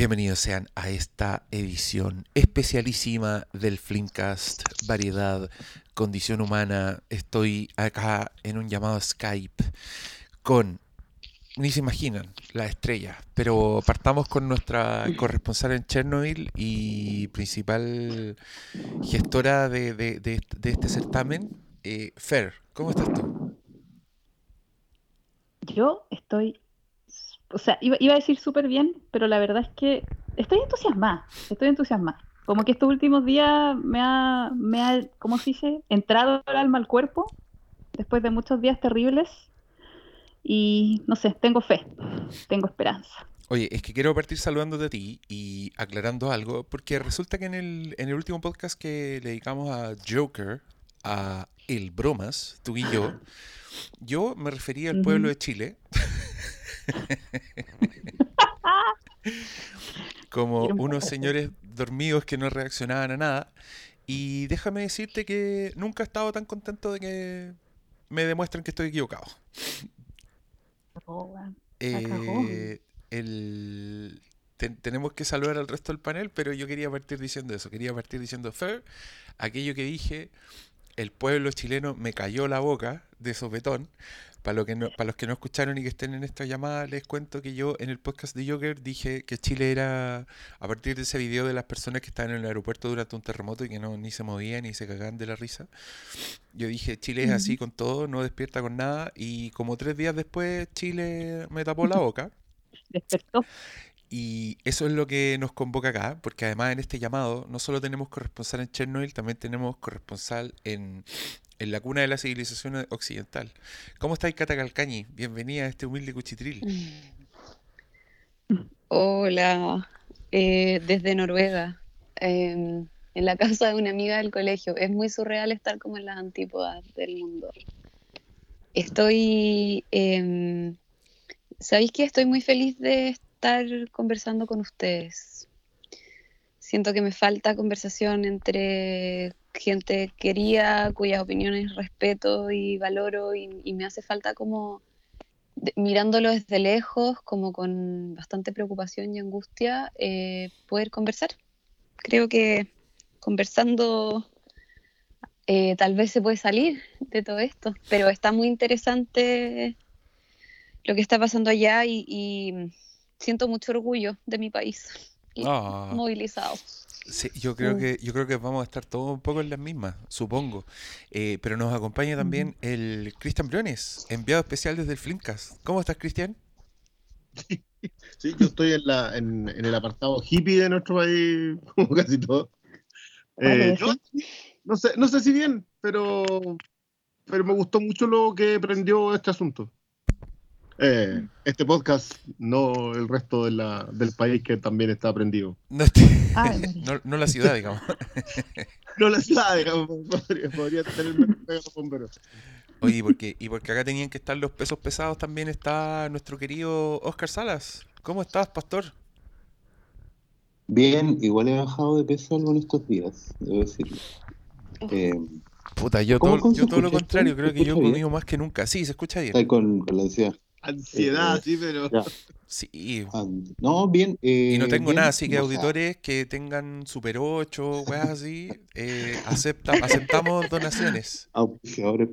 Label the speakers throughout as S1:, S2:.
S1: Bienvenidos sean a esta edición especialísima del Flimcast, variedad, condición humana. Estoy acá en un llamado Skype con, ni se imaginan, la estrella, pero partamos con nuestra corresponsal en Chernobyl y principal gestora de, de- este certamen, eh, Fer. ¿Cómo estás tú?
S2: Yo estoy, o sea, iba, iba a decir súper bien, pero la verdad es que estoy entusiasmada, estoy entusiasmada. Como que estos últimos días me ha, me ha, ¿cómo se dice? Entrado el alma al cuerpo, después de muchos días terribles. Y no sé, tengo fe, tengo esperanza.
S1: Oye, es que quiero partir saludándote a ti y aclarando algo, porque resulta que en el, en el último podcast que le dedicamos a Joker, a El Bromas, tú y yo, yo me refería al pueblo de Chile como unos señores dormidos que no reaccionaban a nada. Y déjame decirte que nunca he estado tan contento de que me demuestren que estoy equivocado.
S2: Oh.
S1: Eh, el- ten- tenemos que saludar al resto del panel, pero yo quería partir diciendo eso. Quería partir diciendo, Fer, aquello que dije, el pueblo chileno me cayó la boca de sopetón. Para, lo que no- para los que no escucharon y que estén en esta llamada, les cuento que yo en el podcast de Joker dije que Chile era, a partir de ese video de las personas que estaban en el aeropuerto durante un terremoto y que no ni se movían ni se cagaban de la risa, yo dije, Chile es así con todo, no despierta con nada. Y como tres días después, Chile me tapó la boca.
S2: Despertó.
S1: Y eso es lo que nos convoca acá, porque además en este llamado no solo tenemos corresponsal en Chernobyl, también tenemos corresponsal en, en la cuna de la civilización occidental. ¿Cómo estáis, Cata Calcañi? Bienvenida a este humilde cuchitril.
S3: Hola, eh, desde Noruega, en la casa de una amiga del colegio. Es muy surreal estar como en las antípodas del mundo. Estoy, em, ¿sabéis que estoy muy feliz de estar conversando con ustedes? Siento que me falta conversación entre gente querida, cuyas opiniones respeto y valoro, y, y me hace falta como de- mirándolo desde lejos, como con bastante preocupación y angustia, eh, poder conversar. Creo que conversando eh, tal vez se puede salir de todo esto, pero está muy interesante lo que está pasando allá y, y siento mucho orgullo de mi país y
S1: Ah,
S3: movilizado.
S1: Sí, yo creo
S3: Mm.
S1: que, yo creo que vamos a estar todos un poco en las mismas, supongo. Eh, pero nos acompaña también el Cristian Briones, enviado especial desde el Flimcast. ¿Cómo estás, Cristian?
S4: Sí, yo estoy en, la, en, en el apartado hippie de nuestro país, como casi todo.
S2: ¿Cuál
S4: Eh, yo no sé, no sé si bien, pero, pero me gustó mucho lo que aprendió este asunto. Eh, este podcast, no el resto de la, del país que también está aprendido.
S1: No, estoy- No, no la ciudad, digamos.
S4: No la ciudad, digamos, podría, podría tener menos bomberos.
S1: Oye, ¿y porque, y porque acá tenían que estar los pesos pesados, también está nuestro querido Oscar Salas. ¿Cómo estás, pastor?
S5: Bien, igual he bajado de peso algo en estos días, debo decirlo. Eh,
S1: Puta, yo
S5: ¿Cómo-
S1: todo, yo todo lo contrario, creo
S5: ¿Se
S1: que yo he comido más que nunca. Sí, se escucha bien.
S5: está con, con la ansiedad.
S4: Ansiedad,
S5: Eh,
S4: sí, pero.
S5: Ya.
S1: Sí.
S5: No, bien.
S1: Y no
S5: eh,
S1: tengo
S5: bien,
S1: nada, así que auditores que tengan Super 8, weas así, eh, acepta, aceptamos donaciones.
S5: Auspiciadores.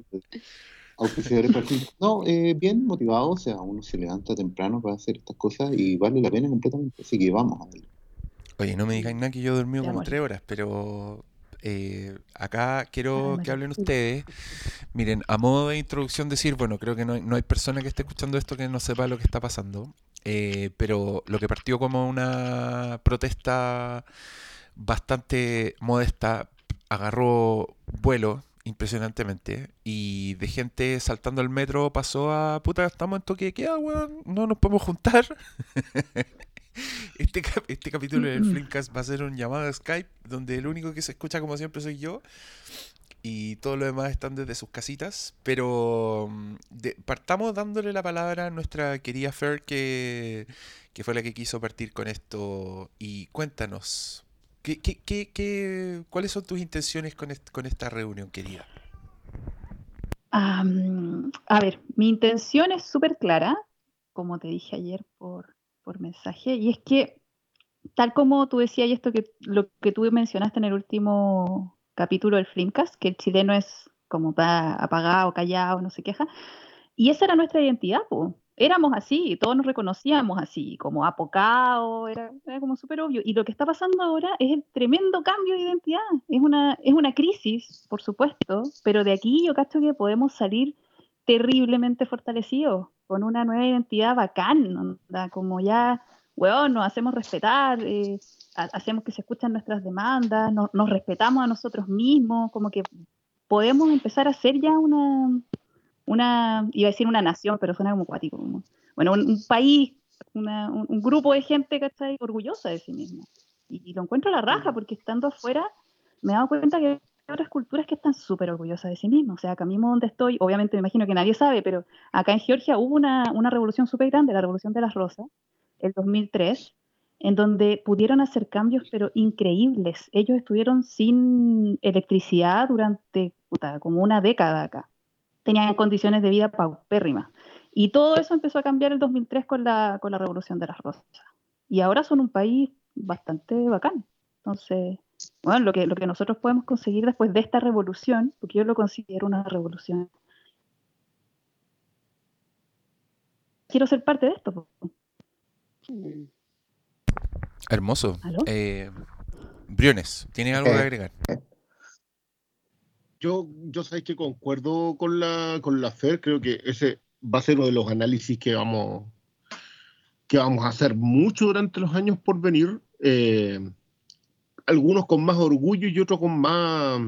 S5: Auspiciadores. No, eh, bien motivado, o sea, uno se levanta temprano para hacer estas cosas y vale la pena completamente. Así que vamos a.
S1: Oye, no me digan nada que yo he dormido
S2: Ya,
S1: como tres horas, pero eh, acá quiero que hablen ustedes. Miren, a modo de introducción decir, bueno, creo que no hay, no hay persona que esté escuchando esto que no sepa lo que está pasando, eh, pero lo que partió como una protesta bastante modesta agarró vuelo impresionantemente y de gente saltando al metro pasó a puta, estamos en toque de queda, weón, no nos podemos juntar. Este, cap- este capítulo del Flimcast va a ser un llamado a Skype donde el único que se escucha como siempre soy yo y todos los demás están desde sus casitas, pero mm, de- partamos dándole la palabra a nuestra querida Fer que, que fue la que quiso partir con esto y cuéntanos, ¿qué, qué, qué, qué- cuáles son tus intenciones con, est- con esta reunión, querida?
S2: A ver, mi intención es súper clara, como te dije ayer por, por mensaje, y es que tal como tú decías y esto que lo que tú mencionaste en el último capítulo del Flimcast, que el chileno es como está apagado, callado, no se queja. Y esa era nuestra identidad, pues. Éramos así, todos nos reconocíamos así, como apocados, era, era como súper obvio. Y lo que está pasando ahora es el tremendo cambio de identidad. Es una, es una crisis, por supuesto, pero de aquí yo cacho que podemos salir terriblemente fortalecidos, con una nueva identidad bacán, onda, como ya, weón, nos hacemos respetar, eh, ha- hacemos que se escuchan nuestras demandas, no- nos respetamos a nosotros mismos, como que podemos empezar a ser ya una, una, iba a decir una nación, pero suena como cuático, como, bueno, un, un país, una- un, un grupo de gente, ¿cachai? Orgullosa de sí misma. Y, y lo encuentro a la raja, porque estando afuera me he dado cuenta que otras culturas que están súper orgullosas de sí mismas. O sea, acá mismo donde estoy, obviamente me imagino que nadie sabe, pero acá en Georgia hubo una, una revolución súper grande, la revolución de las rosas, el 2003, en donde pudieron hacer cambios, pero increíbles. Ellos estuvieron sin electricidad durante puta, como una década acá. Tenían condiciones de vida paupérrimas. Y todo eso empezó a cambiar el 2003 con la, con la revolución de las rosas. Y ahora son un país bastante bacán. Entonces, bueno, lo que, lo que nosotros podemos conseguir después de esta revolución, porque yo lo considero una revolución. Quiero ser parte de esto.
S1: Hermoso. Eh, Briones, ¿tienes algo que
S5: Eh.
S1: agregar?
S4: Yo, yo sabes que concuerdo con la, con la FER, creo que ese va a ser uno de los análisis que vamos, que vamos a hacer mucho durante los años por venir. eh, algunos con más orgullo y otros con más,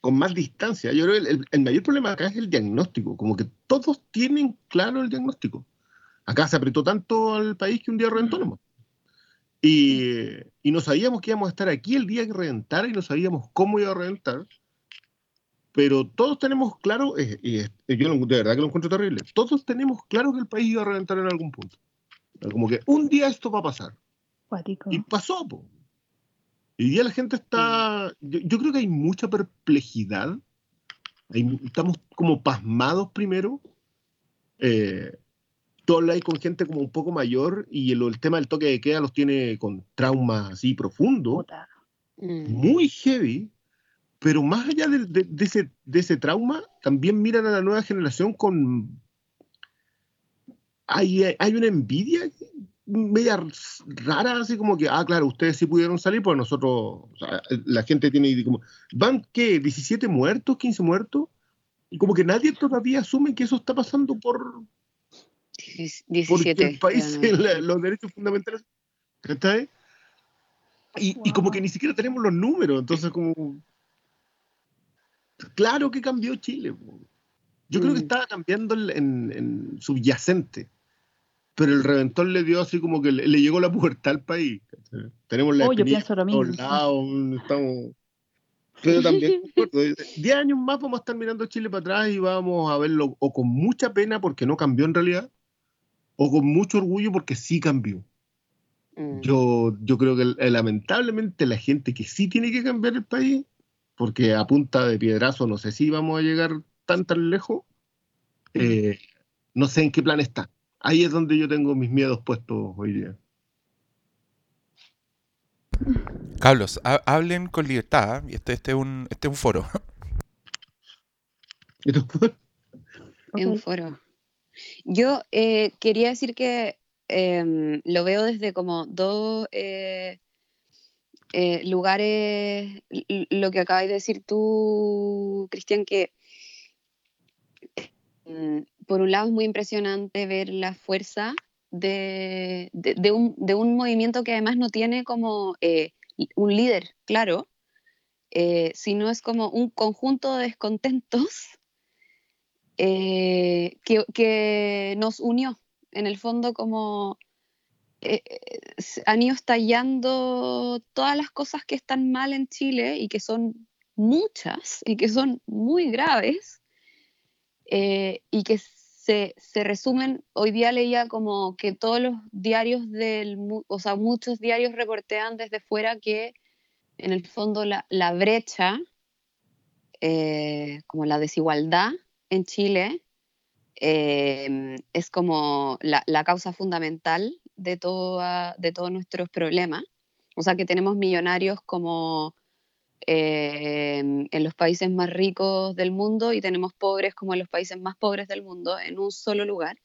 S4: con más distancia. Yo creo que el, el- el mayor problema acá es el diagnóstico, como que todos tienen claro el diagnóstico. Acá se apretó tanto al país que un día reventó nomás. Y, y no sabíamos que íbamos a estar aquí el día que reventara y no sabíamos cómo iba a reventar pero todos tenemos claro, y yo de verdad que lo encuentro terrible, todos tenemos claro que el país iba a reventar en algún punto. Como que un día esto va a pasar.
S2: Cuático.
S4: Y pasó, po. Y hoy día la gente está, yo, yo creo que hay mucha perplejidad, Hay- estamos como pasmados primero. Eh, tú hablas con gente como un poco mayor y el, el tema del toque de queda los tiene con traumas así profundos.
S3: Mm.
S4: muy heavy, pero más allá de, de- de ese, de ese trauma, también miran a la nueva generación con... Hay, hay una envidia media rara, así como que, ah, claro, ustedes sí pudieron salir, pues nosotros, o sea, la gente tiene como, ¿van qué? ¿17 muertos? ¿15 muertos? Y como que nadie todavía asume que eso está pasando por,
S3: Dieci-
S4: porque
S3: 17.
S4: el país,
S3: ya no.
S4: la- los derechos fundamentales, ¿cachai? Y, y como que ni siquiera tenemos los números, entonces como... Claro que cambió Chile. Yo creo que
S3: Mm.
S4: estaba cambiando en subyacente, pero el reventón le dio así como que le, le llegó la pubertad al país. Tenemos la
S2: Oh, yo
S4: espinilla
S2: lo
S4: todos
S2: mismo,
S4: lados, estamos... Pero también, 10 años más vamos a estar mirando Chile para atrás y vamos a verlo o con mucha pena porque no cambió en realidad, o con mucho orgullo porque sí cambió.
S3: Mm.
S4: Yo, yo creo que eh, lamentablemente la gente que sí tiene que cambiar el país, porque a punta de piedrazo no sé si vamos a llegar tan tan lejos, eh, no sé en qué plan está. Ahí es donde yo tengo mis miedos puestos hoy día.
S1: Carlos, ha- hablen con libertad. ¿ah? Y este, este, es un, este es un foro.
S3: Es un foro. Yo eh, quería decir que em, lo veo desde como dos eh, eh, lugares, lo que acabas de decir tú, Cristian, que mm, por un lado es muy impresionante ver la fuerza de, un, movimiento que además no tiene como eh, un líder, claro, eh, sino es como un conjunto de descontentos eh, que, nos unió. En el fondo, como han ido estallando todas las cosas que están mal en Chile y que son muchas y que son muy graves y que se, resumen, hoy día leía como que todos los diarios del, o sea, muchos diarios reportean desde fuera que en el fondo la, brecha, eh, como la desigualdad en Chile, eh, es como la, la causa fundamental de, toda, de todos nuestros problemas. O sea, que tenemos millonarios como eh, en los países más ricos del mundo y tenemos pobres como en los países más pobres del mundo en un solo lugar.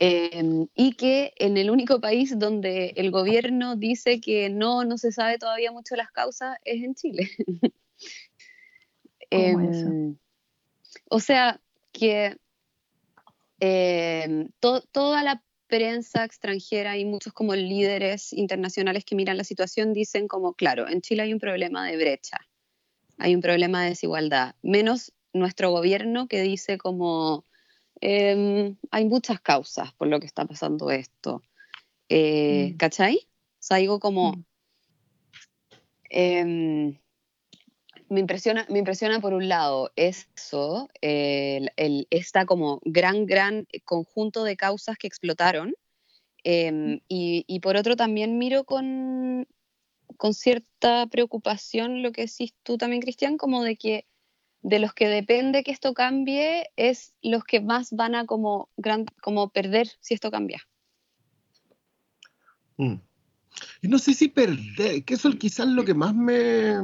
S3: Eh, y que en el único país donde el gobierno dice que no, no se sabe todavía mucho las causas es en Chile. Em, o sea, que em, to- toda la prensa extranjera y muchos como líderes internacionales que miran la situación dicen como, claro, en Chile hay un problema de brecha, hay un problema de desigualdad, menos nuestro gobierno que dice como, em, hay muchas causas por lo que está pasando esto. Eh,
S2: Mm.
S3: ¿Cachai? O sea, digo como...
S2: Mm.
S3: em, me impresiona, me impresiona por un lado eso, el, el- esta como gran, gran conjunto de causas que explotaron, em, y, y por otro también miro con, con cierta preocupación lo que decís tú también, Cristian, como de que de los que depende que esto cambie es los que más van a como, gran, como perder si esto cambia.
S4: Mm. Y no sé si perder, que eso es quizás lo que más me...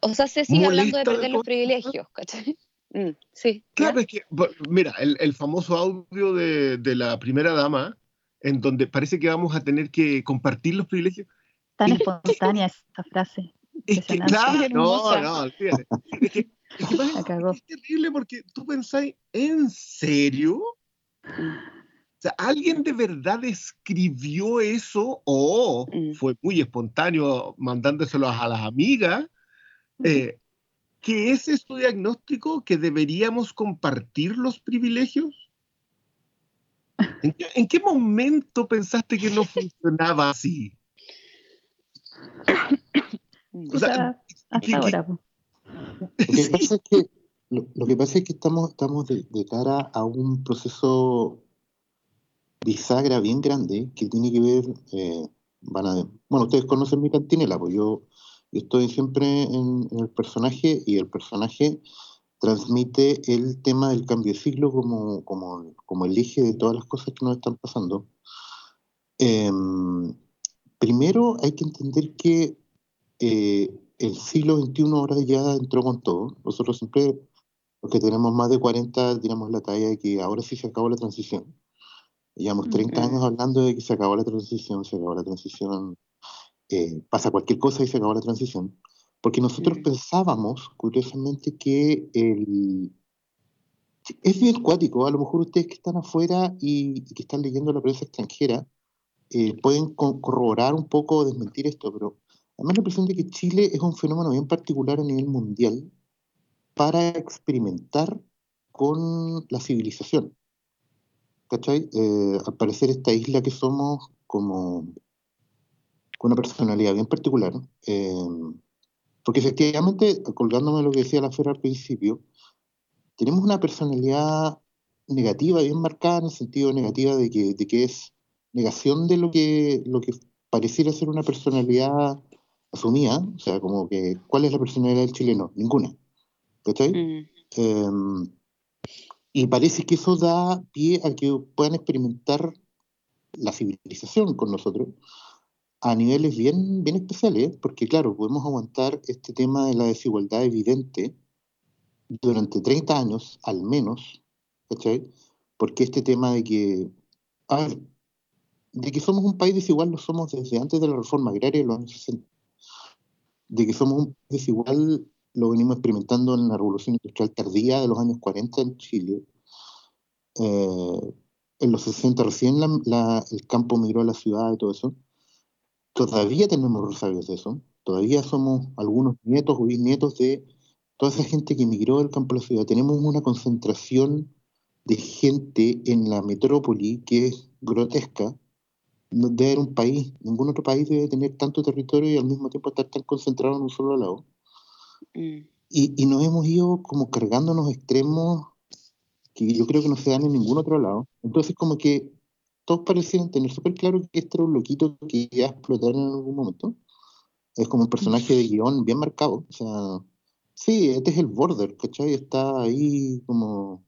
S3: O sea, se sigue hablando de perder los privilegios, ¿cachai? Mm, sí.
S4: Claro, es que, mira, el, el famoso audio de, de la primera dama, en donde parece que vamos a tener que compartir los privilegios.
S2: Tan
S4: ¿En qué-
S2: espontánea esa frase.
S4: Es que, claro, no,
S3: Hermosa.
S4: no, olvídate. Es que, es que es terrible porque tú pensáis, ¿en serio? O sea, ¿alguien de verdad escribió eso o
S3: Mm.
S4: fue muy espontáneo mandándoselo a las amigas? Eh, ¿Que ese es tu diagnóstico? ¿Que deberíamos compartir los privilegios? ¿En qué, en qué momento pensaste que no funcionaba así? O sea,
S2: Quizá
S4: ¿qué- qué-
S2: hasta ahora. po.
S5: Lo que pasa es que, lo, lo que, pasa es que estamos, estamos de, de cara a un proceso bisagra bien grande que tiene que ver, eh, van a, bueno, ustedes conocen mi cantinela, pues yo, yo estoy siempre en, en el personaje y el personaje transmite el tema del cambio de siglo como, como, como el eje de todas las cosas que nos están pasando. Em, primero hay que entender que eh, el siglo XXI ahora ya entró con todo. Nosotros siempre, los que tenemos más de 40, tiramos la talla de que ahora sí se acabó la transición. Llevamos 30
S3: Mm.
S5: años hablando de que se acabó la transición, se acabó la transición, eh, pasa cualquier cosa y se acabó la transición. Porque nosotros pensábamos, curiosamente, que el... Es bien cuático, a lo mejor ustedes que están afuera y, y que están leyendo la prensa extranjera eh, pueden co- corroborar un poco o desmentir esto, pero a mí me da la impresión de que Chile es un fenómeno bien particular a nivel mundial para experimentar con la civilización. ¿Cachai? Eh, al parecer esta isla que somos como con una personalidad bien particular, eh, porque efectivamente, colgándome de lo que decía la Fera al principio, tenemos una personalidad negativa, bien marcada en el sentido negativa de que, de que es negación de lo que, lo que pareciera ser una personalidad asumida, o sea, como que, ¿cuál es la personalidad del chileno? Ninguna. ¿Cachai?
S3: Mm.
S5: Eh, y parece que eso da pie a que puedan experimentar la civilización con nosotros a niveles bien, bien especiales, porque claro, podemos aguantar este tema de la desigualdad evidente durante 30 años al menos, ¿cachai? Porque este tema de que, a ver, de que somos un país desigual lo somos desde antes de la reforma agraria de los años 60. De que somos un país desigual lo venimos experimentando en la revolución industrial tardía de los años 40 en Chile. Eh, en los 60 recién el campo migró a la ciudad y todo eso. Todavía tenemos resabios de eso. Todavía somos algunos nietos o bisnietos de toda esa gente que migró del campo a la ciudad. Tenemos una concentración de gente en la metrópoli que es grotesca. No debe haber un país, ningún otro país debe tener tanto territorio y al mismo tiempo estar tan concentrado en un solo lado.
S3: Mm.
S5: Y, y nos hemos ido como cargándonos extremos que yo creo que no se dan en ningún otro lado. Entonces como que todos parecieran tener súper claro que este era un loquito que iba a explotar en algún momento. Es como un personaje de guion bien marcado. O sea, sí, este es el border, ¿cachai? Está ahí como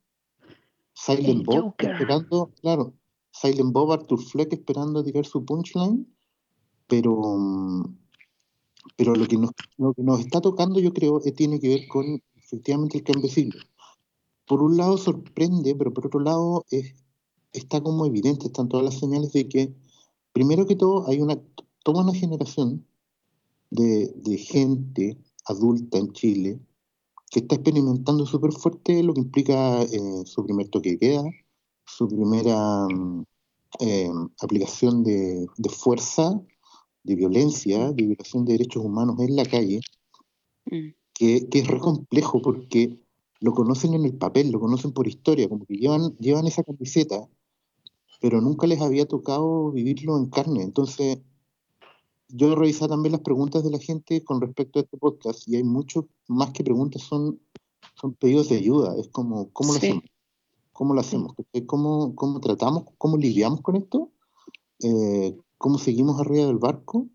S5: Silent
S2: El
S5: Bob
S2: Joker.
S5: esperando, claro, Silent Bob, Arthur Fleck esperando a tirar su punchline, pero, pero lo, que nos, lo que nos está tocando, yo creo, eh, tiene que ver con efectivamente el cambio de siglo. Por un lado sorprende, pero por otro lado es, está como evidente, están todas las señales de que, primero que todo, hay una, toda una generación de, de gente adulta en Chile que está experimentando súper fuerte lo que implica eh, su primer toque de queda, su primera mm, eh, aplicación de, de, fuerza, de violencia, de violación de derechos humanos en la calle, mm. que, que, es re complejo porque lo conocen en el papel, lo conocen por historia, como que llevan, llevan esa camiseta, pero nunca les había tocado vivirlo en carne. Entonces, yo he revisado también las preguntas de la gente con respecto a este podcast y hay muchos más que preguntas, son, son pedidos de ayuda. Es como, ¿cómo lo hacemos? ¿Cómo lo hacemos? ¿Cómo, cómo tratamos? ¿Cómo lidiamos con esto? Eh, ¿Cómo seguimos arriba del barco?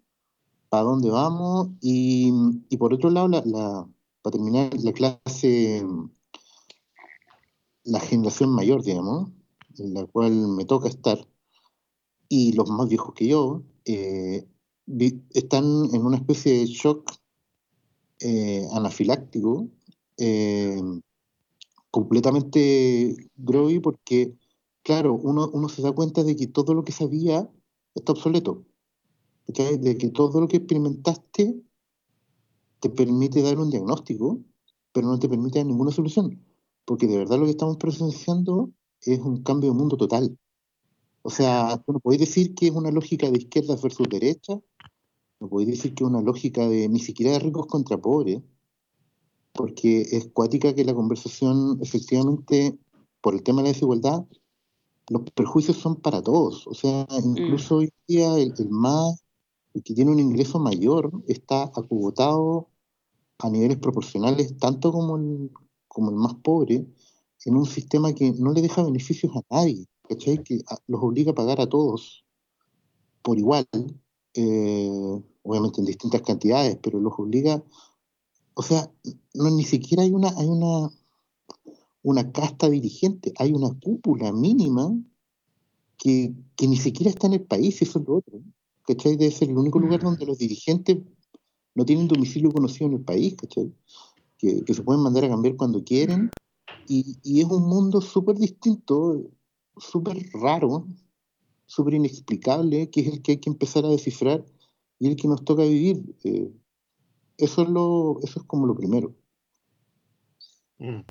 S5: ¿Para dónde vamos? Y, y por otro lado, la, la, para terminar, la clase, la generación mayor, digamos, en la cual me toca estar, y los más viejos que yo, eh, están en una especie de shock eh, anafiláctico eh, completamente groggy porque, claro, uno, uno se da cuenta de que todo lo que sabía está obsoleto. De que todo lo que experimentaste te permite dar un diagnóstico, pero no te permite dar ninguna solución. Porque de verdad lo que estamos presenciando es un cambio de mundo total. O sea, no podéis decir que es una lógica de izquierda versus derecha, no podéis decir que es una lógica de ni siquiera de ricos contra pobres, porque es cuática que la conversación, efectivamente, por el tema de la desigualdad, los perjuicios son para todos. O sea, incluso mm. hoy día el, más, el que tiene un ingreso mayor, está acubotado a niveles proporcionales, tanto como el, como el más pobre, en un sistema que no le deja beneficios a nadie, ¿cachai? Que los obliga a pagar a todos por igual, eh, obviamente en distintas cantidades, pero los obliga, o sea, no ni siquiera hay una, hay una, una casta dirigente, hay una cúpula mínima que, que ni siquiera está en el país, eso es lo otro. ¿Cachai? Debe ser el único lugar donde los dirigentes no tienen domicilio conocido en el país, ¿cachai? Que se pueden mandar a cambiar cuando quieren. Y, y es un mundo súper distinto, súper raro, súper inexplicable, que es el que hay que empezar a descifrar y el que nos toca vivir. Eh, eso, es como lo primero.
S4: Mm.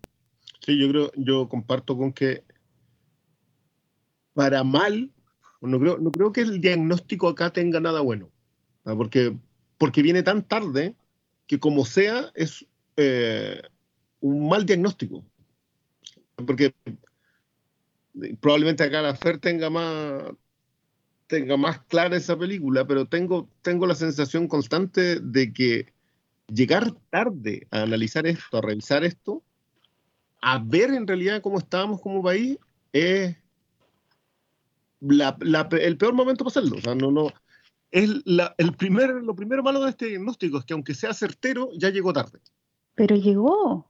S4: Sí, yo creo, yo comparto con que para mal, no creo, no creo que el diagnóstico acá tenga nada bueno, porque, porque viene tan tarde que como sea es eh, un mal diagnóstico. Porque probablemente acá la FER tenga más, tenga más clara esa película, pero tengo, tengo la sensación constante de que llegar tarde a analizar esto, a revisar esto, a ver en realidad cómo estábamos como país, es el peor momento para hacerlo. O sea, no, no, es el primer, lo primero malo de este diagnóstico es que aunque sea certero, ya llegó tarde.
S2: Pero llegó.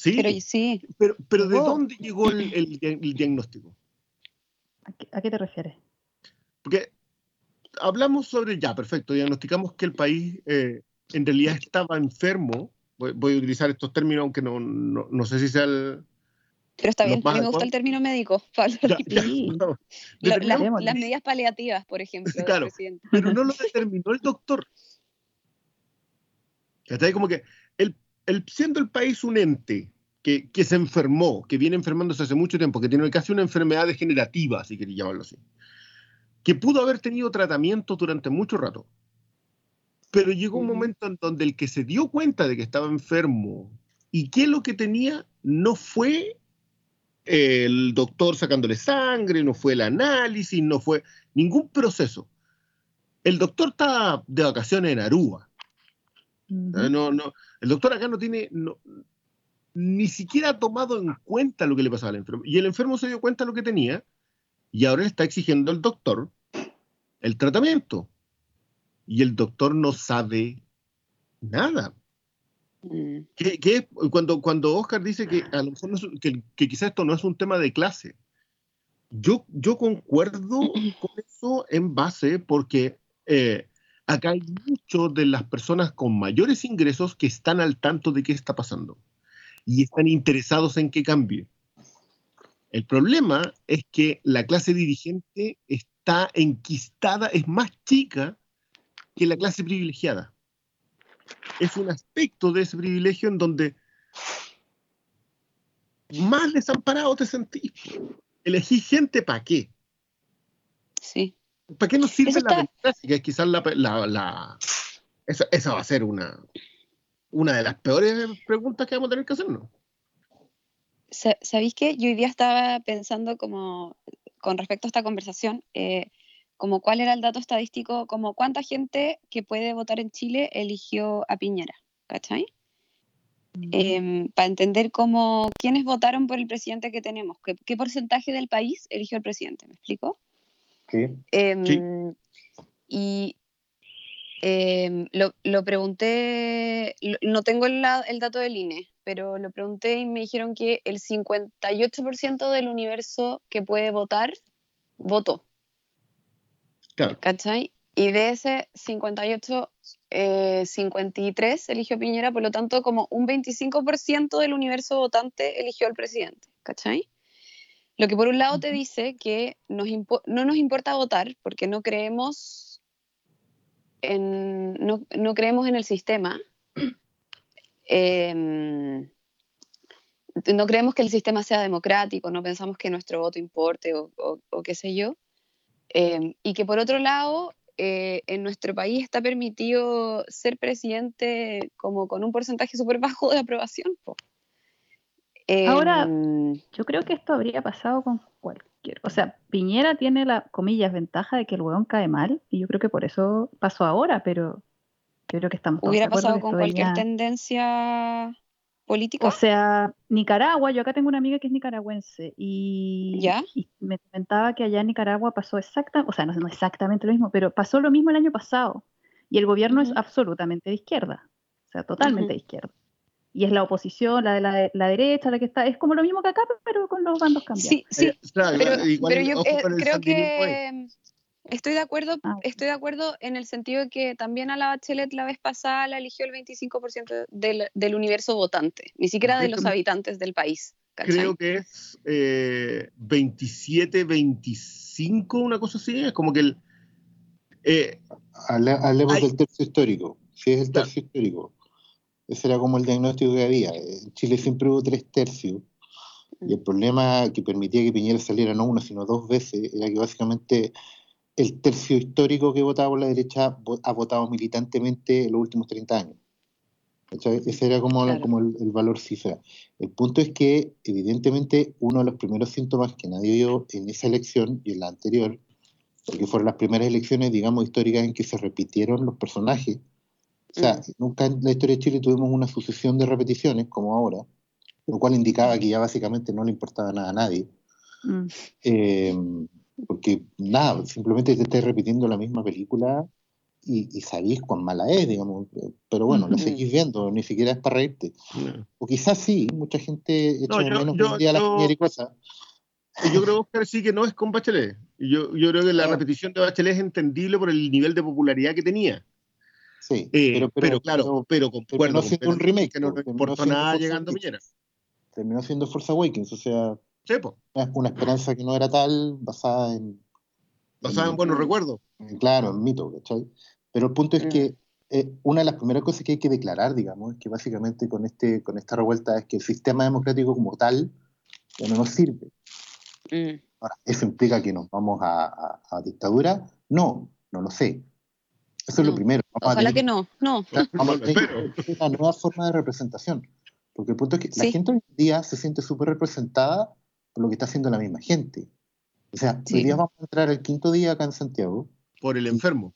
S4: Sí,
S3: pero, sí.
S4: pero, pero ¿de dónde llegó el, el, diagnóstico?
S2: ¿A qué te refieres?
S4: Porque hablamos sobre, ya, perfecto, diagnosticamos que el país eh, en realidad estaba enfermo. Voy, a utilizar estos términos, aunque no, no, sé si sea el...
S3: Pero está bien, a mí me gusta el término médico. las medidas paliativas, por ejemplo.
S4: Claro, pero no lo determinó el doctor. Está como que el, siendo el país un ente que, que, se enfermó, que viene enfermándose hace mucho tiempo, que tiene casi una enfermedad degenerativa, si queréis llamarlo así, que pudo haber tenido tratamiento durante mucho rato. Pero llegó un momento en donde el que se dio cuenta de que estaba enfermo y que lo que tenía no fue el doctor sacándole sangre, no fue el análisis, no fue ningún proceso. El doctor está de vacaciones en Aruba. No, no, el doctor acá no tiene, ni siquiera ha tomado en cuenta lo que le pasaba al enfermo. Y el enfermo se dio cuenta de lo que tenía y ahora le está exigiendo al doctor el tratamiento. Y el doctor no sabe nada. Mm. cuando, cuando Oscar dice que, a lo mejor que, quizás esto no es un tema de clase, Yo, yo concuerdo con eso en base porque eh, acá hay muchos de las personas con mayores ingresos que están al tanto de qué está pasando y están interesados en que cambie. El problema es que la clase dirigente está enquistada, es más chica que la clase privilegiada. Es un aspecto de ese privilegio en donde más desamparado te sentís. Elegí gente para qué.
S3: Sí.
S4: ¿Para qué nos sirve
S3: Eso
S4: la
S3: está-
S4: democracia? Quizás la, la- la- esa, esa va a ser una, una de las peores preguntas que vamos a tener que hacernos.
S3: Sa- ¿Sabéis qué? Yo hoy día estaba pensando como, con respecto a esta conversación, eh, como cuál era el dato estadístico, como cuánta gente que puede votar en Chile eligió a Piñera, ¿cachai? para entender cómo, quiénes votaron por el presidente que tenemos, qué, qué porcentaje del país eligió al presidente, ¿me explico?
S5: Sí.
S3: Em,
S4: Sí.
S3: Y em, lo, lo pregunté, lo- no tengo el dato del INE, pero lo pregunté y me dijeron que el 58% del universo que puede votar, votó,
S4: Claro.
S3: ¿cachai? Y de ese 58, eh, 53 eligió Piñera, por lo tanto, como un 25% del universo votante eligió al presidente, ¿cachai? Lo que por un lado te dice que nos no nos importa votar porque no creemos en, no, no creemos en el sistema. Em, no creemos que el sistema sea democrático, no pensamos que nuestro voto importe o, o- o qué sé yo. Em, y que por otro lado, eh, en nuestro país está permitido ser presidente como con un porcentaje súper bajo de aprobación. po.
S2: Ahora-
S3: Em,
S2: Yo creo que esto habría pasado con cualquier. O sea, Piñera tiene la, comillas, ventaja de que el hueón cae mal, y yo creo que por eso pasó ahora, pero yo creo que estamos todos
S3: hubiera
S2: de
S3: pasado con cualquier tendencia política.
S2: O sea, Nicaragua, yo acá tengo una amiga que es nicaragüense y,
S3: ¿Ya?
S2: y me comentaba que allá en Nicaragua pasó exacta, o sea, no, no exactamente lo mismo, pero pasó lo mismo el año pasado y el gobierno es absolutamente de izquierda, o sea, totalmente de izquierda. Y es la oposición, la de la, la derecha, la que está, es como lo mismo que acá, pero con los bandos cambiados.
S3: sí, sí,
S4: Eh, claro,
S3: pero,
S4: igual,
S3: pero yo eh, creo que estoy de acuerdo,
S2: Ah,
S3: estoy de acuerdo en el sentido de que también a la Bachelet la vez pasada la eligió el 25% del, del universo votante, ni siquiera de los habitantes del país. ¿cachai?
S4: Creo que es eh, 27, 25, una cosa así. Es como que el. eh,
S5: Hable- hablemos del tercio histórico. Si es el
S4: Claro.
S5: tercio histórico. Ese era como el diagnóstico que había. En Chile siempre hubo tres tercios. Y el problema que permitía que Piñera saliera no una, sino dos veces, era que básicamente el tercio histórico que votaba por la derecha ha votado militantemente en los últimos 30 años. Ese era como,
S3: Claro.
S5: como el, el valor cifra. El punto es que, evidentemente, uno de los primeros síntomas que nadie vio en esa elección y en la anterior, porque fueron las primeras elecciones, digamos, históricas en que se repitieron los personajes. O sea,
S3: Mm.
S5: nunca en la historia de Chile tuvimos una sucesión de repeticiones como ahora, lo cual indicaba que ya básicamente no le importaba nada a nadie.
S2: Mm.
S5: Eh, porque nada, simplemente te estás repitiendo la misma película y, y sabéis cuán mala es, digamos. Pero bueno, la
S3: Ujú.
S5: seguís viendo, ni siquiera es para reírte. O quizás sí, mucha gente echa
S4: No,
S5: de
S4: yo-
S5: menos
S4: yo-
S5: en día la
S4: yo-
S5: Piñera y cosas.
S4: Yo creo que sí que no es con Bachelet. Yo, yo creo que la
S5: No.
S4: repetición de Bachelet es entendible por el nivel de popularidad que tenía.
S5: Sí,
S4: Eh,
S5: pero,
S4: pero,
S5: pero,
S4: claro,
S5: pero
S4: pero concuerdo
S5: terminó siendo un remake,
S4: que no importó
S5: siendo
S4: nada
S5: Force
S4: llegando. Piñera.
S5: terminó siendo Force Awakens, o sea,
S4: Sí,
S5: una- una esperanza que no era tal, basada en,
S4: basada en
S5: en-
S4: buenos recuerdos.
S5: claro, en mito, ¿cachai? Pero el punto es
S3: Mm.
S5: que eh, una de las primeras cosas que hay que declarar, digamos, es que básicamente con, este, con esta revuelta es que el sistema democrático como tal ya no nos sirve.
S3: Mm.
S5: Ahora, ¿eso implica que nos vamos a, a- a dictadura? No, no lo sé. Eso es lo primero.
S3: Ojalá que no, no.
S5: Una nueva forma de representación. Porque el punto es que la gente hoy en día se siente súper representada por lo que está haciendo la misma gente. O sea,
S3: Sí.
S5: hoy día vamos a entrar el quinto día acá en Santiago,
S4: Por el enfermo.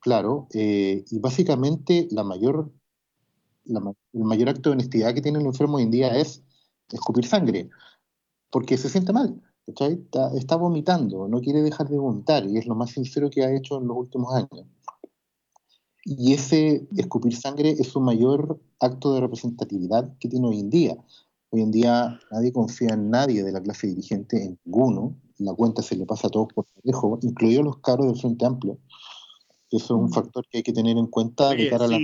S5: claro, eh, y básicamente la mayor, la ma- el mayor acto de honestidad que tiene el enfermo hoy en día es escupir sangre, porque se siente mal. ¿cachai? Está, está vomitando, no quiere dejar de vomitar, y es lo más sincero que ha hecho en los últimos años. Y ese escupir sangre es su mayor acto de representatividad que tiene hoy en día. Hoy en día nadie confía en nadie de la clase dirigente, en ninguno, la cuenta se le pasa a todos por parejo, incluidos los caros del Frente Amplio. Eso es un
S2: Mm.
S5: factor que hay que tener en cuenta de cara a la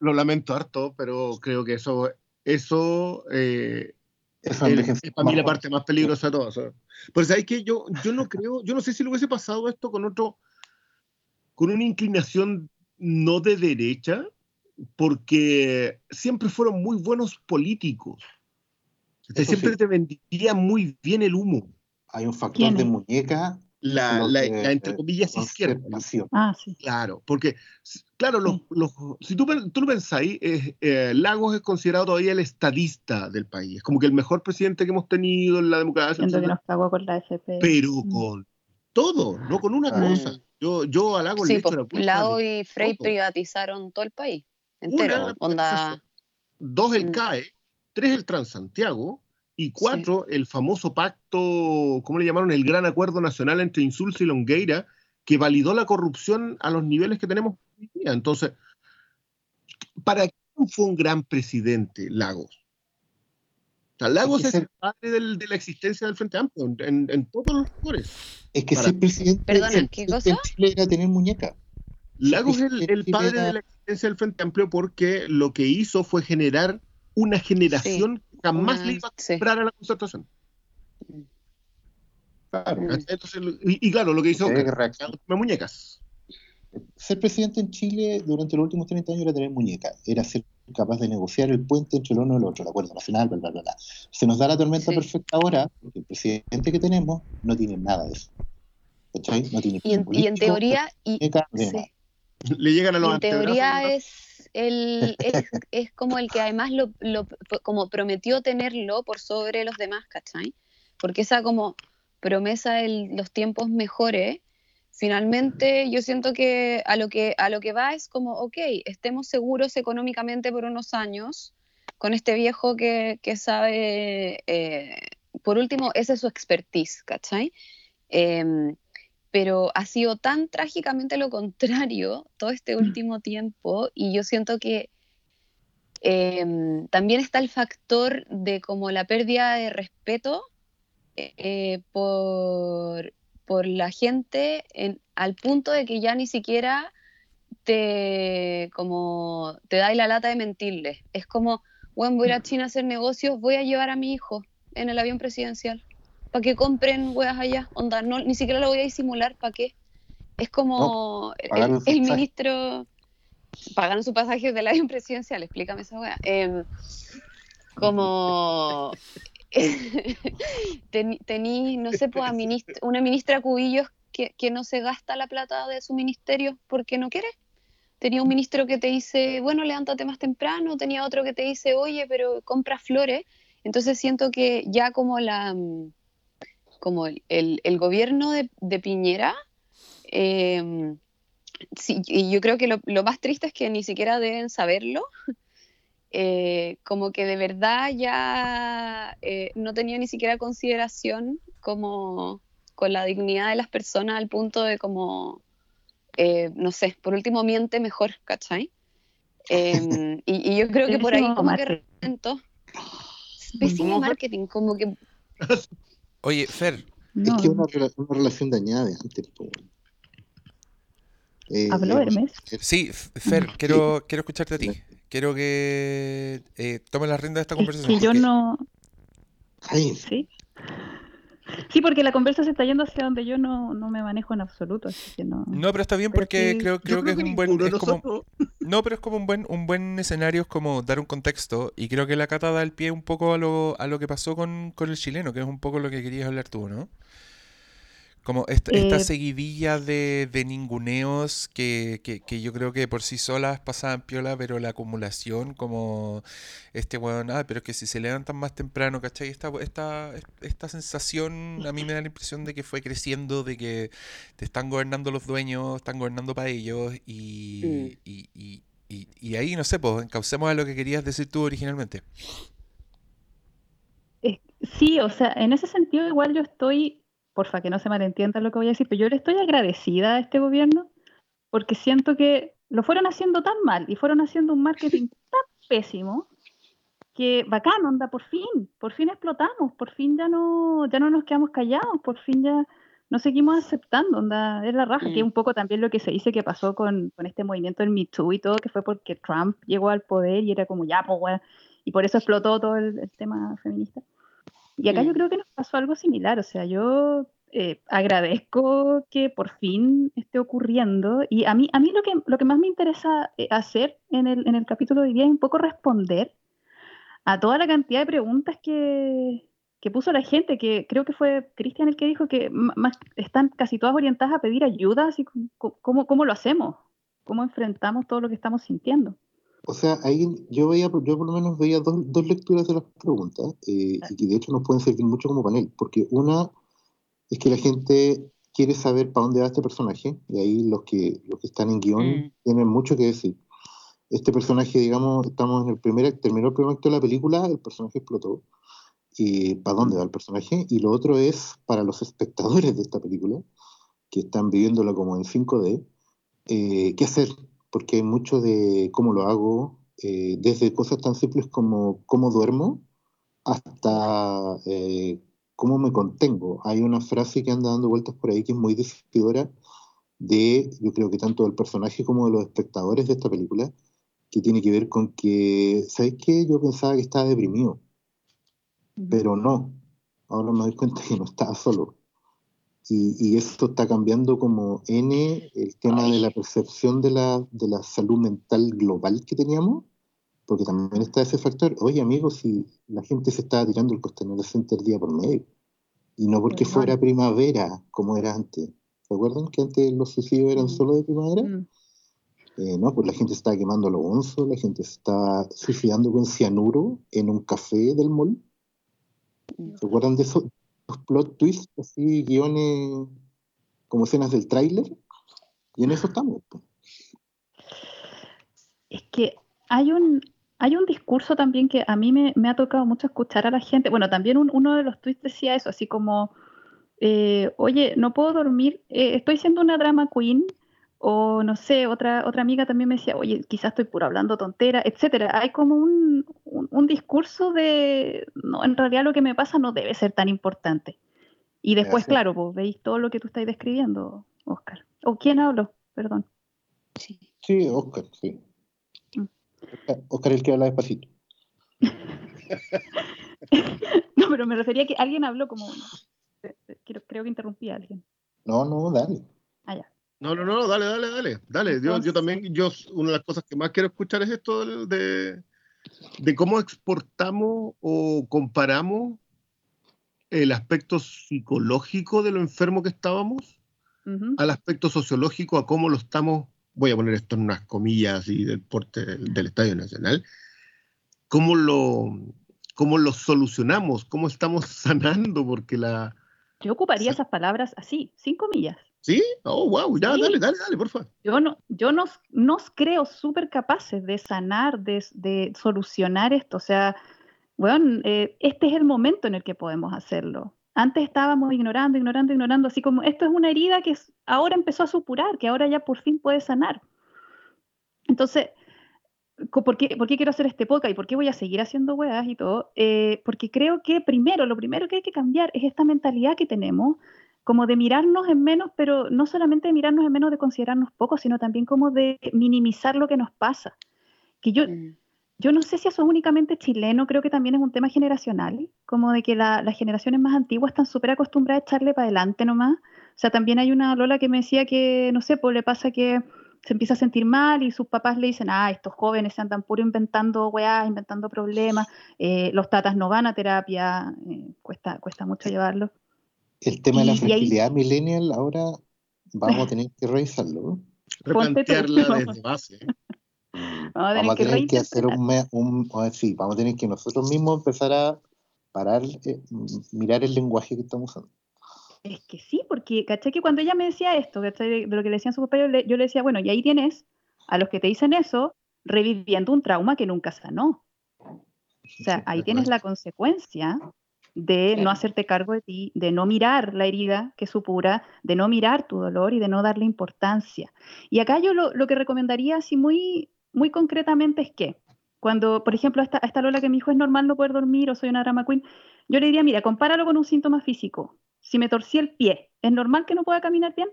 S4: lo lamento harto, pero creo que eso, eso eh,
S5: Eso
S4: es, para mí la parte más peligrosa de todo. sea. Pero sabes que yo, yo no creo, yo no sé si le hubiese pasado esto con otro, con una inclinación no de derecha, porque siempre fueron muy buenos políticos. Siempre
S5: sí.
S4: te vendía muy bien el humo.
S5: Hay un factor
S2: ¿Quién
S5: de muñeca.
S4: La, la-
S5: de-
S4: la, entre comillas izquierda.
S2: Ah, sí.
S4: Claro, porque, claro, los, los- si tú, tú lo pensáis, eh, eh, Lagos es considerado todavía el estadista del país, es como que el mejor presidente que hemos tenido en la democracia,
S2: Siento que nos cagó con la FP.
S4: pero
S2: Mm.
S4: con todo, no con una
S5: Ah.
S4: cosa. Yo, yo a Lagos
S3: Sí, pues
S4: la
S3: Lago
S4: de
S3: y Frey
S4: todo.
S3: privatizaron todo el país entero.
S4: Una,
S3: Onda,
S4: dos el
S3: Mm.
S4: CAE, tres el Transantiago y cuatro el famoso pacto, ¿cómo le llamaron? El Gran Acuerdo Nacional entre Insulza y Longueira, que validó la corrupción a los niveles que tenemos hoy día. Entonces, ¿para quién fue un gran presidente Lagos? O sea, Lagos
S5: que
S4: es el padre del- de la existencia del Frente Amplio en, todos los lugares.
S5: Es que
S4: Para-
S5: ser presidente,
S3: Perdona,
S5: ser
S3: ¿qué
S5: presidente en Chile era tener muñeca.
S4: Lagos es
S5: Sí,
S4: el, el
S5: sí,
S4: padre
S5: era-
S4: de la existencia del Frente Amplio porque lo que hizo fue generar una generación que jamás
S3: una-
S4: le iba a
S3: sí.
S4: comprar a la concertación.
S5: Claro.
S4: Entonces, y, y claro, lo que hizo
S5: Eh,
S4: que muñecas.
S5: Ser presidente en Chile durante los últimos 30 años era tener muñeca, era ser capaz de negociar el puente entre el uno y el otro, el acuerdo nacional, bla, bla, bla, bla. Se nos da la tormenta
S3: Sí.
S5: perfecta ahora, porque el presidente que tenemos no tiene nada de eso. ¿Cachai? No tiene
S3: y, en, y en
S5: político,
S3: teoría, y,
S5: muñeca, no tiene
S3: sí.
S4: Le llegan a
S3: Y
S4: los
S3: en teoría
S4: ¿no?
S3: es el es, es como el que además lo, lo- como prometió tenerlo por sobre los demás, ¿cachai? Porque esa como promesa de los tiempos mejores, finalmente yo siento que a lo que a lo que va es como, ok, estemos seguros económicamente por unos años con este viejo que, que sabe, eh, por último, esa es su expertise, ¿cachai? Em, pero ha sido tan trágicamente lo contrario todo este último tiempo y yo siento que em, también está el factor de como la pérdida de respeto eh, por, por la gente en- al punto de que ya ni siquiera te como te da la lata de mentirles. Es como, bueno, voy a ir a China a hacer negocios, voy a llevar a mi hijo en el avión presidencial para que compren weas allá. Onda, no, ni siquiera lo voy a disimular, ¿para qué? Es como el- ministro pagaron su pasaje del avión presidencial, explícame esa wea. Em, como teni, tení, no sé, pues, una ministra Cubillos que, que no se gasta la plata de su ministerio porque no quiere. Tenía un ministro que te dice, bueno, levántate más temprano, tenía otro que te dice, oye, pero compra flores. Entonces siento que ya como la mm, como el, el- gobierno de, de Piñera, eh, sí, y yo creo que lo, lo más triste es que ni siquiera deben saberlo, eh, como que de verdad ya eh, no tenía ni siquiera consideración como con la dignidad de las personas al punto de como, eh, no sé, por último miente mejor, ¿cachai? Eh, y, y yo creo que por ahí
S2: Pésimo
S3: como que
S2: marketing.
S3: reventó. Pésimo
S4: ¿Cómo fue?
S3: marketing, como que
S1: Oye, Fer,
S2: No,
S5: Es que una, rela- una relación dañada de antes. Eh,
S2: ¿Habló
S5: eh,
S2: Hermes?
S1: sí, Fer, quiero, quiero escucharte a ti. Quiero que eh, tomes la rienda de esta
S2: Es
S1: conversación.
S2: que yo
S1: porque-
S2: no...
S5: cállense.
S2: ¿Sí? Sí, porque la conversa se está yendo hacia donde yo no, no me manejo en absoluto, así que no...
S1: No, pero está bien
S2: Pero
S1: porque
S2: sí,
S1: creo, creo que es un buen. es como- no, pero es como un buen, un buen escenario, es como dar un contexto. Y creo que la cata da el pie un poco a lo, a lo que pasó con, con el chileno, que es un poco lo que querías hablar tú, ¿no? Como esta, esta
S2: Eh,
S1: seguidilla de, de ninguneos que, que, que yo creo que por sí solas pasaban piola, pero la acumulación, como este weón, ah, pero es que si se levantan más temprano, ¿cachai? Esta, esta, esta sensación a mí me da la impresión de que fue creciendo, de que te están gobernando los dueños, están gobernando para ellos, y,
S3: Mm.
S1: y, y, y, y ahí, no sé, pues, encaucemos a lo que querías decir tú originalmente.
S2: Sí, o sea, en ese sentido igual yo estoy, porfa, que no se malentienda lo que voy a decir, pero yo le estoy agradecida a este gobierno porque siento que lo fueron haciendo tan mal y fueron haciendo un marketing tan pésimo que bacán, onda, por fin, por fin explotamos, por fin ya no, ya no nos quedamos callados, por fin ya no seguimos aceptando, onda, es la raja, que
S3: Mm.
S2: un poco también lo que se dice que pasó con, con este movimiento del Me Too y todo, que fue porque Trump llegó al poder y era como, ya, pues, y por eso explotó todo el, el tema feminista. Y acá
S3: Mm.
S2: yo creo que nos pasó algo similar, o sea, yo eh, agradezco que por fin esté ocurriendo y a mí, a mí lo, que, lo que más me interesa eh, hacer en el, en el capítulo de hoy día es un poco responder a toda la cantidad de preguntas que, que puso la gente, que creo que fue Cristian el que dijo que más, están casi todas orientadas a pedir ayuda, así como, ¿cómo, cómo lo hacemos? ¿Cómo enfrentamos todo lo que estamos sintiendo?
S5: O sea, ahí yo veía, yo por lo menos veía dos, dos lecturas de las preguntas, eh, y que de hecho nos pueden servir mucho como panel, porque una es que la gente quiere saber para dónde va este personaje, y ahí los que, los que están en guion
S3: Mm.
S5: tienen mucho que decir. Este personaje, digamos, estamos en el primer, terminó el primer acto de la película, el personaje explotó, y para dónde va el personaje, y lo otro es para los espectadores de esta película, que están viviéndola como en 5D, eh, qué hacer, porque hay mucho de cómo lo hago, eh, desde cosas tan simples como cómo duermo hasta eh, cómo me contengo. Hay una frase que anda dando vueltas por ahí que es muy decidora de, yo creo que tanto del personaje como de los espectadores de esta película, que tiene que ver con que, ¿sabes qué? Yo pensaba que estaba deprimido, pero no. Ahora me doy cuenta que no estaba solo. Y, y esto está cambiando como N el tema de la percepción de la, de la salud mental global que teníamos, porque también está ese factor, oye amigos, si la gente se estaba tirando el Costanera Center día por medio, y no porque fuera primavera como era antes. ¿Se acuerdan que antes los suicidios eran
S2: Mm.
S5: solo de primavera?
S2: Mm.
S5: Eh, no, pues la gente se estaba quemando los onzos, la gente se estaba suicidando con cianuro en un café del mall. ¿Se acuerdan de esos plot twists, así, guiones como escenas del tráiler? Y en eso estamos. pues.
S2: Es que hay un, hay un discurso también que a mí me, ha tocado mucho escuchar a la gente. Bueno, también un- uno de los tweets decía eso, así como, eh, oye, no puedo dormir, eh, estoy siendo una drama queen, o no sé, otra, otra amiga también me decía, oye, quizás estoy puro hablando tontera, etcétera. Hay como un, un, un discurso de, no, en realidad lo que me pasa no debe ser tan importante. Y después, claro, pues veis todo lo que tú estás describiendo, Oscar. ¿O quién habló? Perdón.
S3: Sí.
S5: Sí, Oscar, sí.
S2: Mm.
S5: Oscar, Oscar el que habla despacito.
S2: No, pero me refería a que alguien habló como. Creo, creo que interrumpí a alguien.
S5: No, no, dale.
S2: Ah, ya.
S4: No, no, no, dale, dale, dale. Dale. Yo, yo también, yo, una de las cosas que más quiero escuchar es esto de, de cómo exportamos o comparamos el aspecto psicológico de lo enfermo que estábamos al aspecto sociológico, a cómo lo estamos, voy a poner esto en unas comillas así del porte del, del Estadio Nacional, cómo lo, cómo lo solucionamos, cómo estamos sanando, porque la...
S2: Yo ocuparía esas palabras así, sin comillas.
S4: ¿Sí? Oh, wow, ya,
S2: Sí.
S4: dale, dale, dale, por favor.
S2: Yo no, yo nos, nos creo súper capaces de sanar, de, de solucionar esto. O sea, bueno, este es el momento en el que podemos hacerlo. Antes estábamos ignorando, ignorando, ignorando, así como esto es una herida que ahora empezó a supurar, que ahora ya por fin puede sanar. Entonces, ¿por qué, por qué quiero hacer este podcast y por qué voy a seguir haciendo weas y todo? Eh, porque creo que primero, lo primero que hay que cambiar es esta mentalidad que tenemos, como de mirarnos en menos, pero no solamente de mirarnos en menos de considerarnos pocos, sino también como de minimizar lo que nos pasa. Que yo,
S3: Mm.
S2: yo no sé si eso es únicamente chileno, creo que también es un tema generacional, como de que la- las generaciones más antiguas están súper acostumbradas a echarle para adelante nomás. O sea, también hay una Lola que me decía que, no sé, pues le pasa que se empieza a sentir mal y sus papás le dicen, ah, estos jóvenes se andan puro inventando weá, inventando problemas, eh, los tatas no van a terapia, eh, cuesta, cuesta mucho llevarlo.
S5: El tema de la
S2: y ahí-
S5: fertilidad millennial ahora vamos a tener que revisarlo.
S4: Replantearla desde base.
S2: Vamos a tener
S5: Vamos a
S2: que
S5: tener que hacer un, un a ver, sí, vamos a tener que nosotros mismos empezar a parar, eh, mirar el lenguaje que estamos usando.
S2: Es que sí, porque, ¿cachai? Que cuando ella me decía esto, ¿cachai? De, de lo que le decían sus papás, yo le, yo le decía, bueno, y ahí tienes a los que te dicen eso, reviviendo un trauma que nunca sanó. O sea, ahí tienes la consecuencia de no hacerte cargo de ti, de no mirar la herida que supura, de no mirar tu dolor y de no darle importancia. Y acá yo lo, lo que recomendaría así muy, muy concretamente es que Cuando, por ejemplo, a esta, a esta Lola que mi hijo es normal no poder dormir o soy una drama queen, yo le diría, mira, compáralo con un síntoma físico. Si me torcí el pie, ¿es normal que no pueda caminar bien?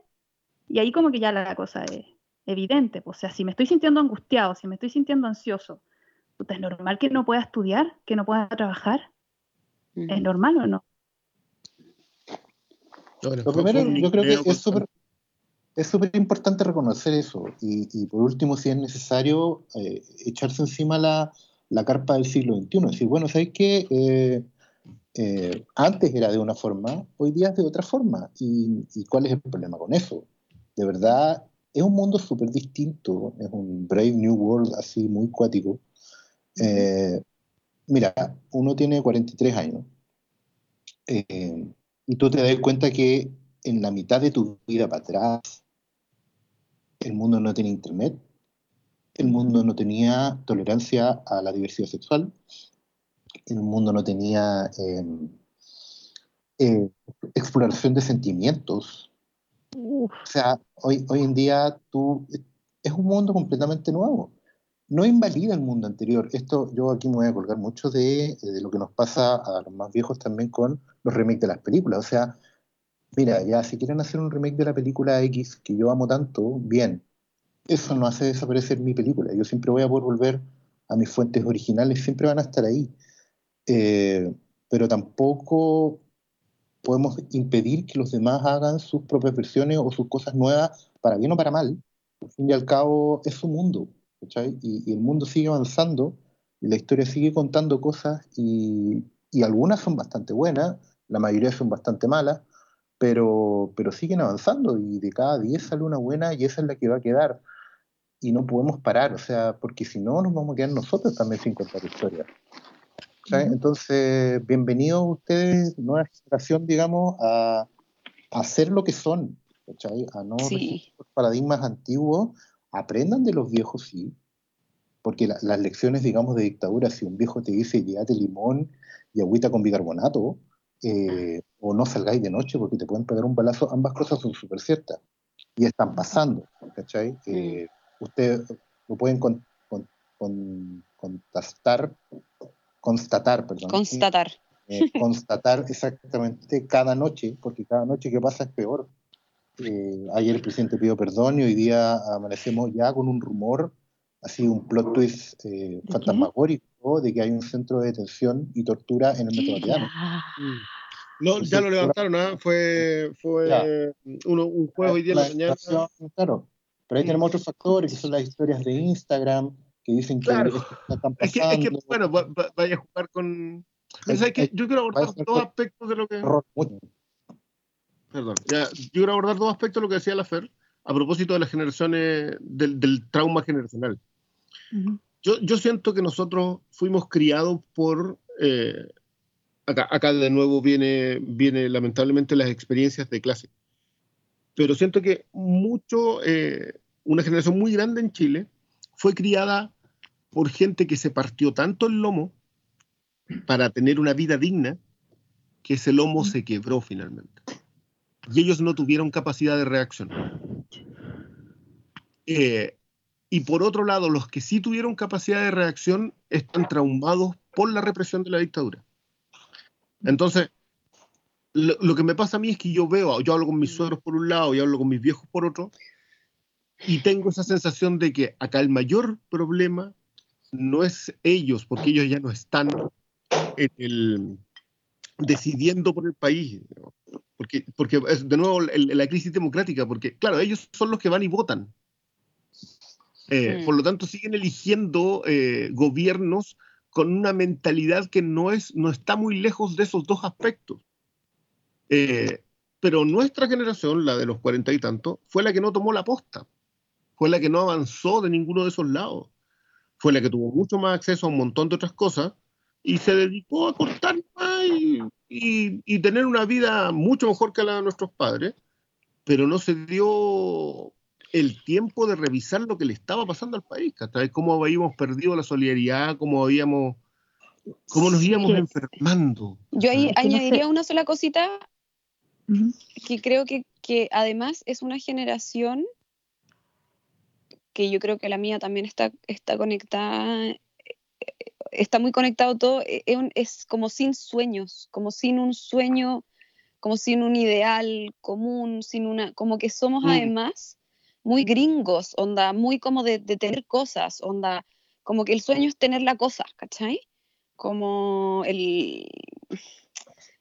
S2: Y ahí como que ya la cosa es evidente. pues, O sea, si me estoy sintiendo angustiado, si me estoy sintiendo ansioso, ¿es normal que no pueda estudiar, que no pueda trabajar? ¿Es normal o no?
S5: Lo primero, yo creo que es súper es súper importante reconocer eso. Y, y por último, si es necesario, eh, echarse encima la, la carpa del siglo XXI. Decir, bueno, ¿sabéis qué? Eh, eh, antes era de una forma, hoy día es de otra forma. ¿Y, y cuál es el problema con eso? De verdad, es un mundo súper distinto. Es un Brave New World así, muy cuático. Mira, uno tiene 43 años. eh, y tú te das cuenta que en la mitad de tu vida para atrás, el mundo no tenía internet, el mundo no tenía tolerancia a la diversidad sexual, el mundo no tenía eh, eh, exploración de sentimientos. O sea, hoy, hoy en día tú, es un mundo completamente nuevo. No invalida el mundo anterior. Esto yo aquí me voy a colgar mucho de, de lo que nos pasa a los más viejos también con los remakes de las películas. O sea, mira, ya si quieren hacer un remake de la película X que yo amo tanto, bien. Eso no hace desaparecer mi película. Yo siempre voy a volver a mis fuentes originales, siempre van a estar ahí. Eh, pero tampoco podemos impedir que los demás hagan sus propias versiones o sus cosas nuevas, para bien o para mal. Al fin y al cabo, es su mundo. ¿Cachai? Y, y el mundo sigue avanzando y la historia sigue contando cosas y, y algunas son bastante buenas, la mayoría son bastante malas, pero, pero siguen avanzando y de cada 10 sale una buena y esa es la que va a quedar. Y no podemos parar, o sea, porque si no nos vamos a quedar nosotros también sin contar historias. Entonces, bienvenidos ustedes, nueva generación, digamos, a, a hacer lo que son, a no
S3: Sí.
S5: por paradigmas antiguos, aprendan de los viejos, sí, porque la- las lecciones, digamos, de dictadura, si un viejo te dice llévate limón y agüita con bicarbonato, eh, o no salgáis de noche porque te pueden pegar un balazo, ambas cosas son súper ciertas y están pasando, ¿cachai? Eh, ustedes lo pueden con, con, con- constatar, constatar, perdón,
S3: Constatar.
S5: eh, constatar exactamente cada noche, porque cada noche que pasa es peor. Eh, ayer el presidente pidió perdón y hoy día amanecemos ya con un rumor, así un plot twist eh,
S2: qué?
S5: fantasmagórico de que hay un centro de detención y tortura en el metro Vaticano.
S2: Ya.
S4: No, ya lo levantaron, ¿ah? Fue, fue uno, un juego hoy día en la mañana.
S5: Claro, pero ahí tenemos otros factores que son las historias de Instagram que dicen que
S4: Claro.
S5: están
S4: Es que,
S5: pasando.
S4: es que, bueno, va- va- vaya a jugar con. Pero, ¿sabes qué? Yo quiero abordar
S5: Vaya a jugar
S4: dos
S5: con-
S4: aspectos de lo que.
S5: Mucho.
S4: Perdón. Ya, yo quiero abordar dos aspectos de lo que decía la Fer a propósito de las generaciones, del, del trauma generacional.
S2: Ujú.
S4: Yo, yo siento que nosotros fuimos criados por. eh, acá, acá de nuevo viene, viene lamentablemente las experiencias de clase. Pero siento que mucho, eh, una generación muy grande en Chile fue criada por gente que se partió tanto el lomo para tener una vida digna que ese lomo se quebró finalmente. Y ellos no tuvieron capacidad de reacción. Eh, y por otro lado, los que sí tuvieron capacidad de reacción están traumados por la represión de la dictadura. Entonces, lo, que me pasa a mí es que yo veo, yo hablo con mis suegros por un lado y hablo con mis viejos por otro, y tengo esa sensación de que acá el mayor problema no es ellos, porque ellos ya no están en el, decidiendo por el país. Porque, porque es de nuevo el- la crisis democrática, porque claro, ellos son los que van y votan. Eh,
S3: Mm.
S4: Por lo tanto, siguen eligiendo eh, gobiernos con una mentalidad que no, es, no está muy lejos de esos dos aspectos. Eh, pero nuestra generación, la de los cuarenta y tantos, fue la que no tomó la posta, fue la que no avanzó de ninguno de esos lados, fue la que tuvo mucho más acceso a un montón de otras cosas y se dedicó a cortar y, y- y tener una vida mucho mejor que la de nuestros padres, pero no se dio el tiempo de revisar lo que le estaba pasando al país. Cómo habíamos perdido la solidaridad, cómo habíamos, cómo nos íbamos
S2: Sí.
S4: enfermando.
S3: Yo ahí añadiría una sola cosita que creo que, que además es una generación que yo creo que la mía también está, está conectada está muy conectado todo, e- es, un- es como sin sueños, como sin un sueño, como sin un ideal común, sin una, como que somos
S4: Mm.
S3: además muy gringos, onda, muy como de, de tener cosas, onda, como que el sueño es tener la cosa, ¿cachai? Como el...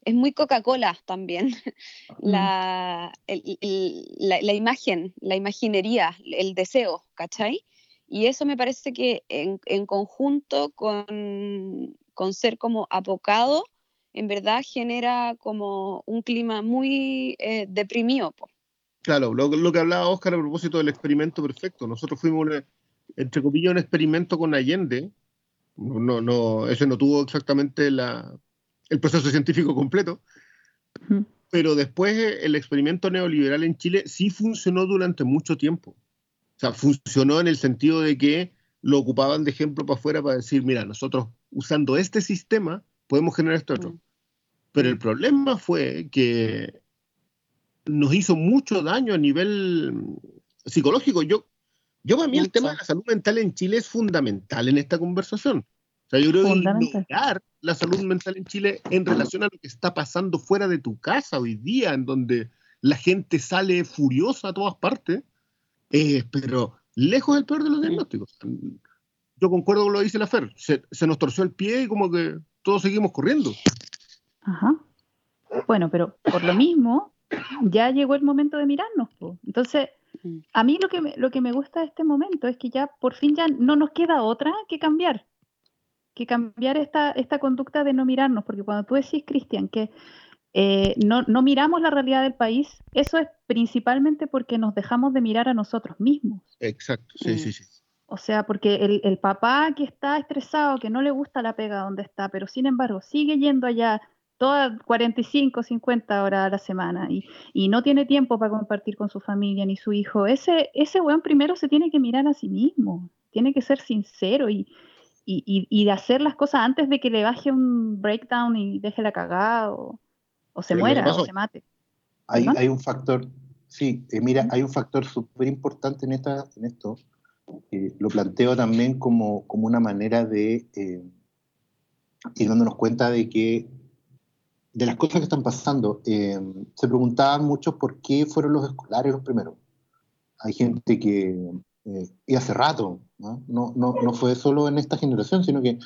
S3: Es muy Coca-Cola también, la, el- el- la, la imagen, la imaginería, el deseo, ¿cachai? Y eso me parece que en, en conjunto con, con ser como apocado, en verdad genera como un clima muy eh, deprimido. po.
S4: Claro, lo, lo que hablaba Oscar a propósito del experimento perfecto. Nosotros fuimos, una- entre comillas, un experimento con Allende. No, no, no, ese no tuvo exactamente la, el proceso científico completo, pero después eh, el experimento neoliberal en Chile sí funcionó durante mucho tiempo. O sea, funcionó en el sentido de que lo ocupaban de ejemplo para afuera para decir, mira, nosotros usando este sistema podemos generar esto otro.
S3: Mm.
S4: Pero el problema fue que nos hizo mucho daño a nivel psicológico. Yo, yo para mí el tema de la salud mental en Chile es fundamental en esta conversación. O sea, yo creo que ignorar la salud mental en Chile en relación a lo que está pasando fuera de tu casa hoy día, en donde la gente sale furiosa a todas partes, eh, pero lejos del peor de los diagnósticos. Yo concuerdo con lo que dice la Fer, se, se nos torció el pie y como que todos seguimos corriendo.
S2: Ajá. Bueno, pero por lo mismo, ya llegó el momento de mirarnos. po. Entonces, a mí lo que, me, lo que me gusta de este momento es que ya por fin ya no nos queda otra que cambiar. Que cambiar esta, esta conducta de no mirarnos. Porque cuando tú decís, Cristian, que eh, no, no miramos la realidad del país, eso es principalmente porque nos dejamos de mirar a nosotros mismos.
S4: Exacto, sí,
S3: Mm.
S4: sí, sí.
S2: O sea, porque el, el papá que está estresado, que no le gusta la pega donde está, pero sin embargo sigue yendo allá todas 45, 50 horas a la semana y, y no tiene tiempo para compartir con su familia ni su hijo, ese, ese weón primero se tiene que mirar a sí mismo, tiene que ser sincero y, y, y- y de hacer las cosas antes de que le baje un breakdown y deje la cagada o, o se
S4: Pero ¿qué
S2: muera o se mate.
S5: Hay, un factor, sí, eh, mira, hay un factor súper importante en, esta, en esto. eh, lo planteo también como, como una manera de eh, ir dándonos cuenta de que de las cosas que están pasando. eh, se preguntaban mucho por qué fueron los escolares los primeros. Hay gente que, eh, y hace rato, ¿no? No, no, no fue solo en esta generación, sino que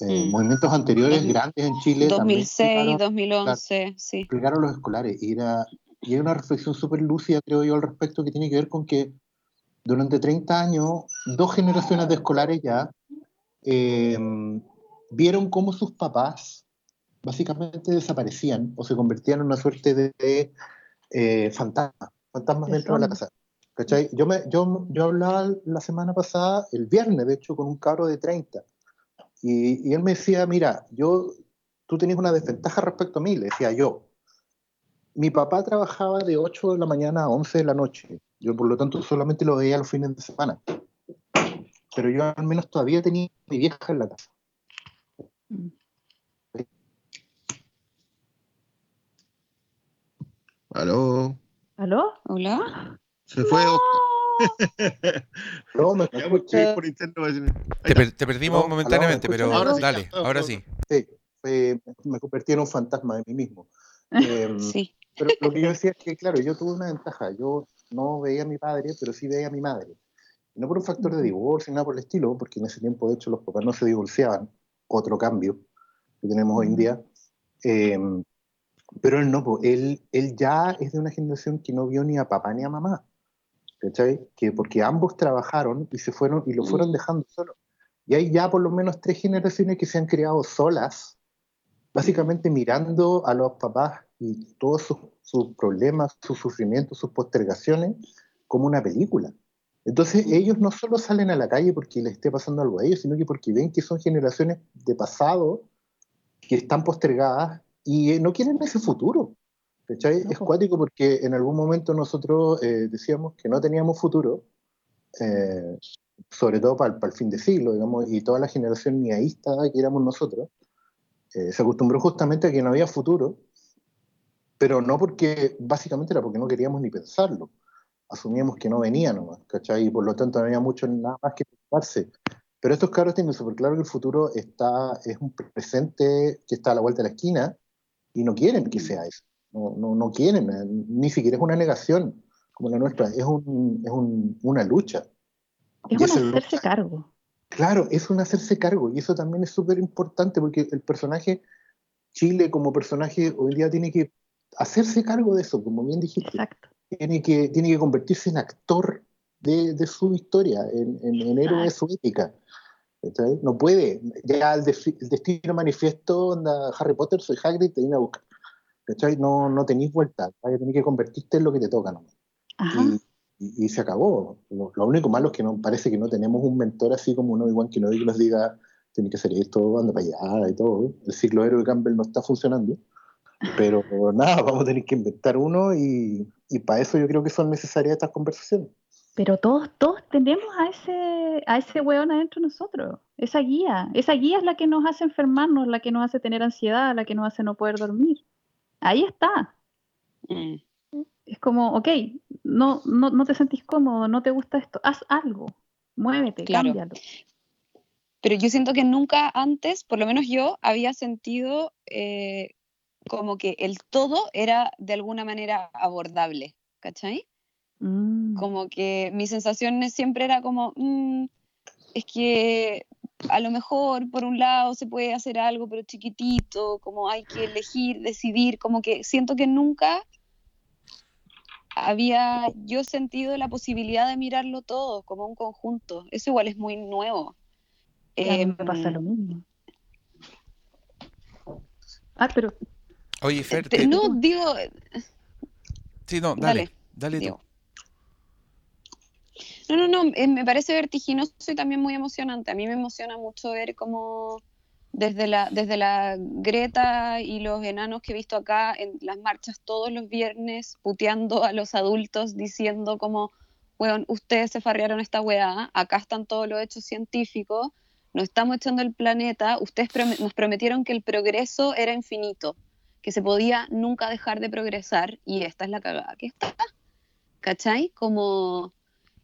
S5: eh,
S3: Mm.
S5: movimientos anteriores grandes en Chile. también
S3: 2006,
S5: explicaron-
S3: 2011, sí.
S5: explicaron los escolares y, era, y hay una reflexión súper lúcida, creo yo, al respecto que tiene que ver con que durante 30 años, dos generaciones de escolares ya eh, vieron cómo sus papás básicamente desaparecían o se convertían en una suerte de, de, eh, fantasmas, fantasmas
S2: De
S5: dentro de la casa. ¿Cachai? Yo, me, yo, yo hablaba la semana pasada, el viernes, de hecho, con un cabro de 30. Y, y él me decía, mira, yo, tú tenías una desventaja respecto a mí, le decía yo. Mi papá trabajaba de 8 de la mañana a 11 de la noche. Yo, por lo tanto, solamente lo veía los fines de semana. Pero yo al menos todavía tenía a mi vieja en la casa.
S4: Aló,
S2: ¿Aló?
S3: Hola.
S4: se fue.
S2: ¡No!
S5: No, me
S4: a escribir por interno.
S1: Te, per- te perdimos
S5: No,
S1: momentáneamente,
S5: aló, ¿me
S1: pero?
S4: Ahora sí,
S1: dale,
S4: ya,
S1: ahora
S4: todo,
S1: sí.
S5: Sí, fue- me convertí en un fantasma de mí mismo. Eh,
S3: Sí.
S5: Pero lo que yo decía es que, claro, yo tuve una ventaja. Yo no veía a mi padre, pero sí veía a mi madre. No por un factor de divorcio ni nada por el estilo, porque en ese tiempo, de hecho, los papás no se divorciaban. Otro cambio que tenemos hoy en día. Eh, pero él no, él, él ya es de una generación que no vio ni a papá ni a mamá. ¿Cachai? Que porque ambos trabajaron y se fueron y lo fueron
S3: Mm.
S5: dejando solo. Y hay ya por lo menos tres generaciones que se han criado solas, básicamente mirando a los papás y todos sus, sus problemas, sus sufrimientos, sus postergaciones como una película. Entonces ellos no solo salen a la calle porque les esté pasando algo a ellos, sino que porque ven que son generaciones de pasado que están postergadas y eh, no quieren ese futuro. ¿Cachai? Es cuático porque en algún momento nosotros eh, decíamos que no teníamos futuro, eh, sobre todo para, el fin de siglo, digamos, y toda la generación niaísta que éramos nosotros, eh, se acostumbró justamente a que no había futuro, pero no porque, básicamente era porque no queríamos ni pensarlo. Asumíamos que no venía nomás, ¿cachai? Y por lo tanto no había mucho nada más que preocuparse. Pero estos cabros tienen súper claro que el futuro está, es un presente que está a la vuelta de la esquina y no quieren que sea eso. No, no, no quieren, eh, ni siquiera es una negación como la nuestra, es, un, es un, una lucha.
S2: Es
S5: Y
S2: un hacerse
S5: lucha-
S2: cargo.
S5: Claro, es un hacerse cargo y eso también es súper importante porque el personaje, Chile como personaje hoy día tiene que hacerse cargo de eso, como bien dijiste,
S2: Exacto.
S5: tiene que, tiene que convertirse en actor de, de su historia, en, en, en héroe de su. ¿cachai? No puede, ya el, desti- el destino manifiesto, onda, Harry Potter, soy Hagrid, te vine a buscar. ¿Cachai? No, no tenéis vuelta, vas a tener que convertirte en lo que te toca nomás y, y- y se acabó. Lo, lo único malo es que no, parece que no tenemos un mentor así como uno igual que no que nos diga, tiene que hacer esto, anda para allá y todo. El ciclo héroe Campbell no está funcionando. Pero nada, vamos a tener que inventar uno y, y para eso yo creo que son necesarias estas conversaciones.
S2: Pero todos, todos tenemos a ese, a ese weón adentro de nosotros, esa guía. Esa guía es la que nos hace enfermarnos, la que nos hace tener ansiedad, la que nos hace no poder dormir. Ahí está.
S3: Mm.
S2: Es como, ok, no, no, no te sentís cómodo, no te gusta esto, haz algo, muévete,
S3: Claro.
S2: cámbialo.
S3: Pero yo siento que nunca antes, por lo menos yo, había sentido eh, como que el todo era de alguna manera abordable, ¿cachai?
S2: Mm,
S3: Como que mi sensación siempre era como, "Mm, es que a lo mejor por un lado se puede hacer algo, pero chiquitito, como hay que elegir, decidir, como que siento que nunca había yo sentido la posibilidad de mirarlo todo como un conjunto. Eso igual es muy nuevo.
S2: y a mí me
S3: Em,
S2: pasa lo mismo. Ah, pero
S1: Oye, Fer,
S3: te-
S1: te-
S3: no, digo,
S1: sí, no, dale,
S3: dale,
S1: dale tú.
S3: No, no, no, eh, me parece vertiginoso y también muy emocionante. A mí me emociona mucho ver cómo desde la, desde la Greta y los enanos que he visto acá en las marchas todos los viernes, puteando a los adultos, diciendo como, weón, ustedes se farrearon esta weá, acá están todos los hechos científicos, nos estamos echando el planeta, ustedes nos prometieron que el progreso era infinito, que se podía nunca dejar de progresar, y esta es la cagada que está. ¿Cachai? Como...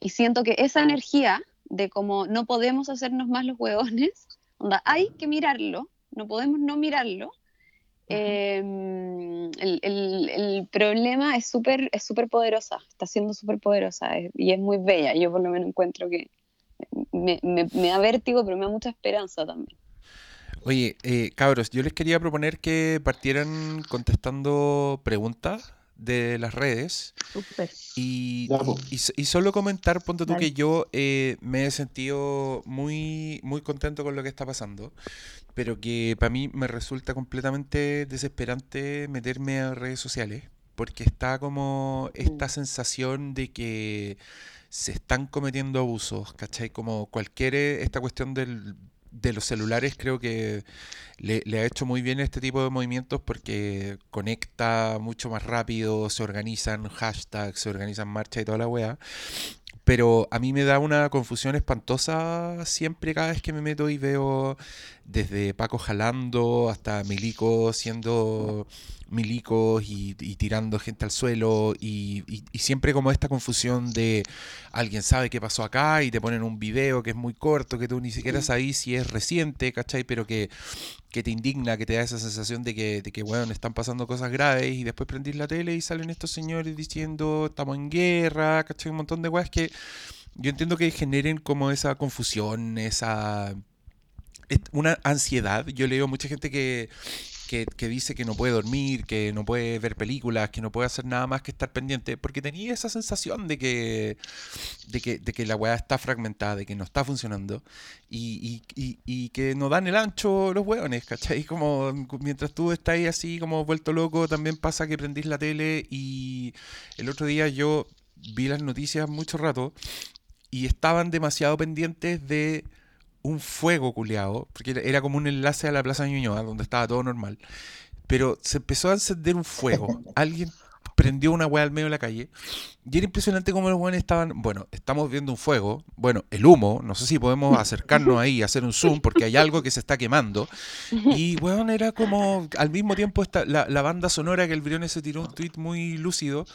S3: Y siento que esa energía de como no podemos hacernos más los huevones, onda, hay que mirarlo, no podemos no mirarlo. Eh, el, el- el problema es súper es súper poderosa, está siendo súper poderosa es- y es muy bella. Yo por lo menos encuentro que me, me- me da vértigo, pero me da mucha esperanza también.
S1: Oye, eh, cabros, yo les quería proponer que partieran contestando preguntas de las redes
S2: súper.
S1: y, solo comentar, ponte tú
S2: Dale.
S1: que yo eh, me he sentido muy, muy contento con lo que está pasando, pero que para mí me resulta completamente desesperante meterme a redes sociales, porque está como esta sensación de que se están cometiendo abusos, ¿cachai? Como cualquier, eh, esta cuestión del, de los celulares creo que le, ha hecho muy bien este tipo de movimientos porque conecta mucho más rápido, se organizan hashtags, se organizan marchas y toda la weá. Pero a mí me da una confusión espantosa siempre cada vez que me meto y veo desde Paco jalando hasta Milico siendo milicos y, y tirando gente al suelo y, y- y siempre como esta confusión de alguien sabe qué pasó acá y te ponen un video que es muy corto, que tú ni siquiera sabes si es reciente, ¿cachai? Pero que, que te indigna, que te da esa sensación de que, de que bueno, están pasando cosas graves y después prendís la tele y salen estos señores diciendo estamos en guerra, ¿cachai? Un montón de weas que yo entiendo que generen como esa confusión, esa es una ansiedad. Yo leo mucha gente que, que, que dice que no puede dormir, que no puede ver películas, que no puede hacer nada más que estar pendiente, porque tenía esa sensación de que, de que, de que la weá está fragmentada, de que no está funcionando y, y, y, y que no dan el ancho los hueones, ¿cachai? Como mientras tú estás ahí así como vuelto loco, también pasa que prendís la tele y el otro día yo vi las noticias mucho rato y estaban demasiado pendientes de un fuego culeado, porque era- como un enlace a la Plaza Ñuñoa, donde estaba todo normal. Pero se empezó a encender un fuego. Alguien prendió una weá al medio de la calle. Y era impresionante cómo los weones estaban. Bueno, estamos viendo un fuego. Bueno, el humo. No sé si podemos acercarnos ahí y hacer un zoom, porque hay algo que se está quemando. Y weón, era como. Al mismo tiempo, esta, la, la banda sonora que el Briones se tiró un tweet muy lúcido.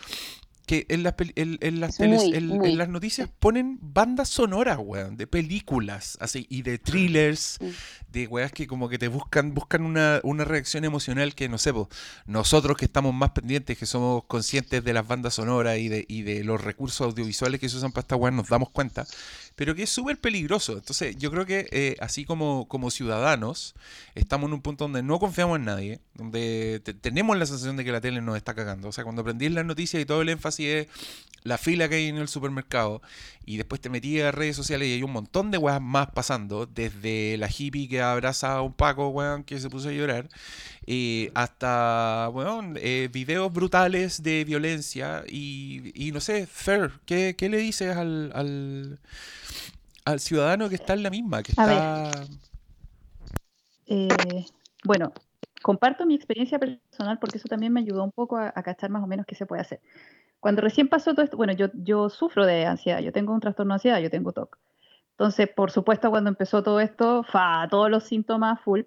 S1: Que en las, en, en las,
S3: muy,
S1: en- las noticias ponen bandas sonoras, weón, de películas, así, y de thrillers,
S3: Mm.
S1: de weas que como que te buscan, buscan una, una reacción emocional que, no sé, po, nosotros que estamos más pendientes, que somos conscientes de las bandas sonoras y de, y de los recursos audiovisuales que se usan para esta weas, nos damos cuenta, pero que es súper peligroso. Entonces, yo creo que eh, así como, como ciudadanos, estamos en un punto donde no confiamos en nadie, donde te- tenemos la sensación de que la tele nos está cagando. O sea, cuando aprendí las noticias y todo el énfasis es la fila que hay en el supermercado y después te metí a redes sociales y hay un montón de weas más pasando, desde la hippie que abraza a un Paco, weón, que se puso a llorar, eh, hasta, weón, eh, videos brutales de violencia y, y no sé, Fer, ¿qué, qué le dices al, al ciudadano que está en la misma, que
S2: A ver.
S1: está...
S2: Eh, bueno, comparto mi experiencia personal porque eso también me ayudó un poco a, a cachar más o menos qué se puede hacer. Cuando recién pasó todo esto, bueno, yo, yo sufro de ansiedad, yo tengo un trastorno de ansiedad, yo tengo TOC. Entonces, por supuesto, cuando empezó todo esto, fa, todos los síntomas full,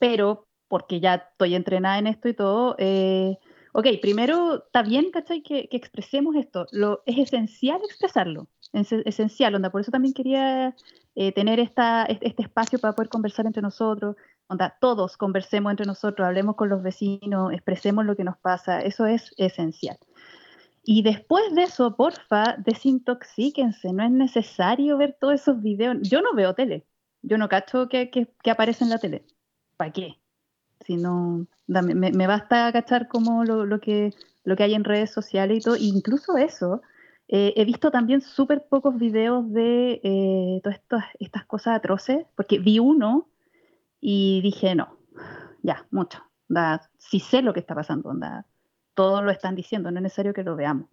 S2: pero porque ya estoy entrenada en esto y todo, eh, ok, primero está bien, ¿cachai? Que, que expresemos esto. Lo, es esencial expresarlo, es esencial, onda, por eso también quería eh, tener esta, este, este espacio para poder conversar entre nosotros, onda, todos conversemos entre nosotros, hablemos con los vecinos, expresemos lo que nos pasa, eso es esencial. Y después de eso, porfa, desintoxíquense, no es necesario ver todos esos videos. Yo no veo tele, yo no cacho que, que, que aparece en la tele. ¿Para qué? Si no, me, me basta cachar como lo, lo que, lo que hay en redes sociales y todo, incluso eso. Eh, he visto también súper pocos videos de eh, todas estas, cosas atroces, porque vi uno y dije, no, ya, mucho. Da, sí sé lo que está pasando, onda, todos lo están diciendo, no es necesario que lo veamos.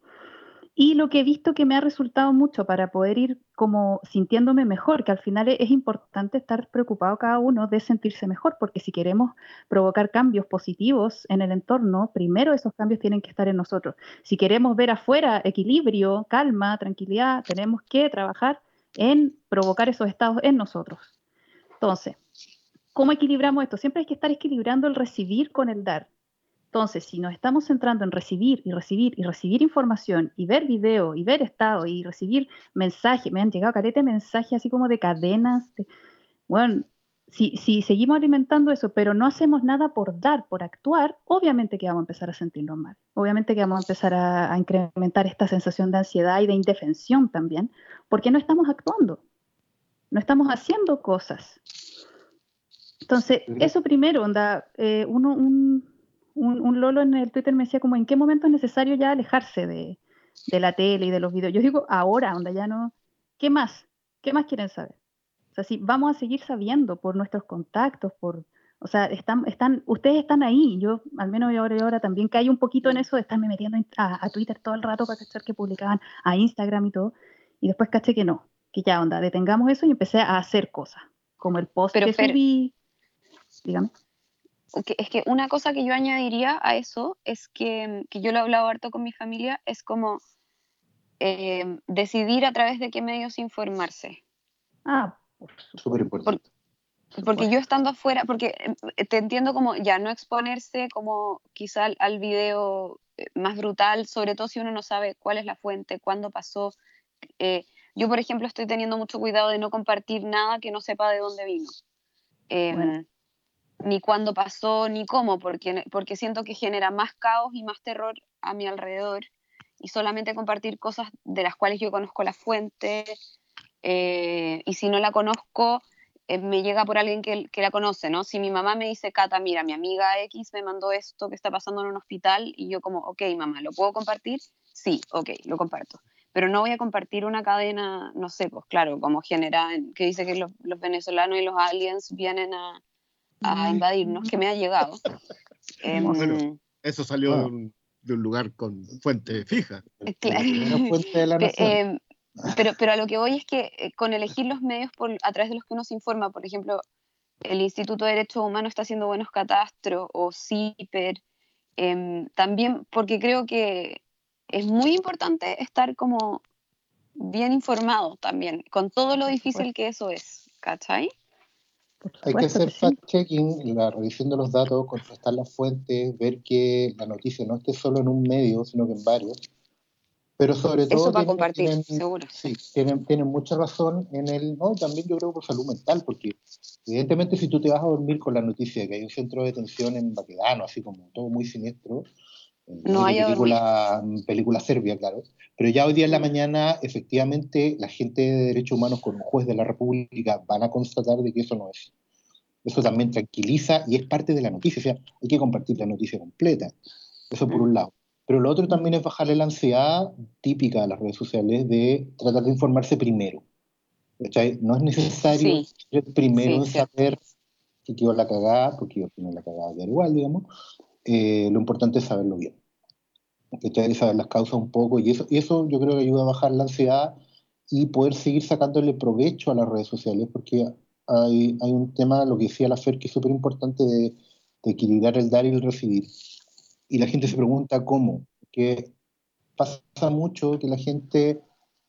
S2: Y lo que he visto que me ha resultado mucho para poder ir como sintiéndome mejor, que al final es, es importante estar preocupado cada uno de sentirse mejor, porque si queremos provocar cambios positivos en el entorno, primero esos cambios tienen que estar en nosotros. Si queremos ver afuera equilibrio, calma, tranquilidad, tenemos que trabajar en provocar esos estados en nosotros. Entonces, ¿cómo equilibramos esto? Siempre hay que estar equilibrando el recibir con el dar. Entonces, si nos estamos centrando en recibir y recibir y recibir información y ver video y ver estado y recibir mensajes, me han llegado carete mensajes así como de cadenas. de- Bueno, si, si seguimos alimentando eso, pero no hacemos nada por dar, por actuar, obviamente que vamos a empezar a sentirnos mal. Obviamente que vamos a empezar a, a incrementar esta sensación de ansiedad y de indefensión también, porque no estamos actuando, no estamos haciendo cosas. Entonces, eso primero, onda, eh, uno, un, un, un Lolo en el Twitter me decía como en qué momento es necesario ya alejarse de, de la tele y de los videos. Yo digo ahora, onda, ya no. ¿Qué más? ¿Qué más quieren saber? O sea, si vamos a seguir sabiendo por nuestros contactos, por, o sea, están, están, ustedes están ahí. Yo, al menos yo ahora, yo ahora también caí un poquito en eso de estarme metiendo en- a, a Twitter todo el rato para cachar que publicaban, a Instagram y todo. Y después caché que no, que ya onda, detengamos eso y empecé a hacer cosas, como el post
S3: Pero,
S2: que subí. Dígame.
S3: Que- es que una cosa que yo añadiría a eso es que, que yo lo he hablado harto con mi familia, es como eh, decidir a través de qué medios informarse.
S2: Ah, por.
S5: Súper importante.
S3: Porque yo estando afuera, porque eh, te entiendo como ya no exponerse como quizá al, al video eh, más brutal, sobre todo si uno no sabe cuál es la fuente, cuándo pasó. Eh, yo, por ejemplo, estoy teniendo mucho cuidado de no compartir nada que no sepa de dónde vino. Eh,
S2: Bueno.
S3: Ni cuándo pasó, ni cómo, porque, porque siento que genera más caos y más terror a mi alrededor. Y solamente compartir cosas de las cuales yo conozco la fuente. eh, y si no la conozco, eh, me llega por alguien que, que la conoce, ¿no? Si mi mamá me dice, Cata, mira, mi amiga X me mandó esto que está pasando en un hospital, y yo como, ok, mamá, ¿lo puedo compartir? Sí, ok, lo comparto. Pero no voy a compartir una cadena, no sé, pues claro, como genera, que dice que los, los venezolanos y los aliens vienen a, a invadirnos, que me ha llegado. Em,
S4: Bueno. Eso salió
S5: Ah.
S4: de, un, de un lugar con fuente fija.
S3: Eh, claro.
S5: Fuente de la
S3: eh, pero, pero a lo que voy es que eh, con elegir los medios por, a través de los que uno se informa, por ejemplo, el Instituto de Derechos Humanos está haciendo buenos catastros o CIPER, em, también porque creo que es muy importante estar como bien informado también, con todo lo difícil que eso es, ¿cachai?
S5: Hay que hacer
S2: sí.
S5: fact-checking, la revisión de los datos, contrastar las fuentes, ver que la noticia no esté solo en un medio, sino que en varios. Pero sobre todo.
S3: Eso para
S5: tienen-
S3: compartir,
S5: tienen-
S3: seguro.
S5: Sí, tienen, tienen mucha razón en el. No, también yo creo por salud mental, porque evidentemente si tú te vas a dormir con la noticia de que hay un centro de detención en Baquedano, así como todo muy siniestro.
S3: No hay
S5: película, película serbia, claro. Pero ya hoy día en la mañana, efectivamente, la gente de derechos humanos con un juez de la República van a constatar de que eso no es. Eso también tranquiliza y es parte de la noticia. O sea, hay que compartir la noticia completa. Eso por un lado. Pero lo otro también es bajarle la ansiedad típica de las redes sociales de tratar de informarse primero. ¿Cachai? No es necesario
S3: Sí.
S5: primero
S3: Sí,
S5: saber que quedó la cagada, porque al final la cagada queda igual, digamos. Eh, lo importante es saberlo bien. ¿Cachai? Saber las causas un poco. Y eso, y eso yo creo que ayuda a bajar la ansiedad y poder seguir sacándole provecho a las redes sociales, porque hay, hay un tema, lo que decía la FER, que es súper importante de, de equilibrar el dar y el recibir. Y la gente se pregunta cómo. Que pasa mucho que la gente,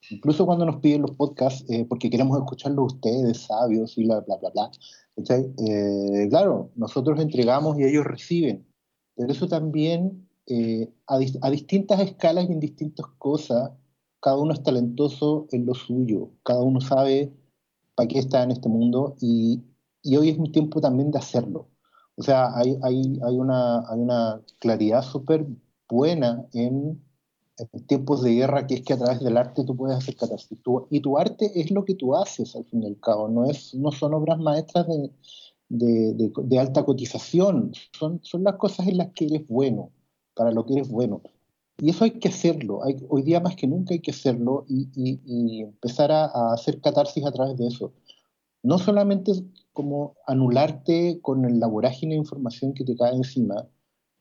S5: incluso cuando nos piden los podcasts, eh, porque queremos escucharlos ustedes, sabios y bla, bla, bla, bla. Eh, claro, nosotros entregamos y ellos reciben. Pero eso también, eh, a, a distintas escalas y en distintas cosas, cada uno es talentoso en lo suyo, cada uno sabe para qué está en este mundo y, y hoy es un tiempo también de hacerlo. O sea, hay, hay, hay, una, hay una claridad súper buena en, en tiempos de guerra, que es que a través del arte tú puedes hacer catarsis. Y tu arte es lo que tú haces, al fin y al cabo, no, es, no son obras maestras de, de, alta cotización, son, son las cosas en las que eres bueno, para lo que eres bueno. Y eso hay que hacerlo, hay, hoy día más que nunca hay que hacerlo y, empezar a, hacer catarsis a través de eso. No solamente como anularte con la vorágine de información que te cae encima,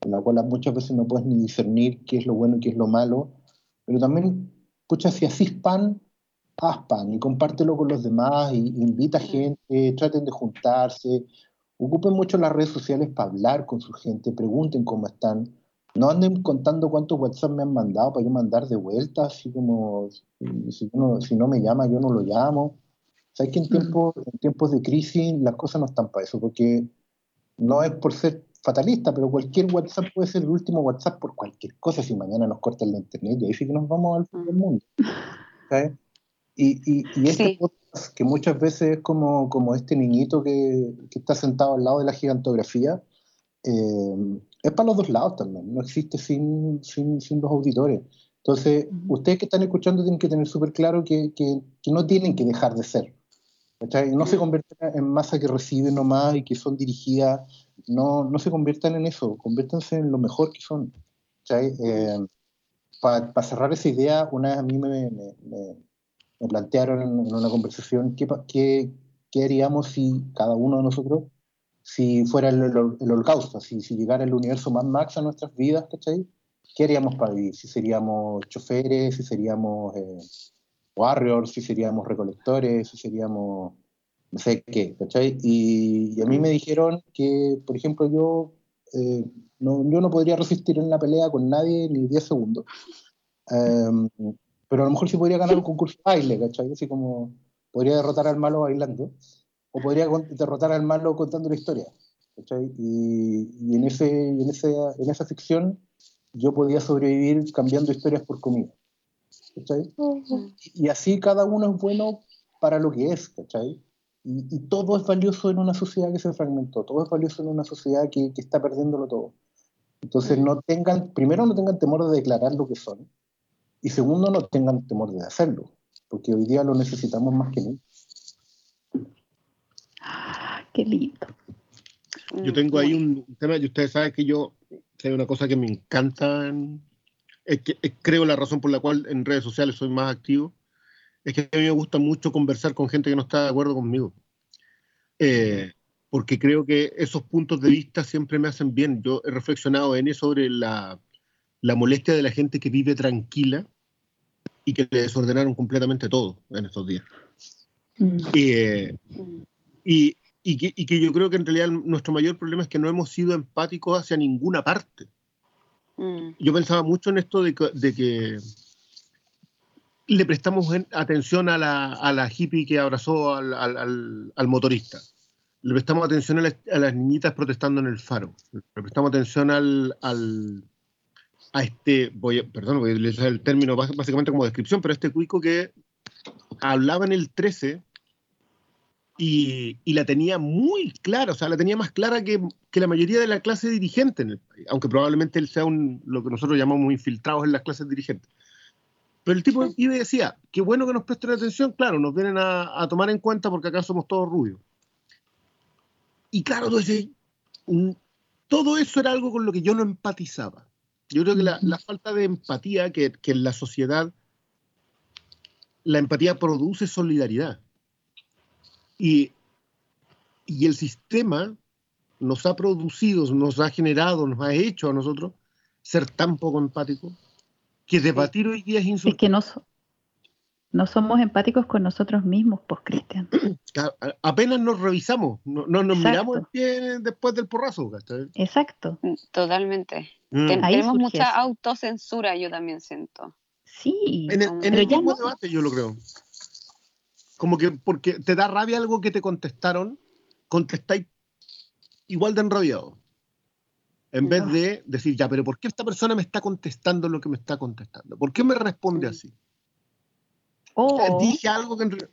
S5: con la cual muchas veces no puedes ni discernir qué es lo bueno y qué es lo malo, pero también, pucha, si así pan, haz pan y compártelo con los demás, y, invita a gente, traten de juntarse, ocupen mucho las redes sociales para hablar con su gente, pregunten cómo están, no anden contando cuántos WhatsApp me han mandado para yo mandar de vuelta, así como si no, si no me llama yo no lo llamo. Sabes que en, tiempos, en tiempos de crisis las cosas no están para eso, porque no es por ser fatalista, pero cualquier WhatsApp puede ser el último WhatsApp por cualquier cosa, si mañana nos cortan la internet y ahí sí que nos vamos al fin del mundo. ¿sabes? Y, y, y este
S3: Sí.
S5: podcast, que muchas veces es como, como este niñito que, que está sentado al lado de la gigantografía, eh, es para los dos lados también, no existe sin, sin, sin los auditores. Entonces, ustedes que están escuchando tienen que tener súper claro que, que, que no tienen que dejar de ser. ¿cachai? No se conviertan en masa que reciben nomás y que son dirigidas, no, no se conviertan en eso, conviértanse en lo mejor que son. Para cerrar esa idea, una vez a mí me, me, me- me plantearon en, una conversación qué, qué, qué haríamos si cada uno de nosotros, si fuera el, el- el holocausto, si, si llegara el universo más Max a nuestras vidas, ¿cachai? ¿Qué haríamos para vivir? Si seríamos choferes, si seríamos eh, warriors, si seríamos recolectores, si seríamos no sé qué, ¿cachai? Y, y a mí me dijeron que, por ejemplo, yo, eh, no, yo no podría resistir en una pelea con nadie ni 10 segundos. Em, pero a lo mejor sí podría ganar un concurso de baile, ¿cachai? Así como podría derrotar al malo bailando, o podría derrotar al malo contando la historia, ¿cachai? Y, y en, ese, en, ese, en esa ficción yo podía sobrevivir cambiando historias por comida, ¿cachai? Y así cada uno es bueno para lo que es, ¿cachai? Y, y todo es valioso en una sociedad que se fragmentó, todo es valioso en una sociedad que, que está perdiéndolo todo. Entonces no tengan, primero no tengan temor de declarar lo que son, y segundo no tengan temor de hacerlo, porque hoy día lo necesitamos más que nunca.
S2: Ah, Qué lindo.
S4: Yo tengo ahí un tema, y ustedes saben que yo, que hay una cosa que me encanta, en- es que es- creo la razón por la cual en redes sociales soy más activo, es que a mí me gusta mucho conversar con gente que no está de acuerdo conmigo. Eh, porque creo que esos puntos de vista siempre me hacen bien. Yo he reflexionado en eso sobre la, la molestia de la gente que vive tranquila y que le desordenaron completamente todo en estos días.
S2: Mm.
S4: Eh, y, y que, y que yo creo que en realidad nuestro mayor problema es que no hemos sido empáticos hacia ninguna parte.
S3: Mm.
S4: Yo pensaba mucho en esto de que, de que le prestamos en- atención a la, a la hippie que abrazó al, al- al- al motorista. Le prestamos atención a las, a las niñitas protestando en el faro. Le prestamos atención al, al, a este, voy perdón, voy a utilizar el término bás- básicamente como descripción, pero a este cuico que hablaba en el 13 y, y la tenía muy clara, o sea, la tenía más clara que, que la mayoría de la clase dirigente en el país, aunque probablemente él sea un, lo que nosotros llamamos infiltrados en las clases dirigentes. Pero el tipo iba y decía, qué bueno que nos presten atención, claro, nos vienen a, tomar en cuenta porque acá somos todos rubios. Y claro, decís, mm, todo eso era algo con lo que yo no empatizaba. Yo creo que la, la falta de empatía que, que en la sociedad, la empatía produce solidaridad. Y, y el sistema nos ha producido, nos ha generado, nos ha hecho a nosotros ser tan poco empáticos que debatir hoy día es
S2: Es
S4: insultante.
S2: que no, so- no somos empáticos con nosotros mismos, pues, Cristian.
S4: Apenas nos revisamos, no, no nos
S2: Exacto.
S4: miramos el pie después del porrazo. ¿cachai?
S2: Exacto.
S3: Mm, Totalmente.
S4: Mm.
S3: Ten-
S2: Ahí
S3: tenemos mucha
S2: eso.
S3: autocensura, yo también siento.
S2: Sí.
S4: En el,
S3: Como-
S4: en
S2: Pero
S4: el
S2: ya
S4: mismo
S2: no.
S4: debate yo lo creo. Como que porque te da rabia algo que te contestaron, contestáis igual de enrabiado. En vez de decir, ya, pero ¿por qué esta persona me está contestando lo que me está contestando? ¿Por qué me responde
S3: Mm.
S4: así?
S2: O,
S4: Dije algo que en re-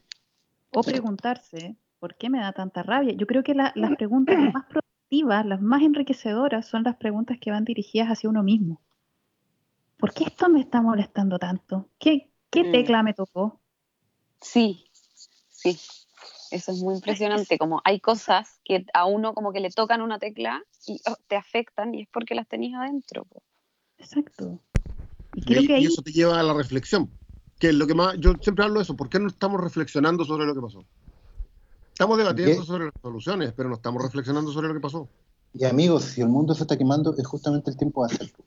S2: o preguntarse, ¿por qué me da tanta rabia? Yo creo que la- las preguntas más productivas, las más enriquecedoras, son las preguntas que van dirigidas hacia uno mismo. ¿Por qué esto me está molestando tanto? ¿Qué, qué
S3: Mm.
S2: tecla me tocó?
S3: Sí, sí. Eso es muy impresionante. Como hay cosas que a uno como que le tocan una tecla y oh, te afectan y es porque las tenías adentro. po.
S2: Exacto. Y
S4: eso te lleva a la reflexión. Que es lo que más, yo siempre hablo de eso, ¿por qué no estamos reflexionando sobre lo que pasó? Estamos debatiendo
S5: ¿Qué?
S4: sobre las soluciones, pero no estamos reflexionando sobre lo que pasó.
S5: Y amigos, si el mundo se está quemando, es justamente el tiempo de hacerlo.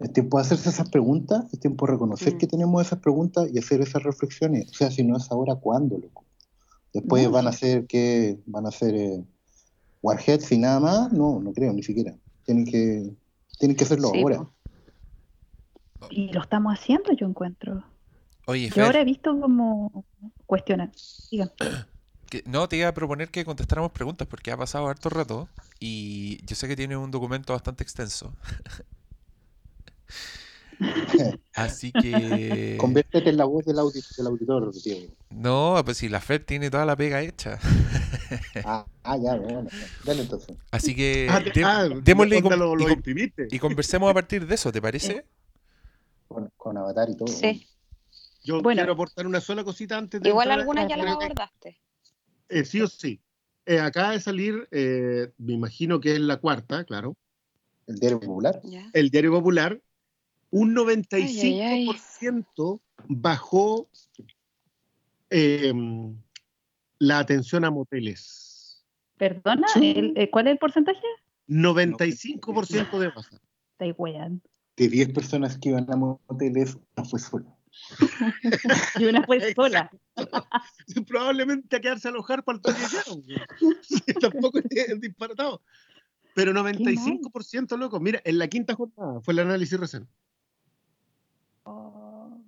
S5: Es tiempo de hacerse esas preguntas, es tiempo de reconocer
S3: Mm.
S5: que tenemos esas preguntas y hacer esas reflexiones. O sea, si no es ahora, ¿cuándo, loco? Después van a ser que van a ser eh, Warheads y nada más. No, no creo, ni siquiera. Tienen que, tienen que hacerlo
S3: Sí,
S5: ahora.
S2: y lo estamos haciendo, yo encuentro.
S1: Oye,
S2: Yo
S1: Fer,
S2: ahora he visto como cuestionar. Digan.
S1: que- no, te iba a proponer que contestáramos preguntas porque ha pasado harto rato y yo sé que tienes un documento bastante extenso. Así que...
S5: Conviértete en la voz del, audi- del auditor, tío.
S1: No, pues si la Fer tiene toda la pega hecha.
S5: Ah, ah, ya, bueno. Dale entonces.
S1: Así que
S4: Ah,
S1: Eh, de-
S4: ah,
S1: démosle y,
S4: lo,
S1: conversemos a partir de eso, ¿te parece?
S5: Con, con Avatar y todo.
S3: Sí.
S4: Yo
S2: Bueno.
S4: quiero aportar una sola cosita antes de
S3: Igual algunas ya las abordaste.
S4: eh, sí o sí. Eh, acaba de salir, eh, me imagino que es la cuarta, claro,
S5: El diario popular.
S4: El Diario Popular. Un
S3: Ay, ay,
S4: 95% bajó eh, la atención a moteles.
S2: ¿Perdona?
S5: Sí.
S2: ¿El- eh, ¿Cuál es el porcentaje?
S4: 95% de baja.
S2: Weando.
S5: De 10 personas que iban a moteles, una fue sola.
S2: Y una fue sola.
S4: Probablemente a quedarse a alojar para el toque. Sí, Tampoco es disparatado. Pero 95%, loco. Mira, en la quinta jornada fue el análisis recién.
S2: Oh,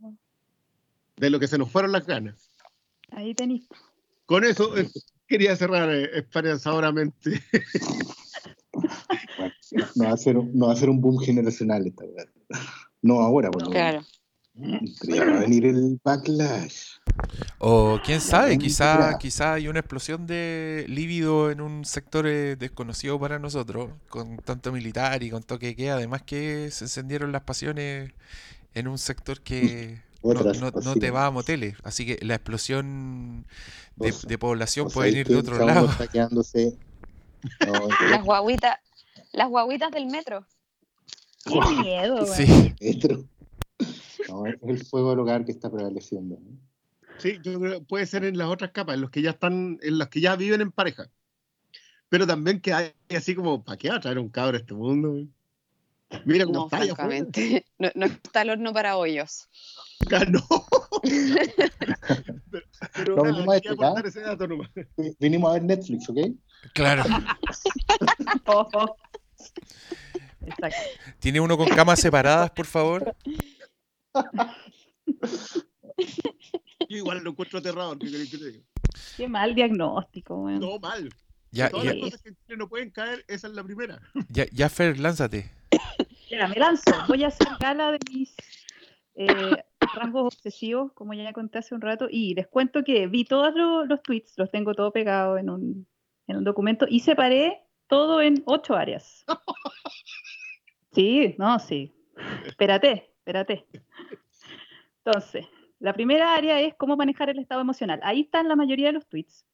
S4: De lo que se nos fueron las ganas.
S2: ahí tenéis.
S4: Con eso eh, quería cerrar eh, esperanzadoramente.
S5: No va a ser, no va a ser un boom generacional esta verdad. No ahora, por lo menos.
S3: Claro.
S5: Pero ya va a venir el backlash.
S1: O quién sabe, quizá, quizá hay una explosión de líbido en un sector eh, desconocido para nosotros, con tanto militar y con toque de queda, además que se encendieron las pasiones en un sector que no,
S5: Otras
S1: no- no te va a moteles, así que la explosión de, población puede venir de
S5: que
S1: otro lado.
S5: está quedándose. No,
S3: Las guaguitas, las guaguitas del metro.
S2: Qué miedo.
S1: Sí,
S5: metro. No, es el fuego del hogar que está prevaleciendo. ¿no?
S4: Sí, yo creo que puede ser en las otras capas, en los que ya están, en los que ya viven en pareja. Pero también que hay así como, ¿para qué va a traer un cabro a este mundo? Mira cómo
S3: No,
S4: está
S3: francamente. No, no está el horno para hoyos.
S4: Ah, no. pero pero
S5: No,
S4: nada,
S5: venimos a
S4: quería
S5: explicar.
S4: aportar ese dato nomás.
S5: Vinimos a ver Netflix, ¿ok?
S1: claro.
S2: Ojo. Exacto.
S1: ¿Tiene uno con camas separadas, por favor?
S4: Yo igual lo encuentro aterrador. ¿qué querés que te diga?
S2: Qué mal diagnóstico, weón.
S4: No, mal.
S1: Ya,
S4: Todas
S1: ya,
S4: las cosas que en Chile no pueden caer, esa es la primera.
S1: ya, ya, Fer, lánzate.
S2: Ya, me lanzo. Voy a hacer gala de mis eh, rasgos obsesivos, como ya conté hace un rato, y les cuento que vi todos los, los tweets, los tengo todo pegado en un, en un documento, y separé todo en ocho áreas. Sí, no, sí. Espérate, espérate. Entonces, la primera área es cómo manejar el estado emocional. Ahí están la mayoría de los tweets.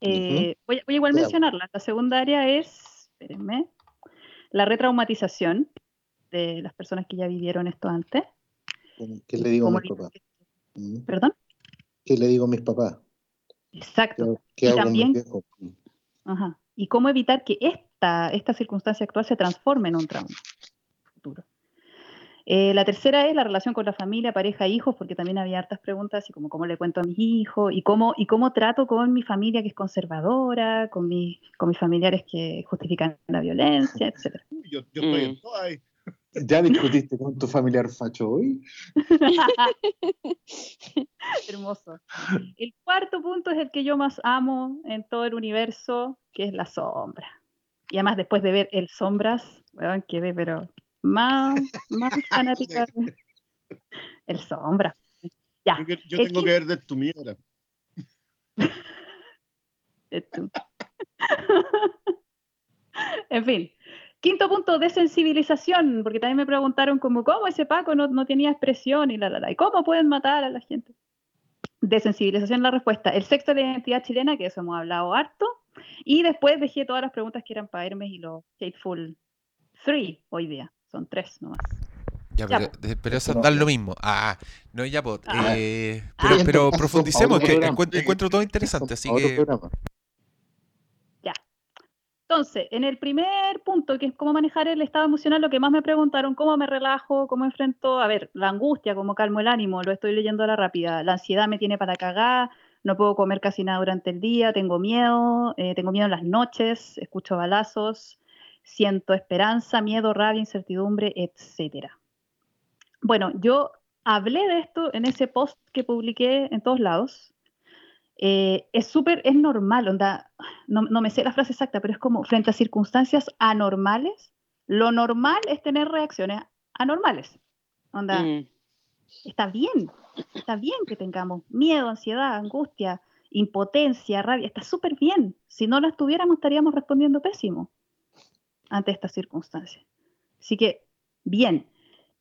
S2: Eh, voy, voy a igual mencionarla. La segunda área es, espérenme, la retraumatización de las personas que ya vivieron esto antes.
S5: ¿Qué le digo a mis papás?
S2: Perdón.
S5: ¿Qué le digo a mis papás?
S2: Exacto.
S5: ¿Qué
S2: Y
S5: hago con mis
S2: también-. Ajá. Y cómo evitar que esta, esta circunstancia actual se transforme en un trauma. Eh, la tercera es la relación con la familia, pareja, hijos, porque también había hartas preguntas, así como cómo le cuento a mis hijos y cómo, y cómo trato con mi familia que es conservadora, con, mi, con mis familiares que justifican la violencia, etc.
S4: Yo, yo estoy
S3: Mm.
S4: en todo ahí.
S5: ¿Ya discutiste con tu familiar facho hoy?
S2: Hermoso. El cuarto punto es el que yo más amo en todo el universo, que es la sombra. Y además después de ver el sombras, weón, quedé pero más, más fanática. de- El sombra. Ya.
S4: Yo, tengo que ver de tu mierda.
S2: En fin. Quinto punto, desensibilización, porque también me preguntaron como, ¿cómo ese Paco no, no tenía expresión y la, la, la? ¿Y cómo pueden matar a la gente? Desensibilización la respuesta. El sexto, la identidad chilena, que eso hemos hablado harto. Y después dejé todas las preguntas que eran para Hermes y los Hateful Three hoy día. Son tres nomás.
S1: Ya,
S2: Ya,
S1: pero, eso
S5: No.
S1: da lo mismo. Ah, no, ya, pues.
S2: Ah.
S1: eh,
S2: Ah.
S1: pero, profundicemos, que encuentro, encuentro todo interesante, así que.
S5: programa.
S2: Entonces, en el primer punto, que es cómo manejar el estado emocional, lo que más me preguntaron, cómo me relajo, cómo enfrento, a ver, la angustia, cómo calmo el ánimo, lo estoy leyendo a la rápida, la ansiedad me tiene para cagar, no puedo comer casi nada durante el día, tengo miedo, eh, tengo miedo en las noches, escucho balazos, siento esperanza, miedo, rabia, incertidumbre, etcétera. Bueno, yo hablé de esto en ese post que publiqué en todos lados. Eh, es súper, es normal, onda, no, no me sé la frase exacta, pero es como frente a circunstancias anormales, lo normal es tener reacciones anormales. Onda,
S3: Mm.
S2: está bien, está bien que tengamos miedo, ansiedad, angustia, impotencia, rabia, está súper bien. Si no las tuviéramos, estaríamos respondiendo pésimo ante estas circunstancias. Así que, bien.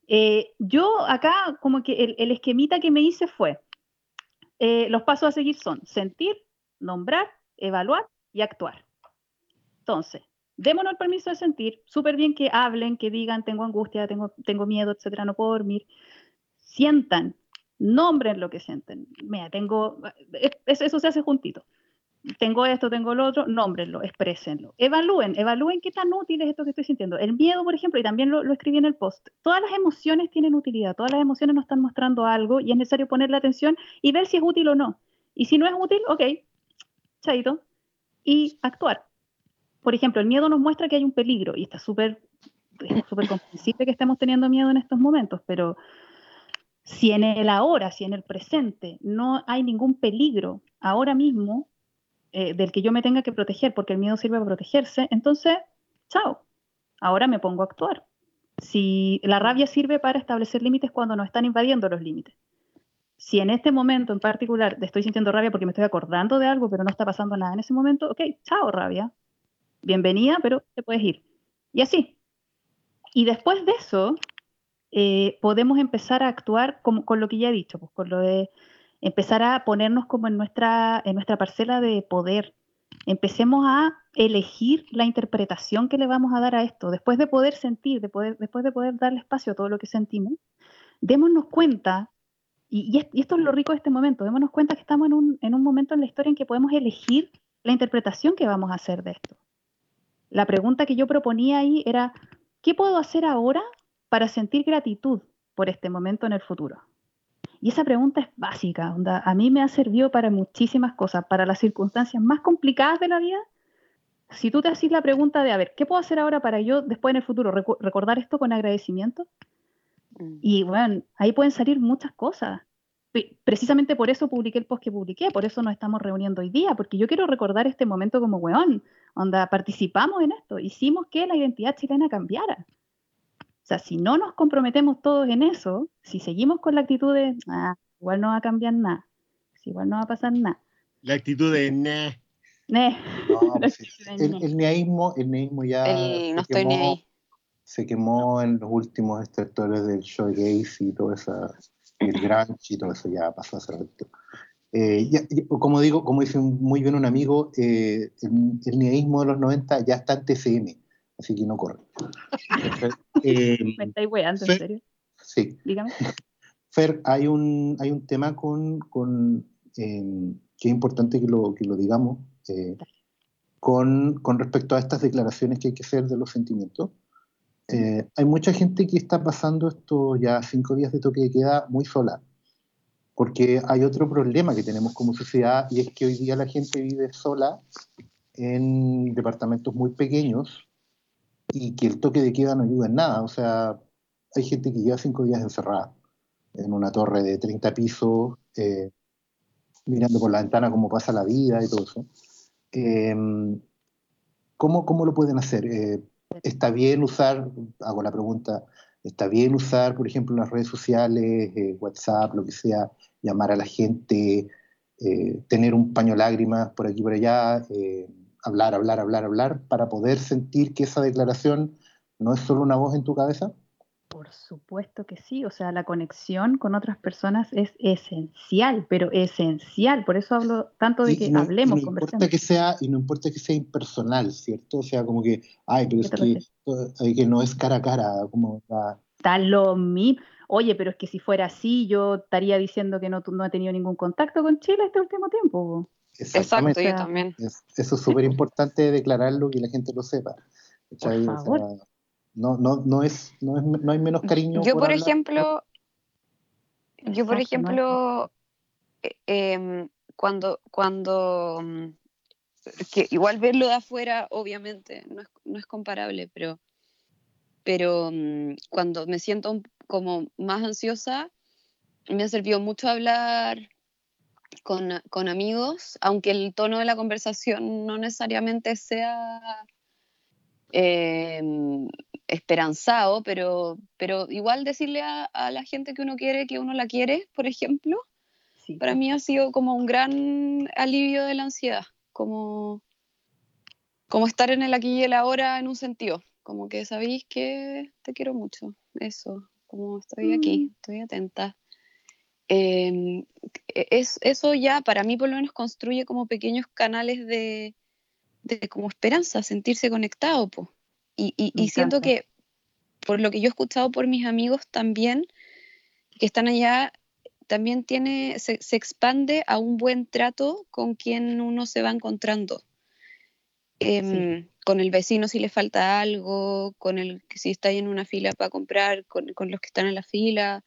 S2: Eh, yo acá, como que el, esquemita que me hice fue, eh, los pasos a seguir son sentir, nombrar, evaluar y actuar. Entonces, démonos el permiso de sentir, súper bien que hablen, que digan, tengo angustia, tengo, tengo miedo, etcétera, no puedo dormir. Sientan, nombren lo que sienten. Mira, tengo, es- eso se hace juntito. Tengo esto, tengo lo otro, nómbrenlo, exprésenlo. Evalúen, evalúen qué tan útil es esto que estoy sintiendo. El miedo, por ejemplo, y también lo, lo escribí en el post, todas las emociones tienen utilidad, todas las emociones nos están mostrando algo y es necesario ponerle atención y ver si es útil o no. Y si no es útil, ok, chaito, y actuar. Por ejemplo, el miedo nos muestra que hay un peligro y está súper súper comprensible que estemos teniendo miedo en estos momentos, pero si en el ahora, si en el presente no hay ningún peligro ahora mismo eh, del que yo me tenga que proteger, porque el miedo sirve para protegerse, entonces, chao, ahora me pongo a actuar. Si la rabia sirve para establecer límites cuando nos están invadiendo los límites. Si en este momento en particular estoy sintiendo rabia porque me estoy acordando de algo, pero no está pasando nada en ese momento, ok, chao rabia, bienvenida, pero te puedes ir. Y así. Y después de eso, eh, podemos empezar a actuar como, con lo que ya he dicho, pues, con lo de empezar a ponernos como en nuestra, en nuestra parcela de poder. Empecemos a elegir la interpretación que le vamos a dar a esto. Después de poder sentir, de poder, después de poder darle espacio a todo lo que sentimos, démonos cuenta, y, y es- y esto es lo rico de este momento, démonos cuenta que estamos en un, en un momento en la historia en que podemos elegir la interpretación que vamos a hacer de esto. La pregunta que yo proponía ahí era, ¿qué puedo hacer ahora para sentir gratitud por este momento en el futuro? Y esa pregunta es básica, onda, a mí me ha servido para muchísimas cosas, para las circunstancias más complicadas de la vida. Si tú te haces la pregunta de, a ver, ¿qué puedo hacer ahora para yo después en el futuro recu- recordar esto con agradecimiento?
S3: Mm.
S2: Y bueno, ahí pueden salir muchas cosas. Precisamente por eso publiqué el post que publiqué, por eso nos estamos reuniendo hoy día, porque yo quiero recordar este momento como weón, onda, participamos en esto, hicimos que la identidad chilena cambiara. Sea, si no nos comprometemos todos en eso, si seguimos con la actitud de, ah, igual no va a cambiar nada, igual no va a pasar nada.
S4: La actitud de, nah.
S2: Eh,
S5: No, pues, el, el neísmo, el neísmo ya
S3: El no
S5: se,
S3: estoy ni
S5: quemó,
S3: ahí.
S5: se quemó en los últimos extractores del showgaze y todo eso, y el grunge y todo eso ya pasó hace rato. Eh, ya- ya- como digo, como dice muy bien un amigo, eh, el, el neísmo de los 90 ya está en TCM, así que no corre. Eh,
S2: Me estáis weando,
S5: Sí.
S2: en serio.
S5: sí,
S2: Dígame.
S5: Fer, hay un, hay un tema con, con, eh, que es importante que lo, que lo digamos eh, con, con respecto a estas declaraciones que hay que hacer de los sentimientos. Eh, hay mucha gente que está pasando estos ya cinco días de toque de queda muy sola, porque hay otro problema que tenemos como sociedad y es que hoy día la gente vive sola en departamentos muy pequeños y que el toque de queda no ayuda en nada. O sea, hay gente que lleva cinco días encerrada en una torre de 30 pisos, eh, mirando por la ventana cómo pasa la vida y todo eso. Eh, ¿cómo, ¿Cómo lo pueden hacer? Eh, ¿Está bien usar, hago la pregunta, ¿está bien usar, por ejemplo, las redes sociales, eh, WhatsApp, lo que sea, llamar a la gente, eh, tener un paño lágrimas por aquí y por allá, eh, hablar, hablar, hablar, hablar, para poder sentir que esa declaración no es solo una voz en tu cabeza?
S2: Por supuesto que sí, o sea, la conexión con otras personas es esencial, pero esencial, por eso hablo tanto de
S5: Y-
S2: que
S5: y no, y
S2: hablemos,
S5: no importa
S2: conversemos.
S5: que sea y no importa que sea impersonal cierto o sea como que ay pero
S2: ¿Qué
S5: es que, que no es cara a cara como la-
S2: Da lo mismo. Oye, pero es que si fuera así, yo estaría diciendo que no, no he tenido ningún contacto con Chile este último tiempo.
S3: Exacto,
S5: exactamente
S3: yo también.
S5: Es- eso es súper importante declararlo y que la gente lo sepa no, no, no, es, no, es, no hay menos cariño
S3: Yo, por ejemplo, yo, por ejemplo, eh, em, cuando, cuando, mm, que igual verlo de afuera, obviamente, no es, no es comparable, pero, pero mm, cuando me siento como más ansiosa, me ha servido mucho hablar con, con amigos, aunque el tono de la conversación no necesariamente sea em, esperanzado, pero, pero igual decirle a, a la gente que uno quiere que uno la quiere, por ejemplo,
S2: Sí,
S3: para mí ha sido como un gran alivio de la ansiedad, como, como estar en el aquí y el ahora en un sentido, como que sabéis que te quiero mucho, eso, como estoy aquí,
S2: Mm.
S3: estoy atenta. Em, es, eso ya para mí por lo menos construye como pequeños canales de, de como esperanza, sentirse conectado. po. Y, y- y siento que por lo que yo he escuchado por mis amigos también, que están allá, también tiene, se, se expande a un buen trato con quien uno se va encontrando. Em, Con el vecino si le falta algo, con el si está ahí en una fila para comprar, con, con los que están en la fila,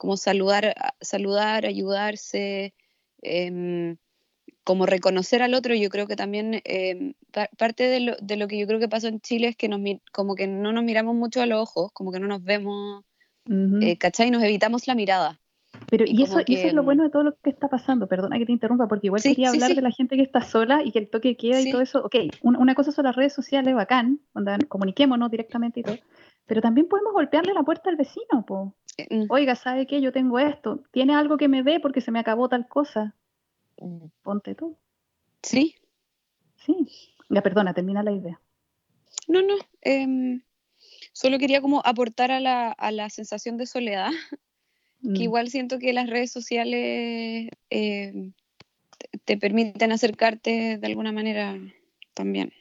S3: como saludar, saludar ayudarse, em, como reconocer al otro. Yo creo que también pa- parte de lo, de lo que yo creo que pasa en Chile es que nos, como que no nos miramos mucho a los ojos, como que no nos vemos,
S2: Ujú.
S3: eh, ¿cachai? Nos evitamos la mirada.
S2: Pero,
S3: y
S2: y, eso, y eso es
S3: que,
S2: lo bueno de todo lo que está pasando. Perdona que te interrumpa, porque igual
S3: Sí,
S2: quería
S3: sí,
S2: hablar
S3: sí.
S2: de la gente que está sola y que el toque queda y todo eso. Ok, un- una cosa son las redes sociales, bacán, onda, comuniquémonos directamente y todo. Pero también podemos golpearle la puerta al vecino, po.
S3: Eh, mm,
S2: Oiga, ¿sabe qué? Yo tengo esto. ¿Tiene algo que me dé porque se me acabó tal cosa? Ponte tú.
S3: Sí,
S2: Sí. Ya, perdona, termina la idea.
S3: no, no. em, solo quería como aportar a la, a la sensación de soledad,
S2: Mm,
S3: que igual siento que las redes sociales em, te, te permiten acercarte de alguna manera también.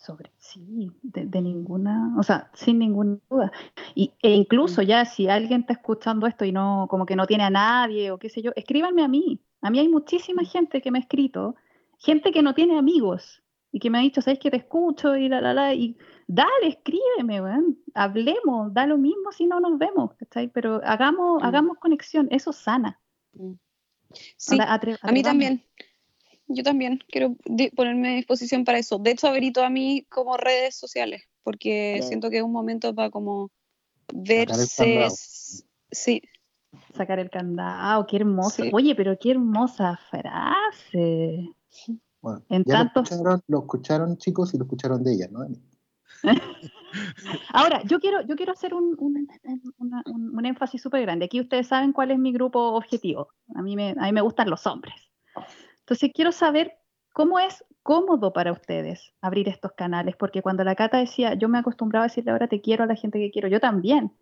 S2: Sobre, sí, de, de ninguna, o sea, sin ninguna duda. Y, e incluso ya si alguien está escuchando esto y no, como que no tiene a nadie o qué sé yo, escríbanme a mí. A mí hay muchísima gente que me ha escrito, gente que no tiene amigos y que me ha dicho, ¿sabes que te escucho? Y la, la, la, y dale, escríbeme, hablemos, da lo mismo si no nos vemos, ¿cachai? Pero hagamos,
S3: Mm.
S2: hagamos conexión, eso sana.
S3: Sí,
S2: Onda, atre-
S3: a mí también. Yo también quiero ponerme a disposición para eso. De hecho, habilito a mí como redes sociales, porque
S5: Claro.
S3: siento que es un momento para como
S5: el
S3: verse. Sí,
S2: Sacar el candado, qué hermoso.
S3: Sí.
S2: Oye, pero qué hermosa frase.
S5: Bueno,
S2: En
S5: ya
S2: tantos-
S5: lo, escucharon, lo escucharon chicos y lo escucharon de ella ¿no?
S2: Ahora, yo quiero, yo quiero hacer un, un, una- un- un énfasis súper grande. Aquí ustedes saben cuál es mi grupo objetivo. A mí, me, a mí me gustan los hombres. Entonces, quiero saber cómo es cómodo para ustedes abrir estos canales, porque cuando la Cata decía, yo me acostumbraba a decirle ahora te quiero a la gente que quiero, yo también.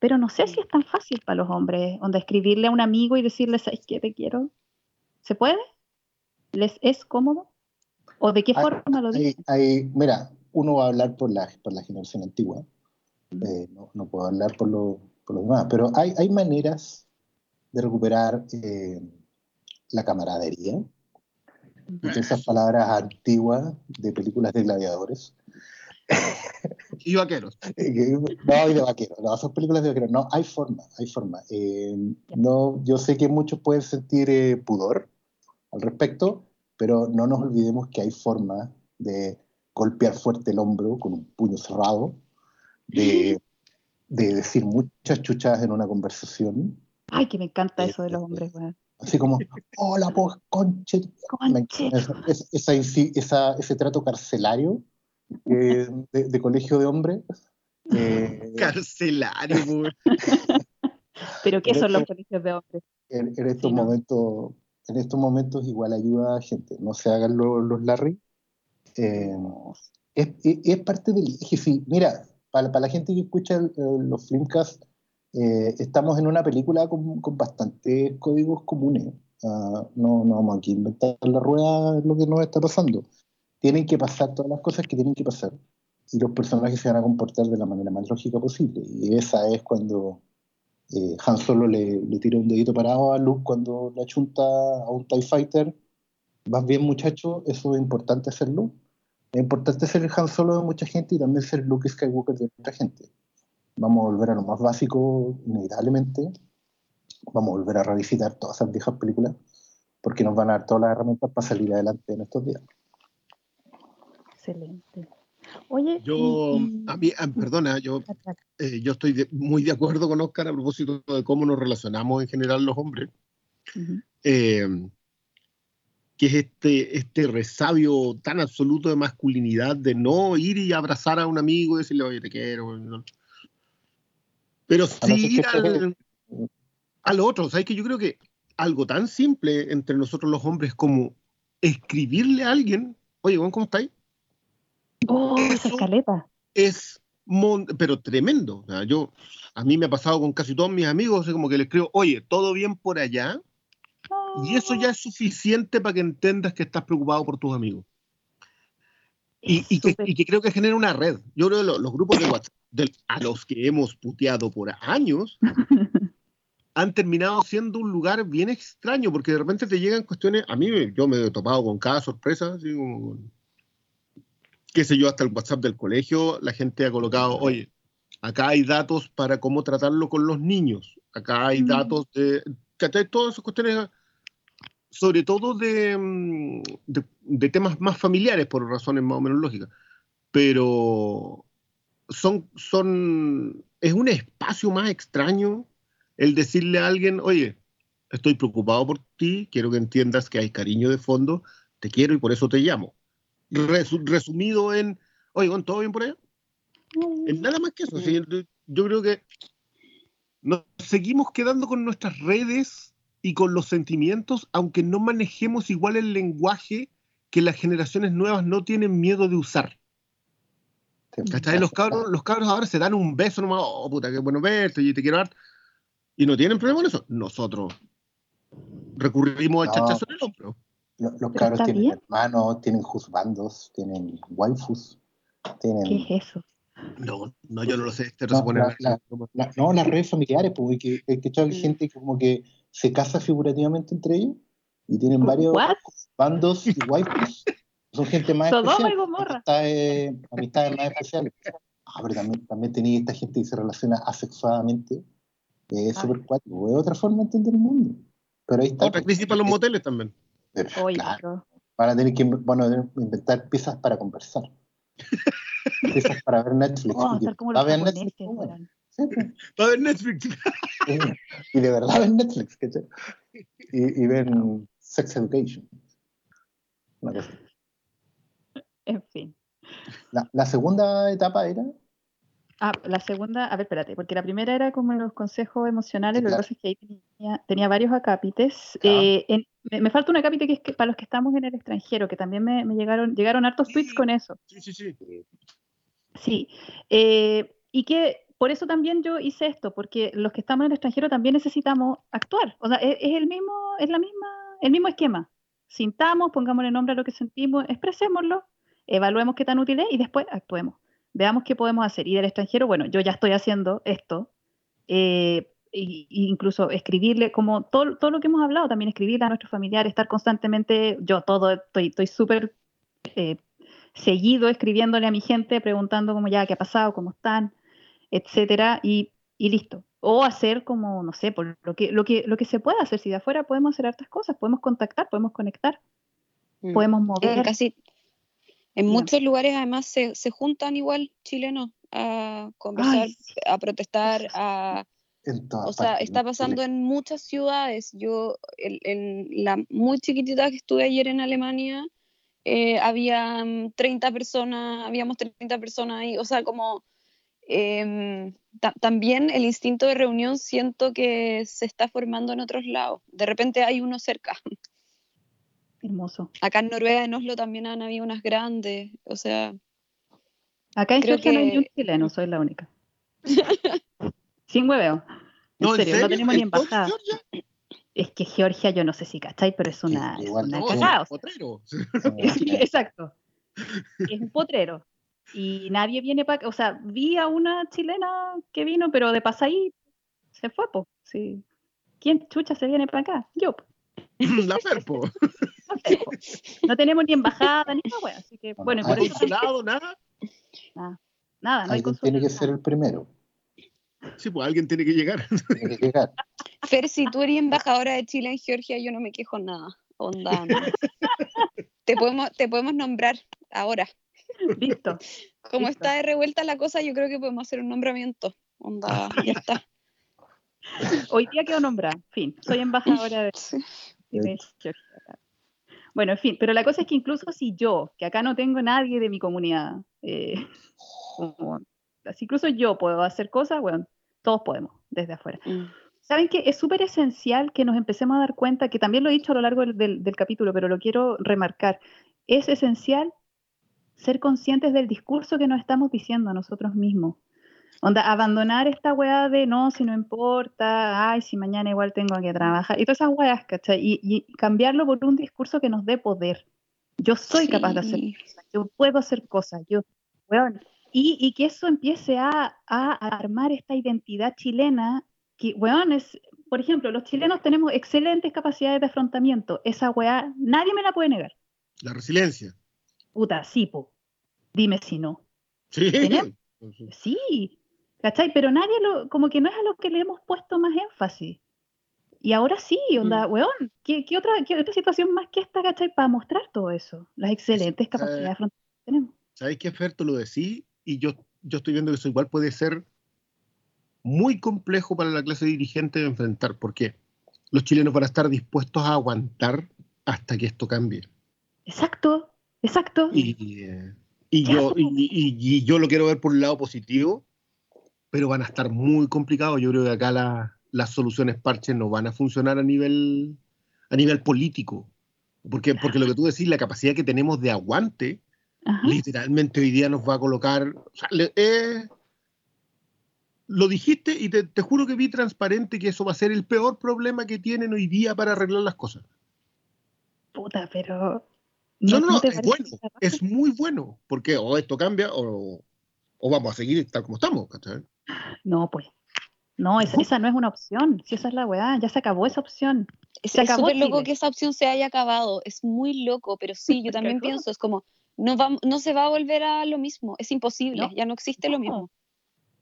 S2: Pero no sé si es tan fácil para los hombres, donde escribirle a un amigo y decirle, ¿sabes qué te quiero? ¿Se puede? ¿Les es cómodo? ¿O de qué
S5: Hay-
S2: forma lo
S5: Hay-
S2: dicen?
S5: hay- mira, uno va a hablar por la, por la generación antigua, eh, no, no puedo hablar por, lo- por los demás, pero hay, hay maneras de recuperar eh, la camaradería, de esas palabras antiguas de películas de gladiadores.
S4: Y vaqueros.
S5: Eh, No, hay de vaqueros, no, son películas de vaqueros. No, hay forma, hay forma. Eh, no, yo sé que muchos pueden sentir eh, pudor al respecto, pero no nos olvidemos que hay forma de golpear fuerte el hombro con un puño cerrado, de, de decir muchas chuchadas en una conversación,
S2: Ay, que me encanta eso de los hombres.
S5: Así como, hola, pues, conche.
S2: Conche.
S5: encanta esa- ese trato carcelario eh, de, de colegio de hombres. eh,
S4: Carcelario.
S2: Pero ¿qué son los
S5: es
S2: colegios de hombres?
S5: en, en estos
S2: Sí, ¿no?
S5: momentos en estos momentos igual ayuda a gente no se hagan lo- los Larry Eh, es, es- es parte del eje sí mira para, para la gente que escucha el- los Flimcast eh, estamos en una película con, con bastantes códigos comunes Ah, no, no vamos aquí a inventar la rueda lo que nos está pasando tienen que pasar todas las cosas que tienen que pasar y los personajes se van a comportar de la manera más lógica posible y esa es cuando eh, Han Solo le, le tira un dedito parado a Luke cuando le achunta a un TIE Fighter. Más bien, muchacho, eso es importante hacerlo. Es importante ser el Han Solo de mucha gente y también ser Luke Skywalker de otra gente. Vamos a volver a lo más básico, inevitablemente. Vamos a volver a revisitar todas esas viejas películas porque nos van a dar todas las herramientas para salir adelante en estos días.
S2: Excelente. Oye,
S4: Yo,
S2: y- y-
S4: a mí, ah, perdona, yo, eh, yo estoy de- muy de acuerdo con Oscar a propósito de cómo nos relacionamos en general los hombres. Eh, que es este, este resabio tan absoluto de masculinidad de no ir y abrazar a un amigo y decirle, oye, te quiero. ¿no? Pero sí ir al, al otro. ¿Sabes que Yo creo que algo tan simple entre nosotros los hombres como escribirle a alguien, oye, Juan, ¿cómo estáis?
S2: Oh, esa
S4: Eso-
S2: escaleta.
S4: es mon- pero tremendo. O sea, yo, a mí me ha pasado con casi todos mis amigos, así como que les creo, oye, ¿todo bien por allá? Y eso ya es suficiente para que entendas que estás preocupado por tus amigos. Y, que, y que creo que genera una red. Yo creo que los, los grupos de WhatsApp, a los que hemos puteado por años, han terminado siendo un lugar bien extraño, porque de repente te llegan cuestiones, a mí yo me he topado con cada sorpresa, así como, qué sé yo, hasta el WhatsApp del colegio, la gente ha colocado, oye, acá hay datos para cómo tratarlo con los niños, acá hay
S2: Mm.
S4: datos de, ¿cachai? Todas esas cuestiones, sobre todo de, mm, de, de temas más familiares, por razones más o menos lógicas, pero son, son, es un espacio más extraño el decirle a alguien, oye, estoy preocupado por ti, quiero que entiendas que hay cariño de fondo, te quiero y por eso te llamo. Resu- resumido en, oye, ¿todo bien por allá? En nada más que eso. yo- yo creo que nos seguimos quedando con nuestras redes y con los sentimientos, aunque no manejemos igual el lenguaje que las generaciones nuevas no tienen miedo de usar. ¿Cachai? Los cabros, los cabros ahora se dan un beso nomás, oh puta, qué bueno verte, y te quiero dar. Y no tienen problema con eso. Nosotros recurrimos al
S5: No.
S4: chachazo en el hombro.
S5: Lo- Los,
S2: Pero
S5: cabros tienen
S2: bien.
S5: hermanos, tienen juzbandos, tienen waifus, tienen...
S2: ¿Qué es eso?
S4: No, no, yo no lo sé. Este
S5: No,
S4: se pone
S5: la- la- La- no, las redes familiares, pues, que, que, que hay
S3: Mm.
S5: gente que como que se casa figurativamente entre ellos y tienen varios
S2: ¿What?
S5: bandos y waifus. Son gente más
S2: Sodoma
S5: especial.
S2: y Gomorra.
S5: Amistades, amistades más especiales. Ah, pero también, también tenía esta gente que se relaciona asexuadamente. Es
S2: Ah.
S5: súper cuático. Es otra forma de entender el mundo. Pero ahí está.
S4: Otra crisis para los moteles también.
S5: Eh,
S2: Oye,
S5: claro,
S2: pero-
S5: van a tener que que inventar piezas para conversar. piezas para ver Netflix.
S2: como
S5: va
S2: los
S5: a ver Netflix, sí.
S4: Va a ver Netflix.
S5: y de verdad ven Netflix, ¿cachai? Y, y ven Sex Education. Una cosa.
S2: En fin.
S5: La, la segunda etapa era.
S2: Ah, la segunda, a ver, espérate, porque la primera era como los consejos emocionales, lo que
S5: Claro.
S2: pasa es que ahí tenía, tenía varios acápites. Eh, en- me, me falta un acápite que es que para los que estamos en el extranjero, que también me, me llegaron, llegaron hartos tweets con eso.
S4: Sí, sí, sí.
S2: Sí, eh, y que por eso también yo hice esto, porque los que estamos en el extranjero también necesitamos actuar. O sea, es, es el mismo, es la misma, el mismo esquema. Sintamos, pongámosle nombre a lo que sentimos, expresémoslo, evaluemos qué tan útil es y después actuemos. Veamos qué podemos hacer. Y del extranjero, bueno, yo ya estoy haciendo esto. eh, y incluso escribirle, como todo, todo lo que hemos hablado, también escribirle a nuestros familiares, estar constantemente, yo todo, estoy estoy súper eh, seguido escribiéndole a mi gente, preguntando cómo ya, qué ha pasado, cómo están, etcétera, y, y listo. O hacer como, no sé, por lo que, lo que, lo que se pueda hacer, si de afuera podemos hacer hartas cosas, podemos contactar, podemos conectar,
S3: Mm.
S2: podemos
S3: En
S2: mover.
S3: casi en muchos lugares además se, se juntan igual chilenos a conversar,
S2: Ay,
S3: a protestar, a o sea, está pasando en muchas ciudades. Yo, en la muy chiquitita que estuve ayer en Alemania, eh, había 30 personas, habíamos 30 personas ahí. O sea, como em, ta- también el instinto de reunión siento que se está formando en otros lados. De repente hay uno cerca.
S2: Hermoso.
S3: Acá en Noruega, en Oslo, también han habido unas grandes. O sea,
S2: Acá en
S3: Creo
S2: Georgia no hay ni un
S3: que-
S2: chileno, soy la única. Sin hueveo. En,
S4: No,
S2: serio, no tenemos ni
S4: ¿En
S2: embajada.
S4: Georgia?
S2: Es que Georgia, yo no sé si cachai, pero es una, es una
S5: no,
S2: o sea,
S4: potrero.
S2: Exacto. Es un potrero. Y nadie viene para... O sea, vi a una chilena que vino, pero de pasaí se fue, po. Sí. ¿Quién chucha se viene para acá? Yo. po.
S4: La Ferpo.
S2: No, sé. No tenemos ni embajada ni nada, wea, Así que, bueno, y por
S5: hay
S2: eso
S4: Consulado, nada.
S2: nada, nada, no hay
S5: Alguien tiene que
S2: consulado,
S5: ser el primero.
S4: Sí, pues alguien tiene que llegar.
S5: Tiene que llegar.
S3: Fer, si tú eres embajadora de Chile en Georgia, yo no me quejo nada. Onda. no. te, podemos, te podemos nombrar ahora.
S2: Listo.
S3: Como
S2: Listo.
S3: está de revuelta la cosa, yo creo que podemos hacer un nombramiento. Onda, ya está.
S2: Hoy día quedó nombrada. Fin. Soy embajadora de. Bueno, en fin, pero la cosa es que incluso si yo, que acá no tengo nadie de mi comunidad, eh, como- si incluso yo puedo hacer cosas, bueno, todos podemos, desde afuera.
S3: Mm.
S2: ¿Saben que es súper esencial que nos empecemos a dar cuenta, que también lo he dicho a lo largo del, del- del capítulo, pero lo quiero remarcar, es esencial ser conscientes del discurso que nos estamos diciendo a nosotros mismos. Onda, abandonar esta weá de no, si no importa, ay, si mañana igual tengo que trabajar, y todas esas weas, ¿cachai? Y, y cambiarlo por un discurso que nos dé poder. Yo soy capaz de hacer cosas, yo puedo hacer cosas, yo, weón. Y, y que eso empiece a, a armar esta identidad chilena, que, weón, es, por ejemplo, los chilenos tenemos excelentes capacidades de afrontamiento, esa weá, nadie me la puede negar.
S4: La resiliencia.
S2: Puta, sí, po. Dime si no.
S4: Sí.
S2: ¿Tenemos? Sí, ¿cachai? Pero nadie lo, como que no es a lo que le hemos puesto más énfasis. Y ahora sí, onda, weón, ¿qué, qué otra, qué otra situación más que esta, cachai? Para mostrar todo eso, las excelentes
S4: eh,
S2: capacidades de afrontamiento que tenemos.
S4: ¿Sabes qué, Fer? Tú lo decís y yo, yo estoy viendo que eso igual puede ser muy complejo para la clase dirigente de enfrentar. ¿Por qué? Los chilenos van a estar dispuestos a aguantar hasta que esto cambie.
S2: Exacto, exacto.
S4: Y, eh, y yo, y, yo lo quiero ver por un lado positivo, pero van a estar muy complicados. Yo creo que acá la- las soluciones parches no van a funcionar a nivel, a nivel político. Porque, porque lo que tú decís, la capacidad que tenemos de aguante,
S2: Ajá.
S4: literalmente hoy día nos va a colocar. o sea, eh, lo dijiste y te, te juro que vi transparente que eso va a ser el peor problema que tienen hoy día para arreglar las cosas.
S2: Puta, pero.
S4: No, no, no, es bueno, es muy bueno, porque o esto cambia o, o vamos a seguir tal como estamos. ¿cachai?
S2: No, pues. No, esa, esa no es una opción. Si esa es la weá, ya se acabó esa opción.
S3: Es
S2: Se
S3: es
S2: acabó
S3: súper loco que esa opción se haya acabado. Es muy loco, pero sí, yo también pienso, es como, no, va, no se va a volver a lo mismo. Es imposible,
S2: No.
S3: ya no existe lo
S2: No.
S3: mismo.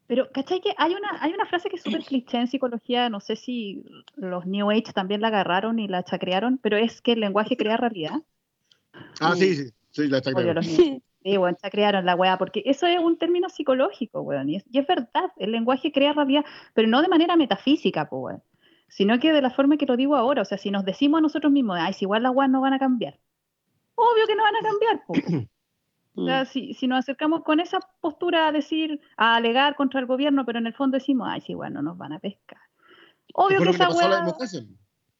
S2: Pero, ¿cachai? Que hay una, hay una frase que es súper cliché en psicología, no sé si los New Age también la agarraron y la chacrearon, pero es que el lenguaje crea realidad.
S4: Ah, sí, sí, sí, la claro.
S2: los. Sí, weón, chacrearon la weá, porque eso es un término psicológico, weón, y es, y es verdad, el lenguaje crea realidad, pero no de manera metafísica, pues, weón, sino que de la forma que lo digo ahora, o sea, si nos decimos a nosotros mismos, ay, si igual las weas no van a cambiar, obvio que no van a cambiar, po. O sea, si, si nos acercamos con esa postura a decir, a alegar contra el gobierno, pero en el fondo decimos, ay, sí, bueno, nos van a pescar. Obvio que esa
S4: democracia.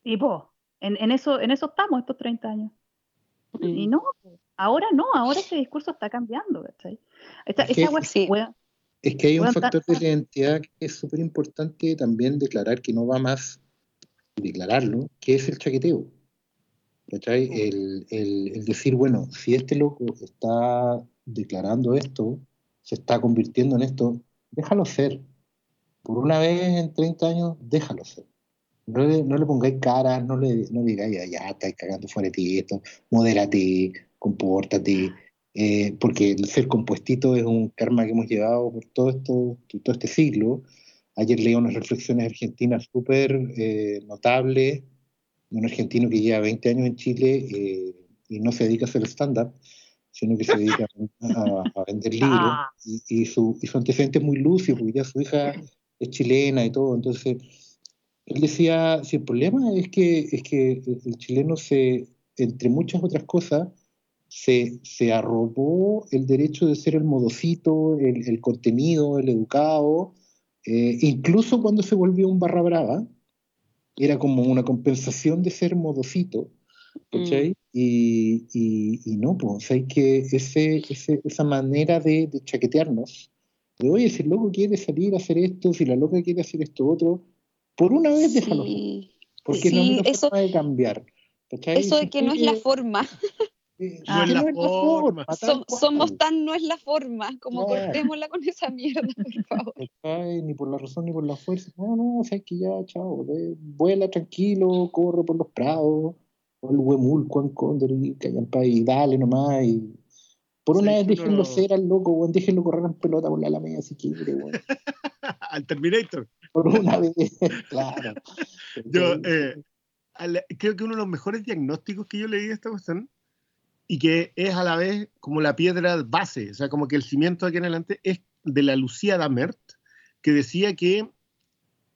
S2: Y po, en, en eso, en eso estamos estos 30 años. Y no, ahora no, ahora ese discurso está cambiando, ¿cachai? Esta,
S5: Es que-
S3: sí.
S5: Es que hay un factor de identidad que es súper importante también declarar que no va más, declararlo, que es el chaqueteo. ¿Cachai? El, el- el decir, bueno, si este loco está declarando esto, se está convirtiendo en esto, déjalo ser. Por una vez en 30 años, déjalo ser. No le, no le pongáis caras, no le no digáis, "Ah, ya, estáis cagando fuera de ti esto, modérate, compórtate, eh, porque el ser compuestito es un karma que hemos llevado por todo, esto, todo este siglo. Ayer leí unas reflexiones argentinas súper eh, notables de un argentino que lleva 20 años en Chile eh, y no se dedica a hacer stand-up, sino que se dedica a, a vender libros.
S2: Ah.
S5: Y, y su, y su antecedente es muy lúcido, porque ya su hija es chilena y todo. Entonces, él decía, si el problema es que, es que el chileno se, entre muchas otras cosas, se, se arrobó el derecho de ser el modocito, el, el contenido, el educado, eh, incluso cuando se volvió un barra brava, era como una compensación de ser modocito, ¿cachai? Y, y, y no, pues hay que ese, ese, esa manera de, de chaquetearnos, de oye, si el loco quiere salir a hacer esto, si la loca quiere hacer esto otro, por una vez déjalo, hacer,
S3: Sí.
S5: porque es la
S3: Sí,
S5: única
S3: eso-
S5: forma de cambiar. ¿cachai?
S3: Eso de que no es la forma.
S2: No es
S4: la forma.
S3: Som- somos tan no es la forma. Como cortémosla con esa mierda, por favor.
S5: ¿cachai? Ni por la razón ni por la fuerza. No, no, o sea, es que ya, chao, vuela tranquilo, corre por los prados, o el huemul, Juan Cóndor y Callampa, y dale nomás. Y... Por una
S4: Sí,
S5: vez déjenlo
S4: no-
S5: ser al loco, weón, déjenlo correr en pelota por la alameda si quiere, weón.
S4: Al Terminator.
S5: Por una vez, claro.
S4: Yo eh, creo que uno de los mejores diagnósticos que yo leí de esta cuestión y que es a la vez como la piedra base, o sea, como que el cimiento de aquí en adelante es de la Lucía Damert, que decía que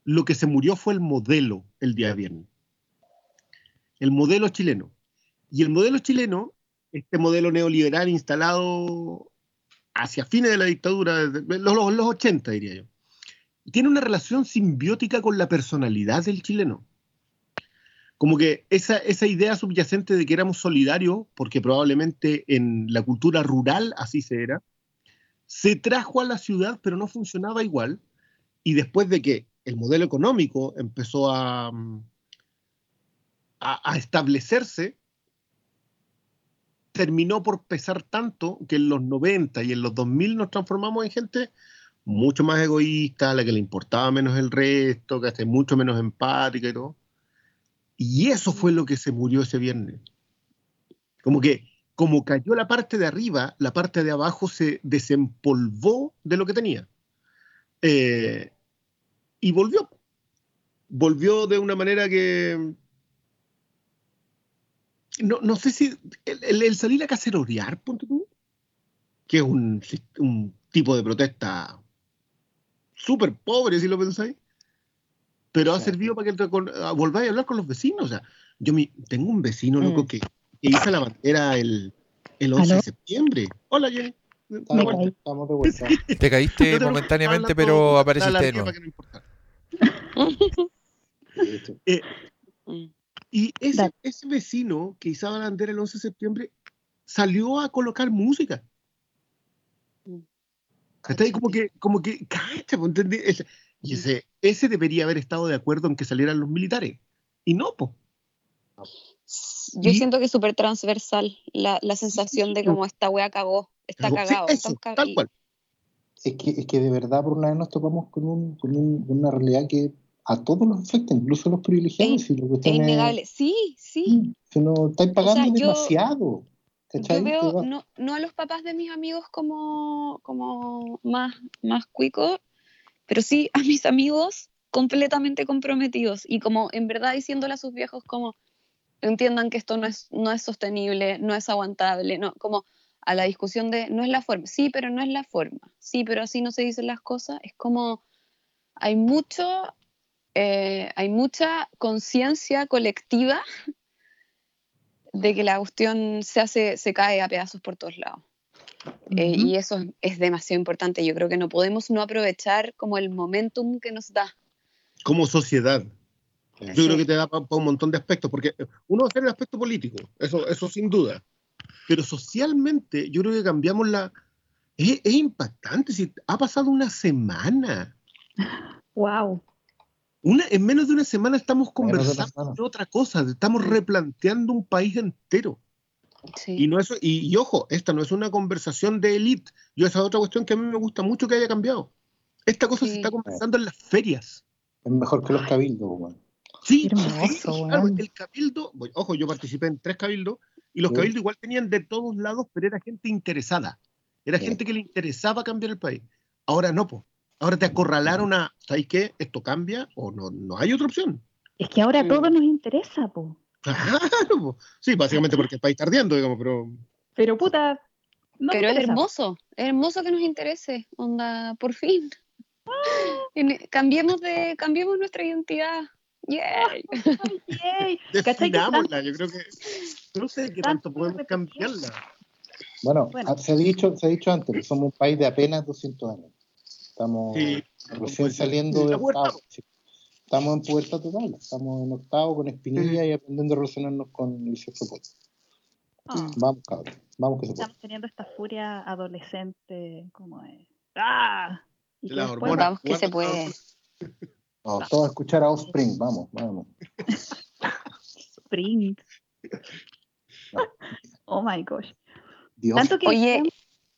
S4: lo que se murió fue el modelo el día viernes. El modelo chileno. Y el modelo chileno, este modelo neoliberal instalado hacia fines de la dictadura, desde los, los 80 diría yo, tiene una relación simbiótica con la personalidad del chileno. Como que esa, idea subyacente de que éramos solidarios, porque probablemente en la cultura rural así se era, se trajo a la ciudad, pero no funcionaba igual. Y después de que el modelo económico empezó a, a, a establecerse, terminó por pesar tanto que en los 90 y en los 2000 nos transformamos en gente mucho más egoísta, la que le importaba menos el resto, que esté mucho menos empática y todo. Y eso fue lo que se murió ese viernes. Como que, como cayó la parte de arriba, la parte de abajo se desempolvó de lo que tenía. Eh, y volvió. Volvió de una manera que. No, no sé si. El, el- salir a cacerorear, ponte tú, que es un tipo de protesta súper pobre, si lo pensáis, pero ha
S5: Sí.
S4: servido para que te con- a- volváis a hablar con los vecinos. O sea, yo mi, tengo un vecino, loco,
S3: Mm.
S4: que, que hizo la bandera el, el 11 de
S2: ¿Aló?
S4: septiembre. Hola, Jenny.
S5: Estamos, de vuelta, estamos de vuelta.
S1: Te caíste
S4: No te
S1: momentáneamente, pero
S4: hablando,
S1: apareciste de nuevo.
S4: no.
S3: Mm.
S4: Y ese, vecino que hizo la bandera el 11 de septiembre salió a colocar música.
S3: Mm.
S4: ¿Cachai? Como que, como que, cacha, pues, ¿entendí? Ese- y ese, ese debería haber estado de acuerdo en que salieran los militares. Y no, pues.
S3: Yo
S4: Y-
S3: siento que es súper transversal la, la sensación de como esta wea cagó, está
S4: Sí,
S3: cagado.
S4: eso,
S3: estamos cag-
S4: tal
S3: y-
S4: cual.
S5: Es que, es que de verdad por una vez nos topamos con, un, con un- una realidad que a todos nos afecta, incluso a los privilegiados.
S3: Es-
S5: si
S3: Es
S5: cuestión es-
S3: innegable. Sí, sí.
S5: Sí, si no estáis pagando
S3: yo-
S5: demasiado. ¿cachai?
S3: Yo veo no a los papás de mis amigos como, como más, más cuicos, pero sí a mis amigos completamente comprometidos y como en verdad diciéndole a sus viejos como entiendan que esto no es, no es sostenible, no es aguantable, no, como a la discusión de no es la forma, sí, pero no es la forma, sí, pero así no se dicen las cosas, es como hay mucho, eh, hay mucha conciencia colectiva de que la cuestión se hace, se cae a pedazos por todos lados. Eh,
S2: Ujú.
S3: y eso es- es demasiado importante. Yo creo que no podemos no aprovechar como el momentum que nos da.
S4: Como sociedad. Yo
S3: Sí.
S4: creo que te da para un montón de aspectos, porque uno va a ser el aspecto político, eso, eso sin duda. Pero socialmente, yo creo que cambiamos la. Es, es impactante, si ha pasado una semana.
S2: Wow.
S4: Una, en menos de una semana estamos conversando
S5: semana.
S4: de otra cosa, estamos replanteando un país entero.
S3: Sí.
S4: Y, no es, y, y ojo, esta no es una conversación de élite. Yo esa es otra cuestión que a mí me gusta mucho que haya cambiado. Esta cosa se está conversando en las ferias.
S5: Es mejor que los cabildos.
S4: Sí,
S2: Qué hermoso,
S4: sí, claro,
S2: weón.
S4: el cabildo, bueno, ojo, yo participé en tres cabildos y los
S5: Sí.
S4: cabildos igual tenían de todos lados, pero era gente interesada. Era
S5: Sí.
S4: gente que le interesaba cambiar el país. Ahora no, pues. Ahora te acorralaron a, ¿sabéis qué? Esto cambia o no, no hay otra opción.
S2: Es que ahora todo nos interesa, po.
S4: Claro, po. sí, básicamente porque el país está ardiendo, digamos, pero
S2: Pero puta. No
S3: Pero es hermoso, es hermoso que nos interese, onda, por fin. En- cambiemos de, cambiemos nuestra identidad. Yay.
S2: Yay. ¿Cachai que
S4: definámosla. Yo creo que no sé qué tanto podemos cambiarla.
S5: Bueno,
S2: Bueno.
S5: ah, Se, ha dicho, se ha dicho antes que somos un país de apenas 200 años. Estamos
S4: Sí,
S5: recién saliendo de
S4: puerta.
S5: octavo. sí. Estamos en pubertad total. Estamos en octavo con espinilla y aprendiendo a relacionarnos con el sexo opuesto.
S2: Ah,
S5: Vamos, cabrón. Vamos que se puede.
S2: estamos teniendo esta furia adolescente como es. ¡Ah! Y que
S4: La
S2: después-
S4: hormona.
S3: Vamos que se puede.
S5: Vamos, todos a escuchar a Offspring. Vamos, vamos.
S2: Spring. Oh my gosh.
S5: Dios.
S2: Tanto que
S3: Oye.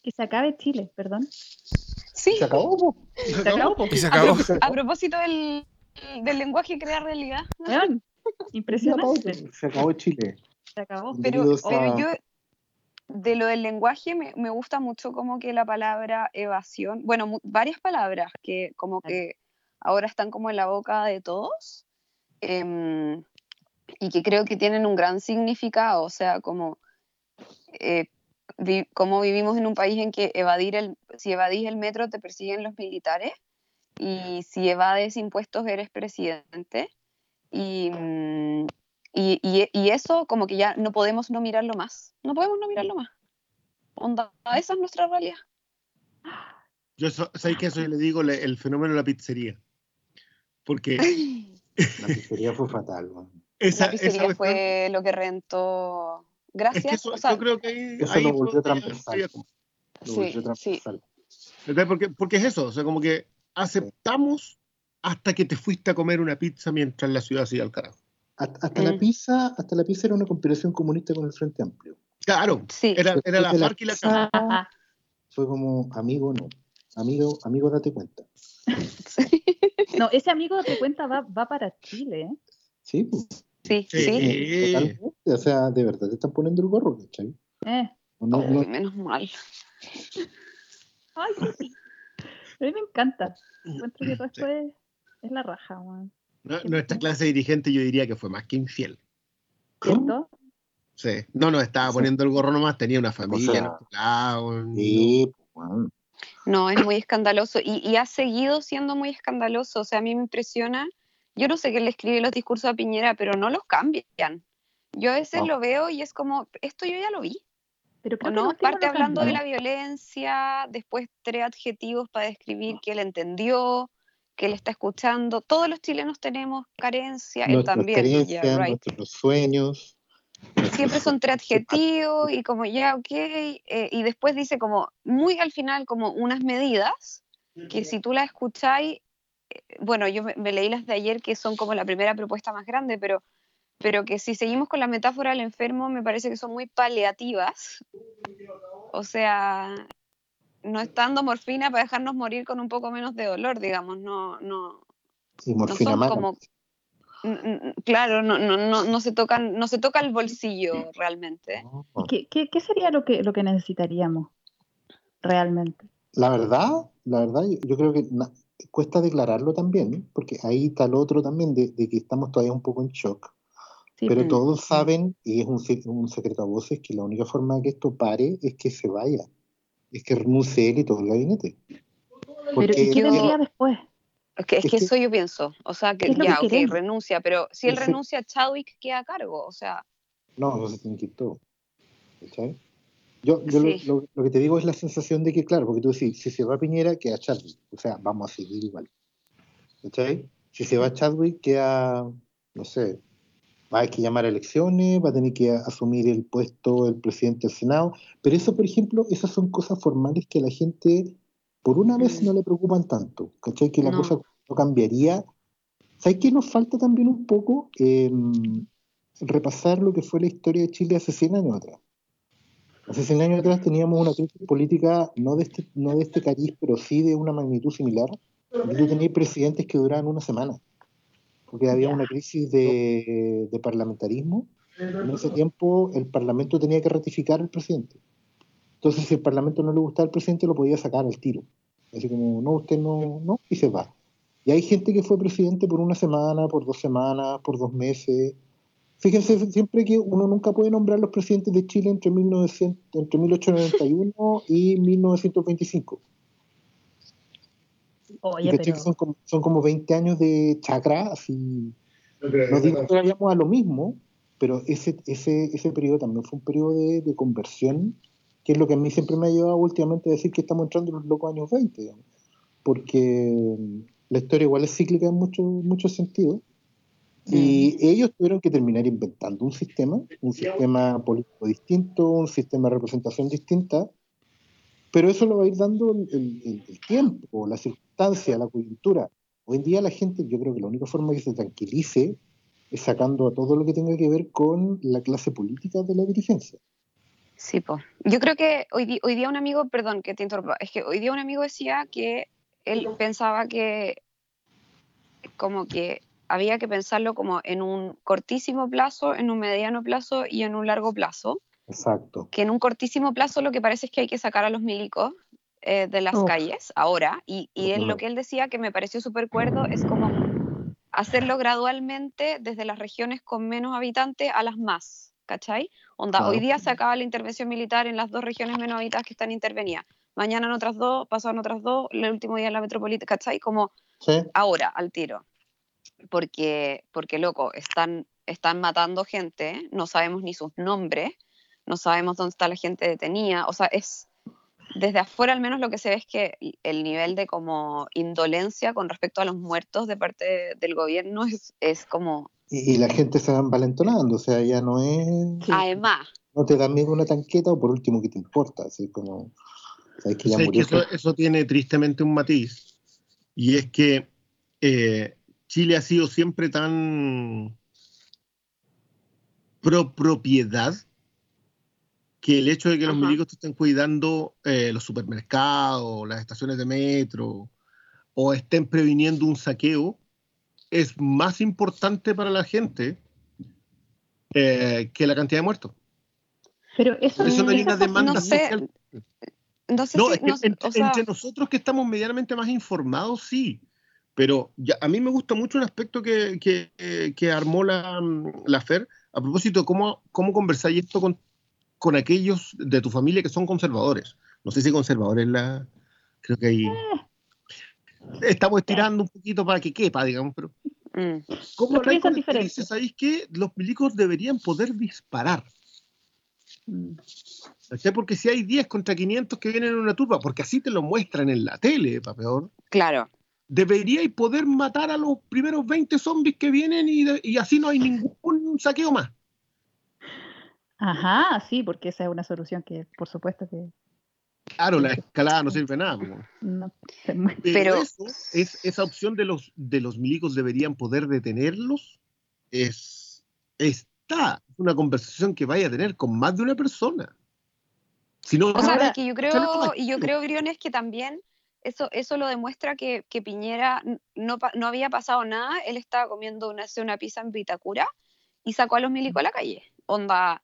S2: que se acabe Chile, perdón.
S3: Sí,
S5: Se acabó, po.
S2: Se acabó, po.
S1: Y se
S3: a,
S1: acabó.
S3: pro- a propósito del, del lenguaje crea realidad.
S2: Weón, Impresionante.
S5: Se acabó Chile.
S2: Se acabó.
S3: Pero, pero yo, de lo del lenguaje, me, me gusta mucho como que la palabra evasión, bueno, mu- varias palabras que como que ahora están como en la boca de todos em, y que creo que tienen un gran significado, o sea, como, eh, vi- como vivimos en un país en que evadir el, si evadís el metro te persiguen los militares y si evades impuestos eres presidente y, mm, y, y- y eso como que ya no podemos no mirarlo más. No podemos no mirarlo más. Onda, esa es nuestra realidad.
S4: Yo so- ¿sabéis que eso yo le digo le- el fenómeno de la pizzería? Porque
S5: La pizzería fue fatal,
S4: esa,
S3: la
S4: esa
S3: pizzería
S4: cuestión-
S3: fue lo que rentó.
S4: Es
S3: Gracias.
S4: que eso,
S3: o sea,
S4: yo creo que ahí,
S5: Eso
S4: ahí
S5: lo volvió transversal. Lo
S3: Sí,
S5: volvió
S3: sí.
S5: transversal.
S4: ¿Entendés? Porque, porque es eso, o sea, como que aceptamos hasta que te fuiste a comer una pizza mientras la ciudad sigue al carajo.
S5: Hasta, hasta la
S3: Mm.
S5: pizza, hasta la pizza era una conspiración comunista con el Frente Amplio.
S4: Claro,
S3: sí.
S4: era, era la FARC y la
S5: pizza. Fue como, amigo, no. Amigo, amigo, date cuenta.
S2: No, ese amigo te cuenta va, va para Chile, ¿eh?
S5: Sí, pues,
S3: sí,
S4: Sí.
S3: sí.
S5: totalmente. O sea, de verdad te están poniendo el gorro, ¿cachai?
S2: Eh.
S5: No, no,
S3: menos mal.
S2: Ay, sí. A mí me encanta. Encuentro que todo esto es, es la raja.
S4: ¿no? Nuestra clase dirigente yo diría que fue más que infiel.
S2: ¿Cierto?
S4: Sí. No nos estaba
S5: Sí.
S4: poniendo el gorro nomás, tenía una familia,
S5: sea,
S4: en otro lado,
S5: sí, pues.
S3: No, es muy escandaloso y, y ha seguido siendo muy escandaloso. O sea, a mí me impresiona. Yo no sé qué le escribe los discursos a Piñera, pero no los cambian. Yo a veces
S5: No.
S3: lo veo y es como, esto yo ya lo vi.
S2: Pero
S3: ¿O
S2: creo que
S3: no? Parte hablando de la violencia, después tres adjetivos para describir que él entendió, que él está escuchando. Todos los chilenos tenemos carencia, él también. yeah, right.
S5: nuestros sueños.
S3: Siempre son tres adjetivos y como ya, ok. eh, y después dice como, muy al final, como unas medidas que si tú las escucháis, bueno, yo me, me leí las de ayer que son como la primera propuesta más grande, pero, pero que si seguimos con la metáfora del enfermo, me parece que son muy paliativas. O sea, no está dando morfina para dejarnos morir con un poco menos de dolor, digamos, no, no,
S5: Y
S3: no
S5: morfina
S3: son como claro no, no, no, no se tocan no se toca el bolsillo realmente.
S2: ¿Qué, qué, qué sería lo que, lo que necesitaríamos realmente?
S5: La verdad, la verdad, yo, yo creo que cuesta declararlo también, porque ahí está el otro también, de, de que estamos todavía un poco en shock.
S2: Sí,
S5: Pero
S3: Mm.
S5: todos saben, y es un, un secreto a voces, que la única forma de que esto pare es que se vaya. Es que renuncie él y todo el gabinete.
S2: pero
S5: Porque
S2: ¿y qué vendría después?
S3: es que, es
S5: Es
S3: que
S5: que-
S3: eso yo pienso o sea que
S2: lo que
S3: ya ok
S2: queremos.
S3: renuncia pero si él renuncia Chadwick queda a cargo o sea
S5: no, no se tiene que ir todo. ¿Cachai? Yo, yo lo-
S3: Sí.
S5: lo, lo que te digo es la sensación de que, claro, porque tú decís, si se va Piñera, queda Chadwick. O sea, vamos a seguir igual. ¿Cachai? Si se va Chadwick, queda, no sé, va a haber que llamar a elecciones, va a tener que asumir el puesto el presidente del Senado. Pero eso, por ejemplo, esas son cosas formales que a la gente, por una vez, no le preocupan tanto. ¿Cachai? Que la
S3: No.
S5: cosa no cambiaría. ¿Sabes qué nos falta también un poco? Eh, repasar lo que fue la historia de Chile hace 100 años atrás. Hace 100 años atrás teníamos una crisis política no de este, no de este cariz, pero sí de una magnitud similar. Y tú tenías presidentes que duraban una semana, porque había una crisis de, de parlamentarismo. En ese tiempo el Parlamento tenía que ratificar al presidente. Entonces, si el Parlamento no le gustaba al presidente, lo podía sacar al tiro. Así como, no, usted no, no, y se va. Y hay gente que fue presidente por una semana, por dos semanas, por dos meses. Fíjense siempre que uno nunca puede nombrar los presidentes de Chile entre, 1900, entre 1891 y 1925.
S2: Oye, pero
S5: son, como, son como 20 años de chacra, así. No digo que vayamos a lo mismo, pero ese, ese, ese periodo también fue un periodo de, de conversión, que es lo que a mí siempre me ha llevado últimamente a decir que estamos entrando en los locos años 20, digamos. porque la historia igual es cíclica en muchos muchos sentidos. Y ellos tuvieron que terminar inventando un sistema, un sistema político distinto, un sistema de representación distinta, pero eso lo va a ir dando el, el- el tiempo, la circunstancia, la coyuntura. Hoy en día la gente, yo creo que la única forma que se tranquilice es sacando a todo lo que tenga que ver con la clase política de la dirigencia.
S3: Sí, pues. Yo creo que hoy, hoy día un amigo, perdón que te interrumpa, es que hoy día un amigo decía que él pensaba que como que había que pensarlo como en un cortísimo plazo, en un mediano plazo y en un largo plazo.
S5: Exacto.
S3: Que en un cortísimo plazo lo que parece es que hay que sacar a los milicos eh, de las
S2: Uf.
S3: calles ahora. Y, y él, lo que él decía que me pareció súper cuerdo es como hacerlo gradualmente desde las regiones con menos habitantes a las más, ¿cachai? Onda,
S5: Claro.
S3: hoy día se acaba la intervención militar en las dos regiones menos habitadas que están intervenidas. Mañana en otras dos, pasado en otras dos, el último día en la metropolitana, ¿cachai? Como
S5: ¿Sí?
S3: ahora, al tiro. Porque, porque loco, están, están matando gente, no sabemos ni sus nombres, no sabemos dónde está la gente detenida. O sea, es desde afuera al menos lo que se ve es que el nivel de como indolencia con respecto a los muertos de parte del gobierno es, es como,
S5: Y, y la gente se va envalentonando, o sea, ya no es...
S3: Además,
S5: No te da miedo una tanqueta o por último, ¿qué te importa? Así como... Sabes que ya
S4: ¿Sabes que eso, eso tiene tristemente un matiz, y es que eh, Chile ha sido siempre tan pro propiedad que el hecho de que los
S3: Ajá.
S4: milicos te estén cuidando eh, los supermercados, las estaciones de metro, o estén previniendo un saqueo, es más importante para la gente eh, que la cantidad de muertos.
S2: Pero eso,
S4: eso no hay una demanda
S3: no sé,
S4: social.
S3: no sé
S4: No,
S3: si,
S4: es que
S3: no sé,
S4: entre,
S3: o sea,
S4: entre nosotros que estamos medianamente más informados, sí. Pero ya, a mí me gusta mucho el aspecto que, que, eh, que armó la, mm, la FER a propósito de cómo, cómo conversáis esto con, con aquellos de tu familia que son conservadores. No sé si conservadores la. Creo que ahí. Estamos estirando un poquito para que quepa, digamos, pero.
S3: mm,
S4: ¿Cómo
S2: Los piensan diferente.
S4: dice, ¿Sabéis que los milicos deberían poder disparar?
S2: Mm.
S4: Porque si hay 10 contra 500 que vienen en una turba, porque así te lo muestran en la tele, para peor,
S3: claro,
S4: deberíais poder matar a los primeros 20 zombies que vienen y, de- y así no hay ningún saqueo más.
S2: Ajá, sí, porque esa es una solución que, por supuesto, que
S4: Claro, la escalada no sirve nada.
S2: no.
S4: Pero,
S3: Pero-
S4: eso, es, esa opción de los, de los milicos deberían poder detenerlos, es, está. Es una conversación que vaya a tener con más de una persona. Si no,
S3: O sea,
S2: Ahora,
S3: es que yo creo, y yo creo, Briones, que también eso, eso lo demuestra que, que Piñera no, no había pasado nada, él estaba comiendo una, una pizza en Vitacura y sacó a los milicos a la calle. Onda,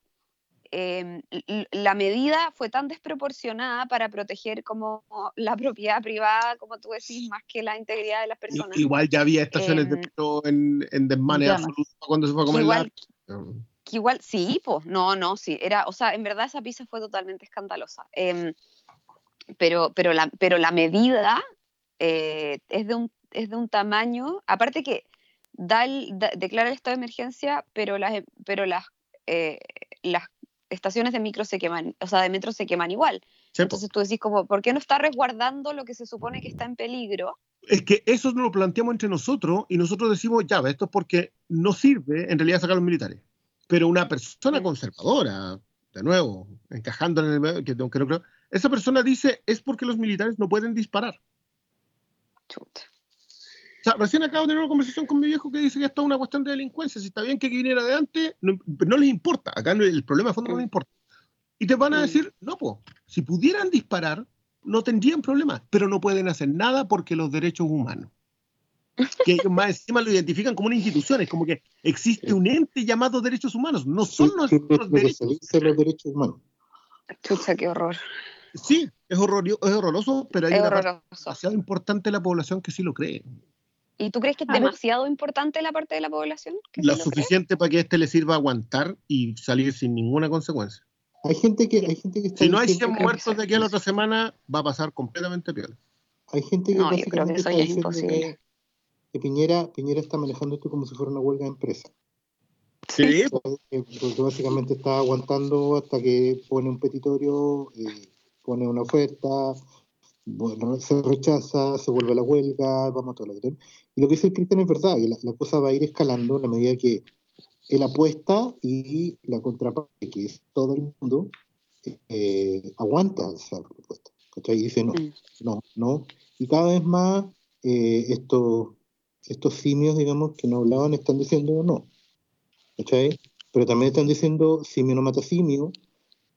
S3: l- la medida fue tan desproporcionada para proteger como la propiedad privada, como tú decís, más que la integridad de las personas.
S4: igual ya había estaciones de
S3: Em,
S4: metro en, en desmanes
S2: llamas.
S4: absolutos cuando se fue a comer
S3: igual,
S4: la...
S3: que igual, sí, pues, no, no, sí, era, o sea, en verdad esa pizza fue totalmente escandalosa. Em, pero, pero, la, pero la medida eh, es, de un, es de un tamaño, aparte que da el, da- declara el estado de emergencia, pero las, pero las, eh, las estaciones de micro se queman, o sea, de metro se queman igual.
S4: Sí.
S3: Entonces tú decís como, ¿por qué no está resguardando lo que se supone que está en peligro?
S4: Es que eso nos lo planteamos entre nosotros y nosotros decimos, ya, esto es porque no sirve en realidad sacar a los militares. Pero una persona conservadora, de nuevo, encajando en el que, que no creo, esa persona dice, es porque los militares no pueden disparar.
S3: Chuta.
S4: O sea, recién acabo de tener una conversación con mi viejo que dice que esto es una cuestión de delincuencia. Si está bien que viniera de antes, no, no les importa. Acá el problema de fondo no les importa. Y te van a
S3: Mm.
S4: decir, no, pues, si pudieran disparar, no tendrían problema, pero no pueden hacer nada porque los derechos humanos. Que ellos más encima lo identifican como una institución, es como que existe un ente llamado derechos humanos, no son derechos.
S5: los derechos humanos.
S3: Chucha, qué horror.
S4: Sí, es, horrorio- es horroroso, pero hay
S3: Es
S4: una parte
S3: horroroso.
S4: demasiado importante de la población que sí lo cree.
S3: ¿Y tú crees que es
S2: A ver.
S3: demasiado importante la parte de la población? que sí
S4: Lo
S3: cree?
S4: suficiente para que este le sirva aguantar y salir sin ninguna consecuencia.
S5: Hay gente que, hay gente que está
S4: Si no hay
S5: diciendo
S4: 100
S3: creo que
S4: muertos de aquí a la otra semana, va a pasar completamente peor.
S5: Hay gente que
S3: No, yo creo que
S5: básicamente
S3: eso ya es imposible.
S5: que, que Piñera, Piñera está manejando esto como si fuera una huelga de empresa.
S4: Sí,
S5: Que- Porque básicamente está aguantando hasta que pone un petitorio, eh, pone una oferta, bueno, se rechaza, se vuelve a la huelga, vamos a todo lo que tenemos. Y lo que dice el Cristian es verdad, que la, la cosa va a ir escalando en la medida que él apuesta y la contraparte, que es todo el mundo, eh, aguanta esa propuesta. ¿cachai? Y dice no, no, no. Y cada vez más eh, estos, estos simios, digamos, que no hablaban, están diciendo no. ¿Cachai? Pero también están diciendo simio no mata simio.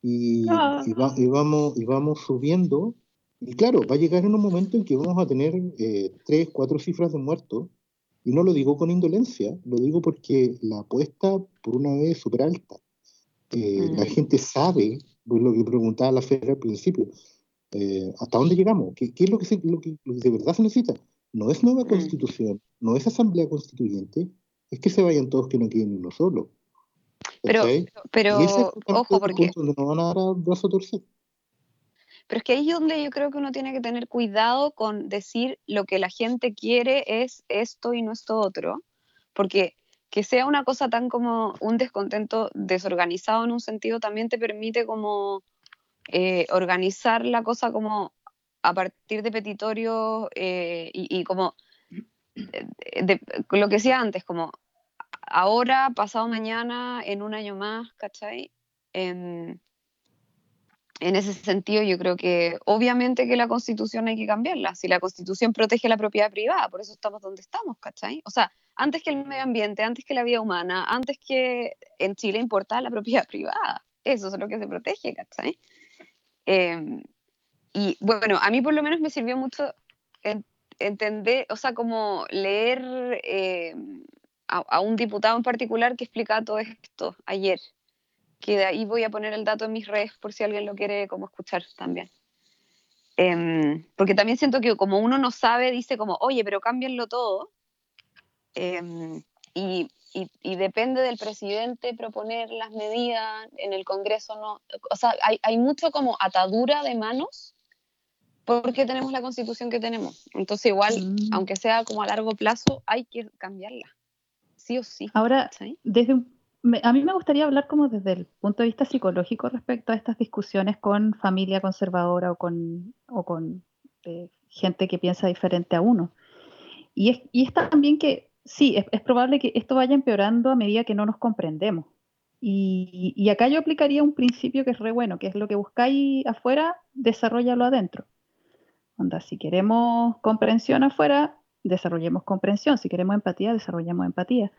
S5: Y,
S2: Ah.
S5: y, va- y vamos, y vamos subiendo. Y claro, va a llegar en un momento en que vamos a tener eh, tres, cuatro cifras de muertos. Y no lo digo con indolencia, lo digo porque la apuesta por una vez es súper alta. Eh, La
S3: Mm.
S5: gente sabe, pues lo que preguntaba la Fera al principio, eh, ¿hasta dónde llegamos? ¿Qué, qué es lo que, se- lo que- lo que de verdad se necesita? No es nueva
S3: Mm.
S5: constitución, no es asamblea constituyente, es que se vayan todos que no queden ni uno solo.
S3: Pero,
S5: ¿cachai?
S3: pero
S5: es
S3: ojo, porque
S5: nos van a dar brazo torcer.
S3: Pero es que ahí es donde yo creo que uno tiene que tener cuidado con decir lo que la gente quiere es esto y no esto otro, porque que sea una cosa tan como un descontento desorganizado en un sentido también te permite como eh, organizar la cosa como a partir de petitorios eh, y, y como de- lo que decía antes, como ahora, pasado mañana, en un año más, ¿cachai? Em, en ese sentido, yo creo que obviamente que la constitución hay que cambiarla. Si la constitución protege la propiedad privada, por eso estamos donde estamos, ¿cachai? O sea, antes que el medio ambiente, antes que la vida humana, antes que en Chile importa la propiedad privada. Eso es lo que se protege, ¿cachai? Eh, y bueno, a mí por lo menos me sirvió mucho entender, o sea, como leer eh, a, un diputado en particular que explicaba todo esto ayer que de ahí voy a poner el dato en mis redes por si alguien lo quiere como escuchar también. Em, porque también siento que como uno no sabe, dice como, oye, pero cámbienlo todo. Em, y, depende del presidente proponer las medidas, en el Congreso no. O sea, hay mucho como atadura de manos porque tenemos la constitución que tenemos. Entonces igual,
S2: Mm.
S3: aunque sea como a largo plazo, hay que cambiarla. Sí o sí.
S2: Ahora,
S3: ¿cachai?
S2: desde un- a mí me gustaría hablar como desde el punto de vista psicológico respecto a estas discusiones con familia conservadora o con, o con eh, gente que piensa diferente a uno. Y es, y es también que, sí, es, es probable que esto vaya empeorando a medida que no nos comprendemos. Y, y acá yo aplicaría un principio que es re bueno, que es lo que buscáis afuera, desarrollalo adentro. Onda, si queremos comprensión afuera, desarrollemos comprensión. Si queremos empatía, desarrollemos empatía.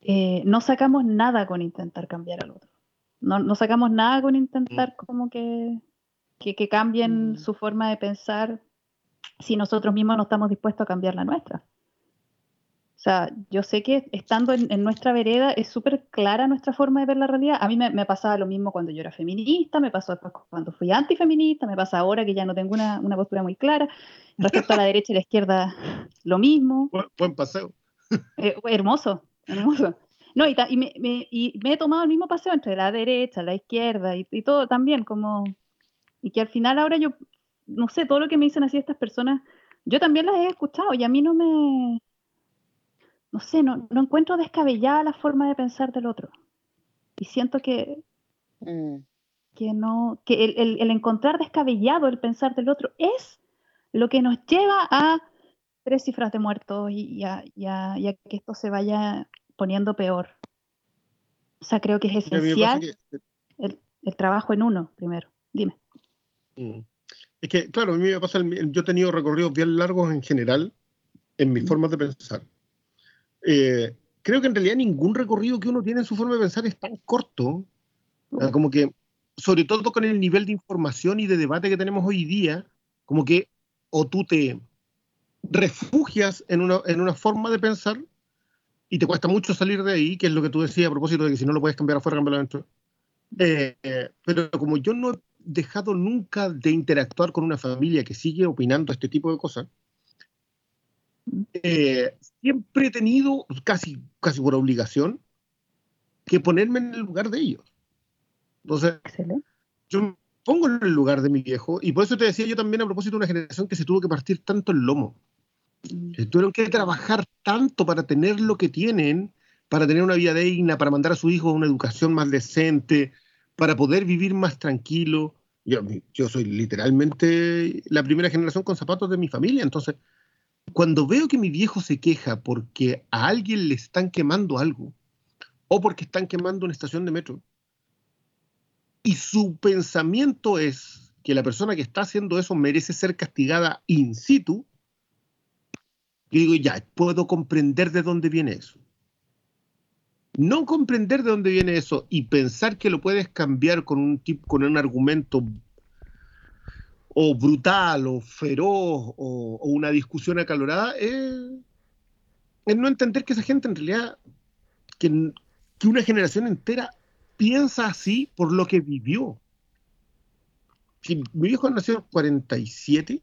S2: Eh, no sacamos nada con intentar cambiar al otro. No, no sacamos nada con intentar como que, que, que cambien
S3: Mm.
S2: su forma de pensar si nosotros mismos no estamos dispuestos a cambiar la nuestra. O sea, yo sé que estando en, en nuestra vereda es súper clara nuestra forma de ver la realidad. A mí me, me pasaba lo mismo cuando yo era feminista, me pasó después cuando fui antifeminista, me pasa ahora que ya no tengo una, una postura muy clara. Respecto a la derecha y la izquierda, lo mismo.
S4: Buen, buen paseo.
S2: Eh, hermoso, hermoso. No, y, ta- y me, me- y me he tomado el mismo paseo entre la derecha, la izquierda y, y todo también, como. Y que al final ahora yo, no sé, todo lo que me dicen así estas personas, yo también las he escuchado y a mí no me. No sé, no, no encuentro descabellada la forma de pensar del otro. Y siento que
S3: Mm.
S2: que no, que el, el- el encontrar descabellado el pensar del otro es lo que nos lleva a tres cifras de muertos y, y a, y a- y a que esto se vaya poniendo peor. O sea, creo que es esencial
S4: que-
S2: el, el trabajo en uno primero. Dime.
S4: Mm. Es que, claro, a mí me pasa, el- yo he tenido recorridos bien largos en general en mis formas de pensar. Eh, creo que en realidad ningún recorrido que uno tiene en su forma de pensar es tan corto. O sea, como que, sobre todo con el nivel de información y de debate que tenemos hoy día, como que o tú te refugias en una, en una forma de pensar y te cuesta mucho salir de ahí, que es lo que tú decías a propósito de que si no lo puedes cambiar afuera, cambiarlo adentro. Eh, eh, pero como yo no he dejado nunca de interactuar con una familia que sigue opinando este tipo de cosas, eh, siempre he tenido, casi, casi por obligación, que ponerme en el lugar de ellos. Entonces,
S2: Excelente.
S4: yo me pongo en el lugar de mi viejo, y por eso te decía yo también a propósito de una generación que se tuvo que partir tanto el lomo. Que tuvieron que trabajar tanto para tener lo que tienen, para tener una vida digna, para mandar a su hijo a una educación más decente, para poder vivir más tranquilo. Yo, yo soy literalmente la primera generación con zapatos de mi familia, entonces cuando veo que mi viejo se queja porque a alguien le están quemando algo o porque están quemando una estación de metro y su pensamiento es que la persona que está haciendo eso merece ser castigada in situ, yo digo, ya, puedo comprender de dónde viene eso. No comprender de dónde viene eso y pensar que lo puedes cambiar con un, con un argumento o brutal o feroz o, una discusión acalorada es, no entender que esa gente en realidad, que, una generación entera piensa así por lo que vivió. Mi viejo nació en el 47,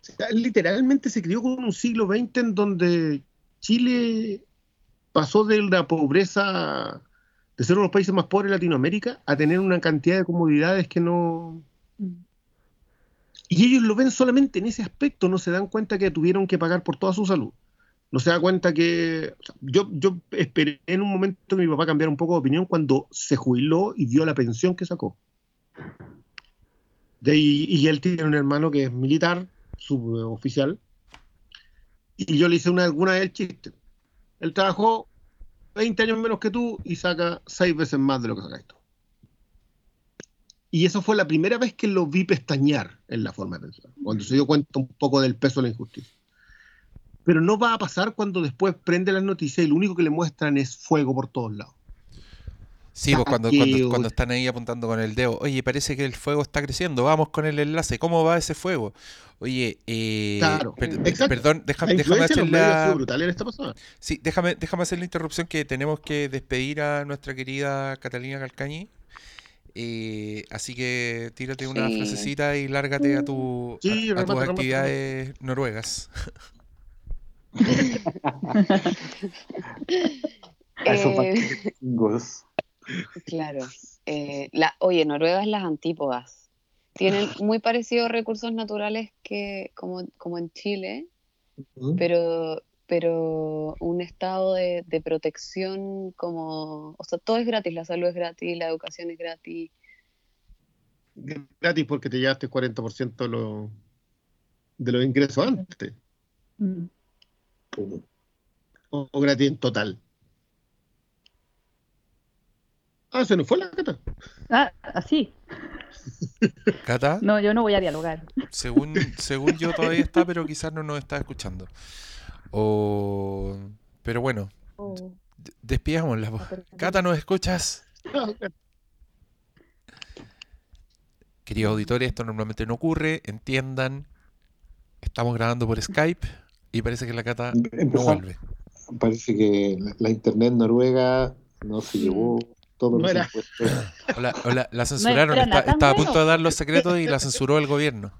S4: o sea, él literalmente se crió con un siglo XX en donde Chile pasó de la pobreza, de ser uno de los países más pobres de Latinoamérica, a tener una cantidad de comodidades que no... Y ellos lo ven solamente en ese aspecto, no se dan cuenta que tuvieron que pagar por toda su salud. No se da cuenta que... yo, yo esperé en un momento que mi papá cambiara un poco de opinión cuando se jubiló y vio la pensión que sacó. De y él tiene un hermano que es militar, suboficial, y yo le hice una, alguna vez el chiste. Él trabajó 20 años menos que tú y saca 6 veces más de lo que sacas tú. Y eso fue la primera vez que lo vi pestañear en la forma de pensar, cuando se dio cuenta un poco del peso de la injusticia. Pero no va a pasar cuando después prende las noticias y lo único que le muestran es fuego por todos lados.
S1: Sí, pues cuando, cuando, cuando están ahí apuntando con el dedo, oye, parece que el fuego está creciendo, vamos con el enlace, ¿cómo va ese fuego? Oye, eh,
S4: Claro,
S1: per- perdón, déjame, hacer la...
S4: esta.
S1: Sí, déjame, déjame hacer la interrupción que tenemos que despedir a nuestra querida Catalina Calcañi. Eh, así que tírate una
S3: Sí.
S1: frasecita y lárgate a, tu,
S4: Sí,
S1: a- tus actividades noruegas.
S5: A esos
S3: Eh,
S5: vikingos.
S3: Claro. Eh, la, oye, Noruega es las antípodas. Tienen muy parecidos recursos naturales que como, como en Chile,
S5: ¿Mm?
S3: pero, pero un estado de, de protección como, o sea, todo es gratis, la salud es gratis, la educación es gratis.
S4: Gratis porque te llevaste 40% de, lo- de los ingresos antes.
S2: Mm.
S4: O, o gratis en total. Ah, se nos fue la cata.
S2: Ah, así.
S1: Cata,
S2: No, yo no voy a dialogar.
S1: según, según yo todavía está, pero quizás no nos está escuchando. O... Pero bueno, d- despidámosla. po. Cata, ¿nos escuchas? Queridos auditores, esto normalmente no ocurre, entiendan. Estamos grabando por Skype y parece que la Cata no vuelve.
S5: Parece que la, la internet noruega no se llevó todos
S4: No
S5: los impuestos.
S1: O la, la- la censuraron,
S2: era
S1: está, estaba a punto de dar los secretos y la censuró el gobierno.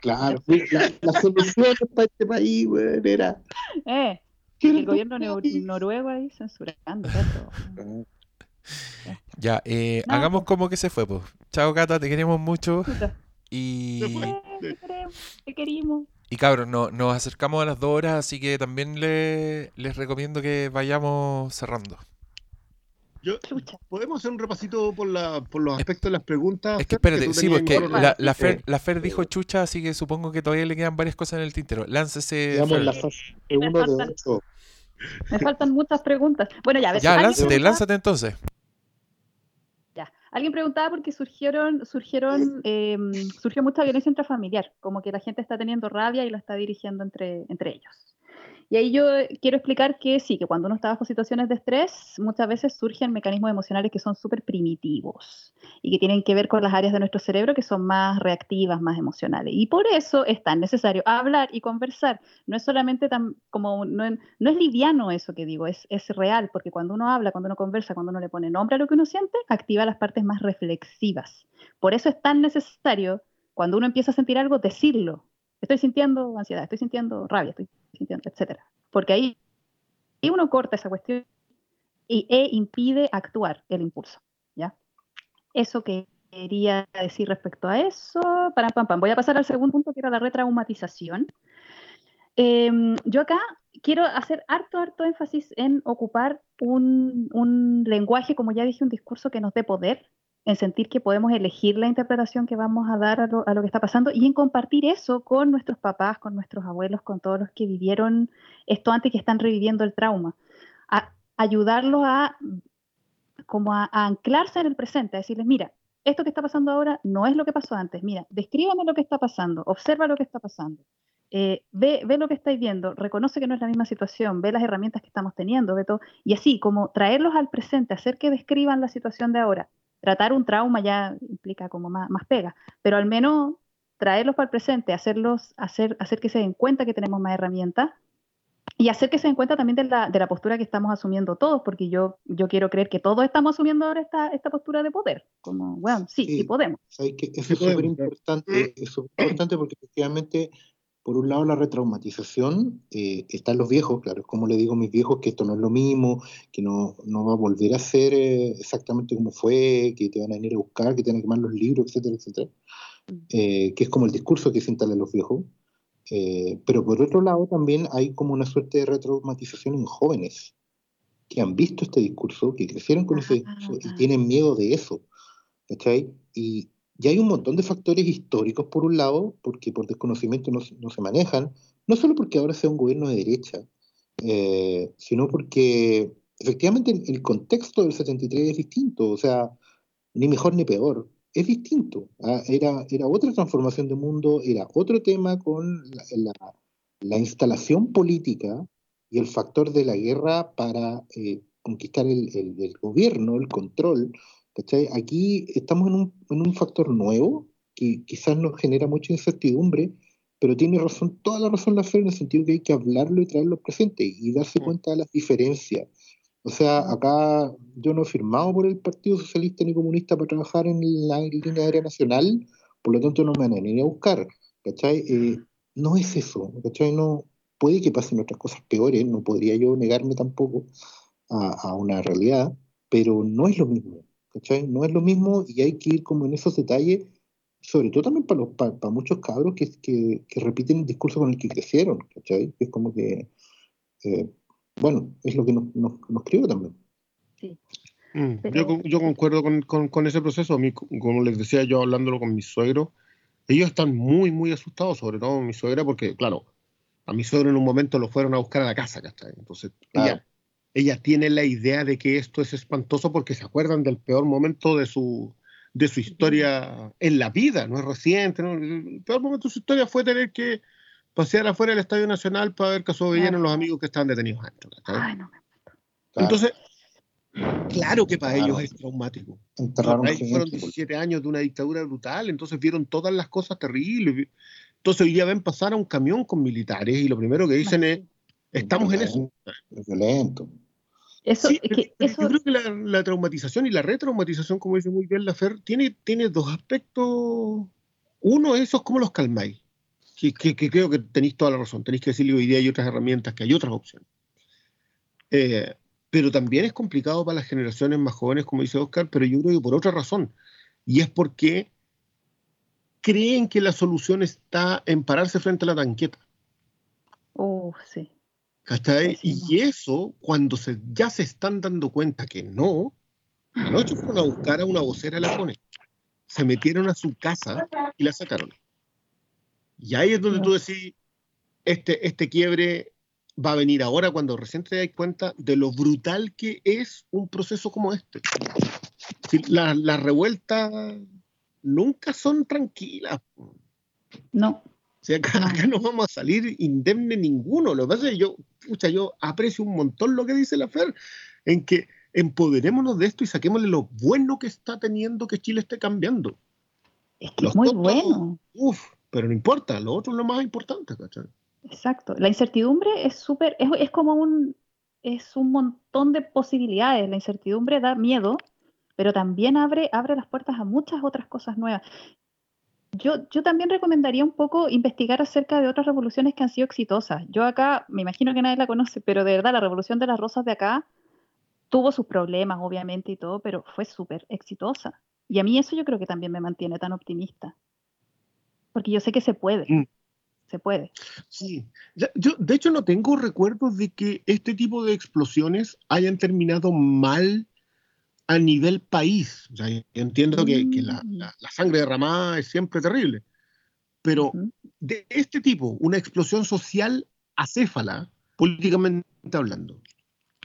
S5: Claro, la, la solución para este país, weón, era.
S2: Eh,
S5: que
S2: el gobierno noruego ahí censurando. todo.
S1: Ya, eh, hagamos como que se fue, pues. Chao, Cata, te queremos mucho. Y,
S2: te queremos, te querimos.
S1: y cabros, no- nos acercamos a las dos horas, así que también le- les recomiendo que vayamos cerrando.
S4: Yo-. ¿Podemos hacer un repasito por, la, por los aspectos de las preguntas?
S1: Es que espérate, sí, porque la. Fer, la Fer dijo chucha, así que supongo que todavía le quedan varias cosas en el tintero. Láncese.
S5: Digamos,
S1: Fer.
S5: la fase
S2: me
S5: 1 de
S2: faltan-
S5: 8.
S2: Me faltan muchas preguntas. Bueno, ya, a ver,
S1: Ya,
S2: ¿alguien
S1: lánzate, lánzate entonces.
S2: Ya. Alguien preguntaba porque surgieron, surgieron, eh, surgió mucha violencia intrafamiliar, como que la gente está teniendo rabia y la está dirigiendo entre, entre ellos. Y ahí yo eh, quiero explicar que sí, que cuando uno está bajo situaciones de estrés, muchas veces surgen mecanismos emocionales que son súper primitivos y que tienen que ver con las áreas de nuestro cerebro que son más reactivas, más emocionales. Y por eso es tan necesario hablar y conversar. No es solamente tan como, no, es- no es liviano eso que digo, es, es real, porque cuando uno habla, cuando uno conversa, cuando uno le pone nombre a lo que uno siente, activa las partes más reflexivas. Por eso es tan necesario, cuando uno empieza a sentir algo, decirlo. Estoy sintiendo ansiedad, estoy sintiendo rabia, estoy etcétera. Porque ahí, uno corta esa cuestión y, e impide actuar el impulso. ¿ya? Eso que quería decir respecto a eso. Para, pam, pam. Voy a pasar al segundo punto, que era la retraumatización. Em, yo acá quiero hacer harto, harto énfasis en ocupar un, un lenguaje, como ya dije, un discurso que nos dé poder, en sentir que podemos elegir la interpretación que vamos a dar a lo, que está pasando y en compartir eso con nuestros papás, con nuestros abuelos, con todos los que vivieron esto antes y que están reviviendo el trauma. Ayudarlos a, como a, a anclarse en el presente, a decirles, mira, esto que está pasando ahora no es lo que pasó antes, mira, descríbame lo que está pasando, observa lo que está pasando. Eh, ve, ve lo que estáis viendo, reconoce que no es la misma situación, ve las herramientas que estamos teniendo, ve todo, y así como traerlos al presente, hacer que describan la situación de ahora. Tratar un trauma ya implica como más, más pega, pero al menos traerlos para el presente, hacerlos, hacer, hacer que se den cuenta que tenemos más herramientas y hacer que se den cuenta también de la, de la postura que estamos asumiendo todos, porque yo, yo quiero creer que todos estamos asumiendo ahora esta, esta postura de poder, como, bueno, sí, sí,
S5: Sí.
S2: podemos.
S5: ¿Sabes qué? Eso
S4: Sí
S5: es súper importante, es súper importante porque efectivamente, por un lado, la retraumatización eh, está en los viejos, claro, es como le digo a mis viejos que esto no es lo mismo, que no, no va a volver a ser eh, exactamente como fue, que te van a venir a buscar, que te van a quemar los libros, etcétera, etcétera, eh, que es como el discurso que se instala en los viejos. Eh, pero por otro lado, también hay como una suerte de retraumatización en jóvenes que han visto este discurso, que crecieron con ese discurso y
S2: Ah.
S5: tienen miedo de eso. ¿cachai? Y, y hay un montón de factores históricos, por un lado, porque por desconocimiento no, no se manejan, no solo porque ahora sea un gobierno de derecha, eh, sino porque efectivamente el contexto del 73 es distinto, o sea, ni mejor ni peor, es distinto. ah, Era, era otra transformación de mundo, era otro tema con la, la- la instalación política y el factor de la guerra para eh, conquistar el, el- el gobierno, el control. ¿Cachai? Aquí estamos en un, en un factor nuevo que quizás nos genera mucha incertidumbre, pero tiene razón, toda la razón la fe en el sentido que hay que hablarlo y traerlo presente y darse
S4: Mm.
S5: cuenta de las diferencias. O sea, acá yo no he firmado por el Partido Socialista ni Comunista para trabajar en la línea aérea nacional, por lo tanto no me van a venir a buscar, ¿cachai? Eh, no es eso, ¿cachai? No, puede que pasen otras cosas peores, no podría yo negarme tampoco a, a una realidad, pero no es lo mismo, ¿cachai? No es lo mismo y hay que ir como en esos detalles, sobre todo también para, los, para, para muchos cabros que, que, que repiten el discurso con el que crecieron, ¿cachai? Que es como que, eh, bueno, es lo que nos, nos, nos crió también.
S2: Sí.
S4: Mm,
S2: Pero-
S4: Yo, yo concuerdo con, con- con ese proceso. Mí, como les decía yo hablándolo con mis suegros, ellos están muy, muy asustados, sobre todo mi suegra, porque, claro, a mi suegro en un momento lo fueron a buscar a la casa, ¿cachai? Entonces,
S5: Claro.
S4: ella, ella tiene la idea de que esto es espantoso porque se acuerdan del peor momento de su, de su historia en la vida, no es reciente. ¿no? El peor momento de su historia fue tener que pasear afuera del Estadio Nacional para ver que sobrevivían los amigos que estaban detenidos adentro. ¿cachai?
S2: Ay, no me
S5: Claro,
S4: Entonces, claro que para
S5: Claro.
S4: ellos es traumático.
S5: enterraron
S4: Ahí fueron
S5: gente,
S4: 17 años de una dictadura brutal, entonces vieron todas las cosas terribles. Entonces hoy día ven pasar a un camión con militares y lo primero que dicen es, estamos en eso.
S5: es violento.
S2: Eso,
S4: Sí,
S2: es
S4: pero-
S2: que
S4: pero
S2: eso
S4: yo creo que la, la traumatización y la retraumatización, como dice muy bien la Fer, tiene, tiene dos aspectos. Uno, eso es cómo los calmáis. Que, que- que creo que tenéis toda la razón. Tenéis que decirle hoy día hay otras herramientas, que hay otras opciones. Eh, pero también es complicado para las generaciones más jóvenes, como dice Oscar, pero yo creo que por otra razón. Y es porque creen que la solución está en pararse frente a la tanqueta.
S2: Uh, sí.
S4: Y eso, cuando se, ya se están dando cuenta que no, Anoche fueron a buscar a una vocera de la CONE. Se metieron a su casa y la sacaron. Y ahí es donde tú decís, este, este quiebre va a venir ahora cuando recién te das cuenta de lo brutal que es un proceso como este. Si Las las revueltas nunca son tranquilas.
S2: No.
S4: O sea, acá,
S2: No.
S4: acá no vamos a salir indemne ninguno. Lo que pasa es que yo, pucha, yo aprecio un montón lo que dice la Fer, en que empoderémonos de esto y saquémosle lo bueno que está teniendo que Chile esté cambiando.
S2: Es que es muy bueno.
S4: Uf, pero no importa, lo otro es lo más importante, ¿cachai?
S2: Exacto. La incertidumbre es súper, es, es como un, es un montón de posibilidades. La incertidumbre da miedo, pero también abre, abre las puertas a muchas otras cosas nuevas. Yo, yo también recomendaría un poco investigar acerca de otras revoluciones que han sido exitosas. Yo acá, me imagino que nadie la conoce, pero de verdad la revolución de las rosas de acá tuvo sus problemas, obviamente, y todo, pero fue súper exitosa. Y a mí eso yo creo que también me mantiene tan optimista. Porque yo sé que se puede.
S4: Mm.
S2: Se puede.
S4: Sí. Yo, de hecho, no tengo recuerdos de que este tipo de explosiones hayan terminado mal a nivel país. O sea, yo entiendo que, que la,
S2: Mm.
S4: la- la sangre derramada es siempre terrible, pero de este tipo, una explosión social acéfala, políticamente hablando.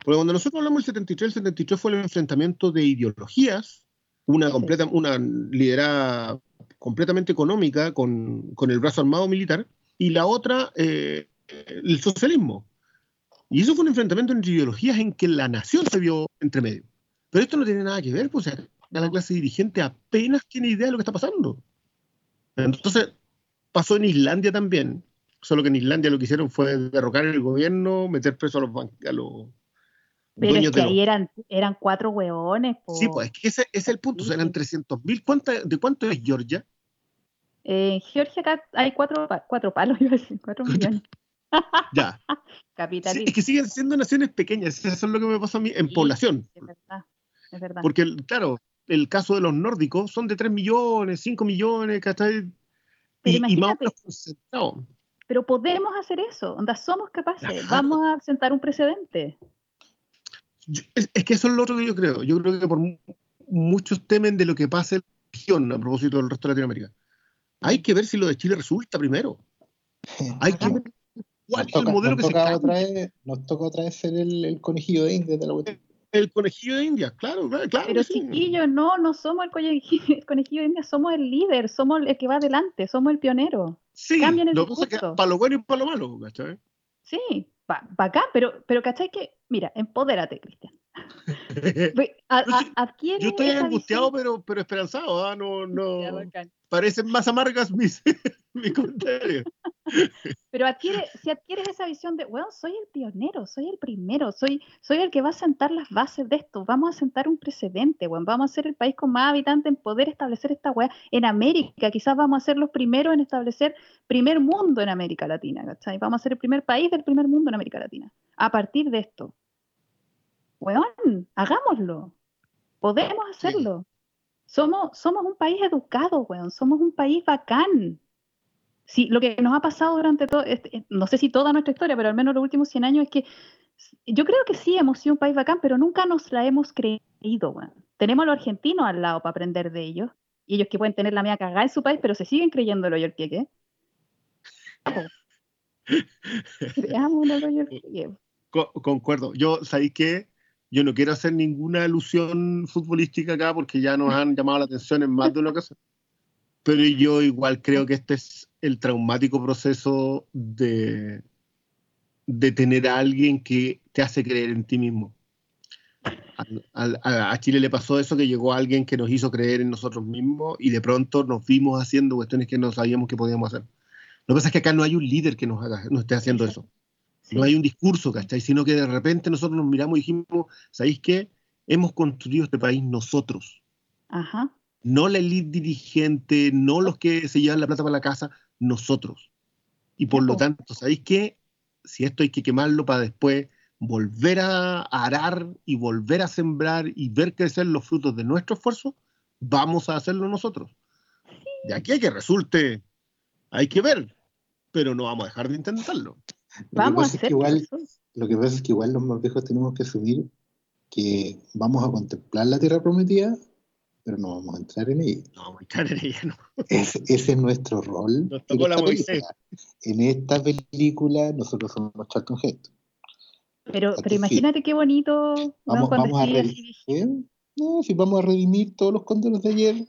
S4: Porque cuando nosotros hablamos del 73, el 73 fue el enfrentamiento de ideologías, una, completa, una liderada completamente económica con, con el brazo armado militar, y la otra, eh, el socialismo. Y eso fue un enfrentamiento entre ideologías en que la nación se vio entre medio. Pero esto no tiene nada que ver, pues o sea, la clase dirigente apenas tiene idea de lo que está pasando. Entonces, pasó en Islandia también, solo que en Islandia lo que hicieron fue derrocar el gobierno, meter preso a los, a los
S2: Pero es que
S4: los...
S2: ahí eran, eran cuatro hueones. po.
S4: Sí, pues es que ese, ese es el punto, o sea, eran 300 mil. ¿De cuánto es Georgia?
S2: Eh, en Georgia acá hay cuatro, cuatro palos, iba a decir, cuatro millones.
S4: Ya. Sí,
S2: Capitalismo.
S4: es que siguen siendo naciones pequeñas, eso es lo que me pasa a mí en
S2: Sí,
S4: población.
S2: Es verdad, es verdad.
S4: Porque, claro, el caso de los nórdicos son de 3 millones, 5 millones, ¿cachai?
S2: Pero
S4: Y, y más o
S2: imagínate.
S4: menos concentrado.
S2: Pero podemos hacer eso, onda, somos capaces, vamos a sentar un precedente.
S4: Yo- es, es que eso es lo otro que yo creo. Yo creo que por mu- muchos temen de lo que pasa en la región a propósito del resto de Latinoamérica. Hay que ver si lo de Chile resulta primero. Hay que ver cuál
S5: Nos
S4: es el modelo que se
S5: otra vez, nos toca otra vez ser el, el conejillo de India de la cuestión.
S4: El conejillo de India, claro, claro.
S2: Pero
S4: sí.
S2: chiquillos, no, no somos el conejillo, el conejillo de India, somos el líder, somos el que va adelante, somos el pionero.
S4: Sí,
S2: cambien el
S4: lo que para lo bueno y para lo malo, ¿cachai?
S2: Sí, pa, pa acá, pero, pero ¿cachai que? Mira, empodérate, Cristian. A-
S4: Yo
S2: a-
S4: estoy-
S2: adquiere
S4: Yo estoy
S2: esa
S4: angustiado,
S2: visión-
S4: pero, pero esperanzado. ¿ah? No, no. Parecen más amargas mis, mis comentarios.
S2: Pero adquiere, si adquieres esa visión de, bueno, soy el pionero, soy el primero, soy, soy el que va a sentar las bases de esto, vamos a sentar un precedente, weón, vamos a ser el país con más habitantes en poder establecer esta weá en América, quizás vamos a ser los primeros en establecer primer mundo en América Latina, ¿cachai? Vamos a ser el primer país del primer mundo en América Latina, a partir de esto. Weón, hagámoslo, podemos hacerlo. Somos, somos un país educado, weón, somos un país bacán. Sí, lo que nos ha pasado durante todo, este- eh, no sé si toda nuestra historia, pero al menos los últimos 100 años es que yo creo que sí hemos sido un país bacán, pero nunca nos la hemos creído, weón. Tenemos a los argentinos al lado para aprender de ellos, y ellos que pueden tener la media cagada en su país, pero se siguen creyendo lo yorqueque. Creamos lo yorqueque.
S4: Co- concuerdo. Yo, ¿sabéis qué? Yo no quiero hacer ninguna alusión futbolística acá porque ya nos han llamado la atención en más de una ocasión. Pero yo igual creo que este es el traumático proceso de, de tener a alguien que te hace creer en ti mismo. A Chile le pasó eso que llegó alguien que nos hizo creer en nosotros mismos y de pronto nos vimos haciendo cuestiones que no sabíamos que podíamos hacer. Lo que pasa es que acá no hay un líder que nos haga, nos esté haciendo eso.
S2: Sí.
S4: No hay un discurso, ¿cachai? Sino que de repente nosotros nos miramos y dijimos, ¿sabéis qué? Hemos construido este país nosotros.
S2: Ajá.
S4: No la elite dirigente, no los que se llevan la plata para la casa, nosotros. Y por lo tanto, ¿sabéis qué? Si esto hay que quemarlo para después volver a arar y volver a sembrar y ver crecer los frutos de nuestro esfuerzo, vamos a hacerlo nosotros. De aquí a que resulte, hay que ver, pero no vamos a dejar de intentarlo.
S5: Lo que
S2: Vamos a
S5: pasa es que
S2: hacer
S5: igual, lo que pasa es que igual los más viejos tenemos que asumir que vamos a contemplar la Tierra Prometida, pero no vamos a entrar en ella.
S4: No, vamos a entrar en ella, no.
S5: Ese, ese es nuestro rol.
S4: Nos
S5: en
S4: tocó la
S5: esta. En esta película nosotros somos Charlton Heston.
S2: Pero, pero imagínate qué bonito
S5: Vamos,
S2: cuando
S5: vamos a redimir.
S2: así,
S5: No, si vamos a redimir todos los cóndores de ayer,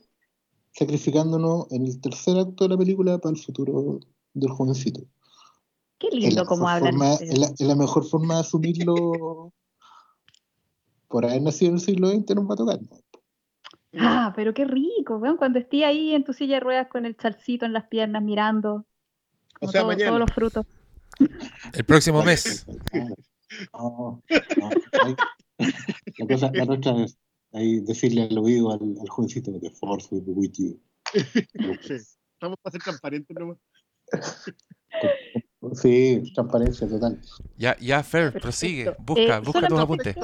S5: sacrificándonos en el tercer acto de la película para el futuro del jovencito.
S2: Qué lindo como hablan
S5: forma, es, la, es la mejor forma de asumirlo. Por haber nacido en el siglo XX nos va a tocar. ¿no?
S2: Ah, pero qué rico, weón, cuando estés ahí en tu silla de ruedas con el chalcito en las piernas mirando
S4: O sea,
S2: todo-
S4: mañana.
S2: todos los frutos.
S1: El próximo mes.
S5: No, no, hay- la cosa, la nuestra es ahí decirle al oído al, al jovencito The Force be with you.
S4: Sí. Estamos para ser transparentes nomás.
S5: Sí, transparencia total.
S1: Ya, ya, Fer,
S2: Perfecto.
S1: prosigue. Busca,
S2: Eh,
S1: busca tus apuntes.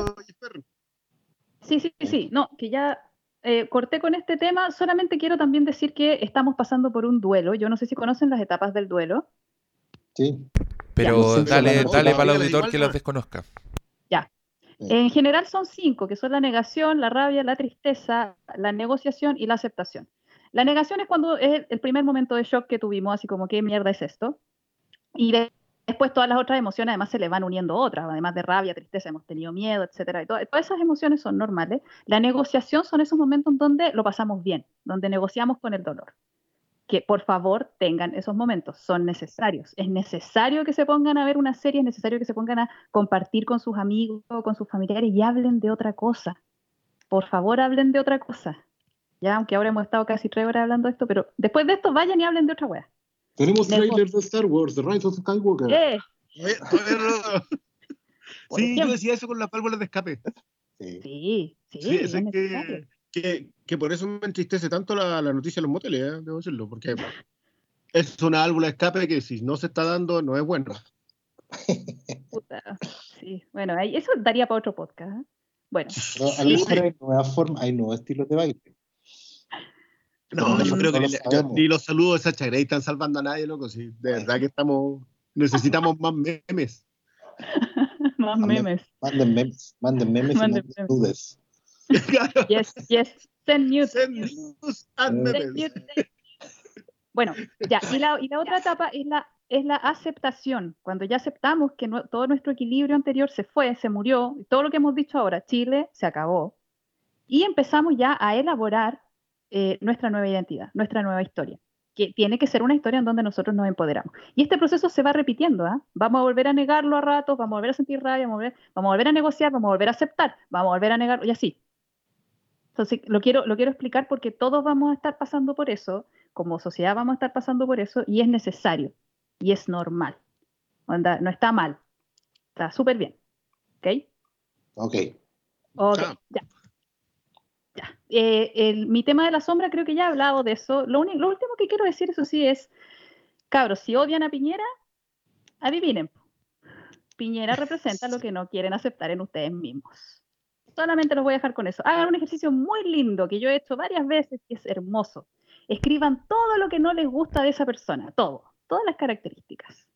S2: Sí, sí, sí, no, que ya eh, corté con este tema, solamente quiero también decir que estamos pasando por un duelo. Yo no sé si conocen las etapas del duelo.
S5: Sí.
S1: Pero
S5: Ya,
S1: dale,
S5: sí,
S1: dale para el auditor que los desconozca.
S2: En general son cinco, que son la negación, la rabia, la tristeza, la negociación y la aceptación. La negación es cuando es el primer momento de shock que tuvimos, así como, ¿qué mierda es esto? Y de- después todas las otras emociones, además se le van uniendo otras, además de rabia, tristeza, hemos tenido miedo, etcétera. Y todas, esas emociones son normales. La negociación son esos momentos donde lo pasamos bien, donde negociamos con el dolor. Que por favor tengan esos momentos, son necesarios. Es necesario que se pongan a ver una serie, es necesario que se pongan a compartir con sus amigos con sus familiares y hablen de otra cosa. Por favor, hablen de otra cosa. Ya, aunque ahora hemos estado casi tres horas hablando de esto, pero después de esto vayan y hablen de otra wea.
S5: Tenemos trailers de Star Wars, The Rise of Skywalker.
S2: Por
S4: Sí, yo decía eso con las válvulas de escape.
S5: Sí.
S2: Sí, sí,
S4: Sí,
S2: es
S4: que, que, que por eso me entristece tanto la, la noticia de los moteles, ¿eh? debo decirlo, porque es una válvula de escape que si no se está dando no es bueno.
S2: Puta. Sí, bueno, eso daría para otro podcast. ¿eh? Bueno,
S5: Pero a lo
S2: Sí.
S5: mejor hay nuevas formas, hay nuevos estilos de baile.
S4: No, yo creo que
S5: lo
S4: ni- ni los saludos de Sacha Grey están salvando a nadie, loco. Sí, de verdad que estamos, necesitamos más memes.
S2: más memes.
S5: Manden memes, manden memes
S2: Manden
S5: y manden
S2: memes.
S4: Claro.
S2: Yes, yes. Send nudes.
S4: Send news and.
S2: Send
S4: memes.
S2: nudes. Bueno, ya, y la, y la otra etapa es la, es la aceptación. Cuando ya aceptamos que no- todo nuestro equilibrio anterior se fue, se murió, todo lo que hemos dicho ahora, Chile se acabó, y empezamos ya a elaborar eh, nuestra nueva identidad, nuestra nueva historia, que tiene que ser una historia en donde nosotros nos empoderamos. Y este proceso se va repitiendo, ¿ah? Vamos a volver a negarlo a ratos, vamos a volver a sentir rabia, vamos a volver, vamos a, volver a negociar, vamos a volver a aceptar, vamos a volver a negarlo, y así. Entonces, lo quiero, lo quiero explicar porque todos vamos a estar pasando por eso, como sociedad vamos a estar pasando por eso, y es necesario, y es normal. Onda, no está mal, está súper bien. ¿Ok?
S5: Ok.
S2: Ok,
S4: Ah.
S2: ya. Eh, el- mi tema de la sombra creo que ya he hablado de eso. Lo, lo último que quiero decir, eso sí, es, cabros, si odian a Piñera, adivinen. Piñera representa lo que no quieren aceptar en ustedes mismos. Solamente los voy a dejar con eso. Hagan un ejercicio muy lindo que yo he hecho varias veces y es hermoso. Escriban todo lo que no les gusta de esa persona, todo, todas las características.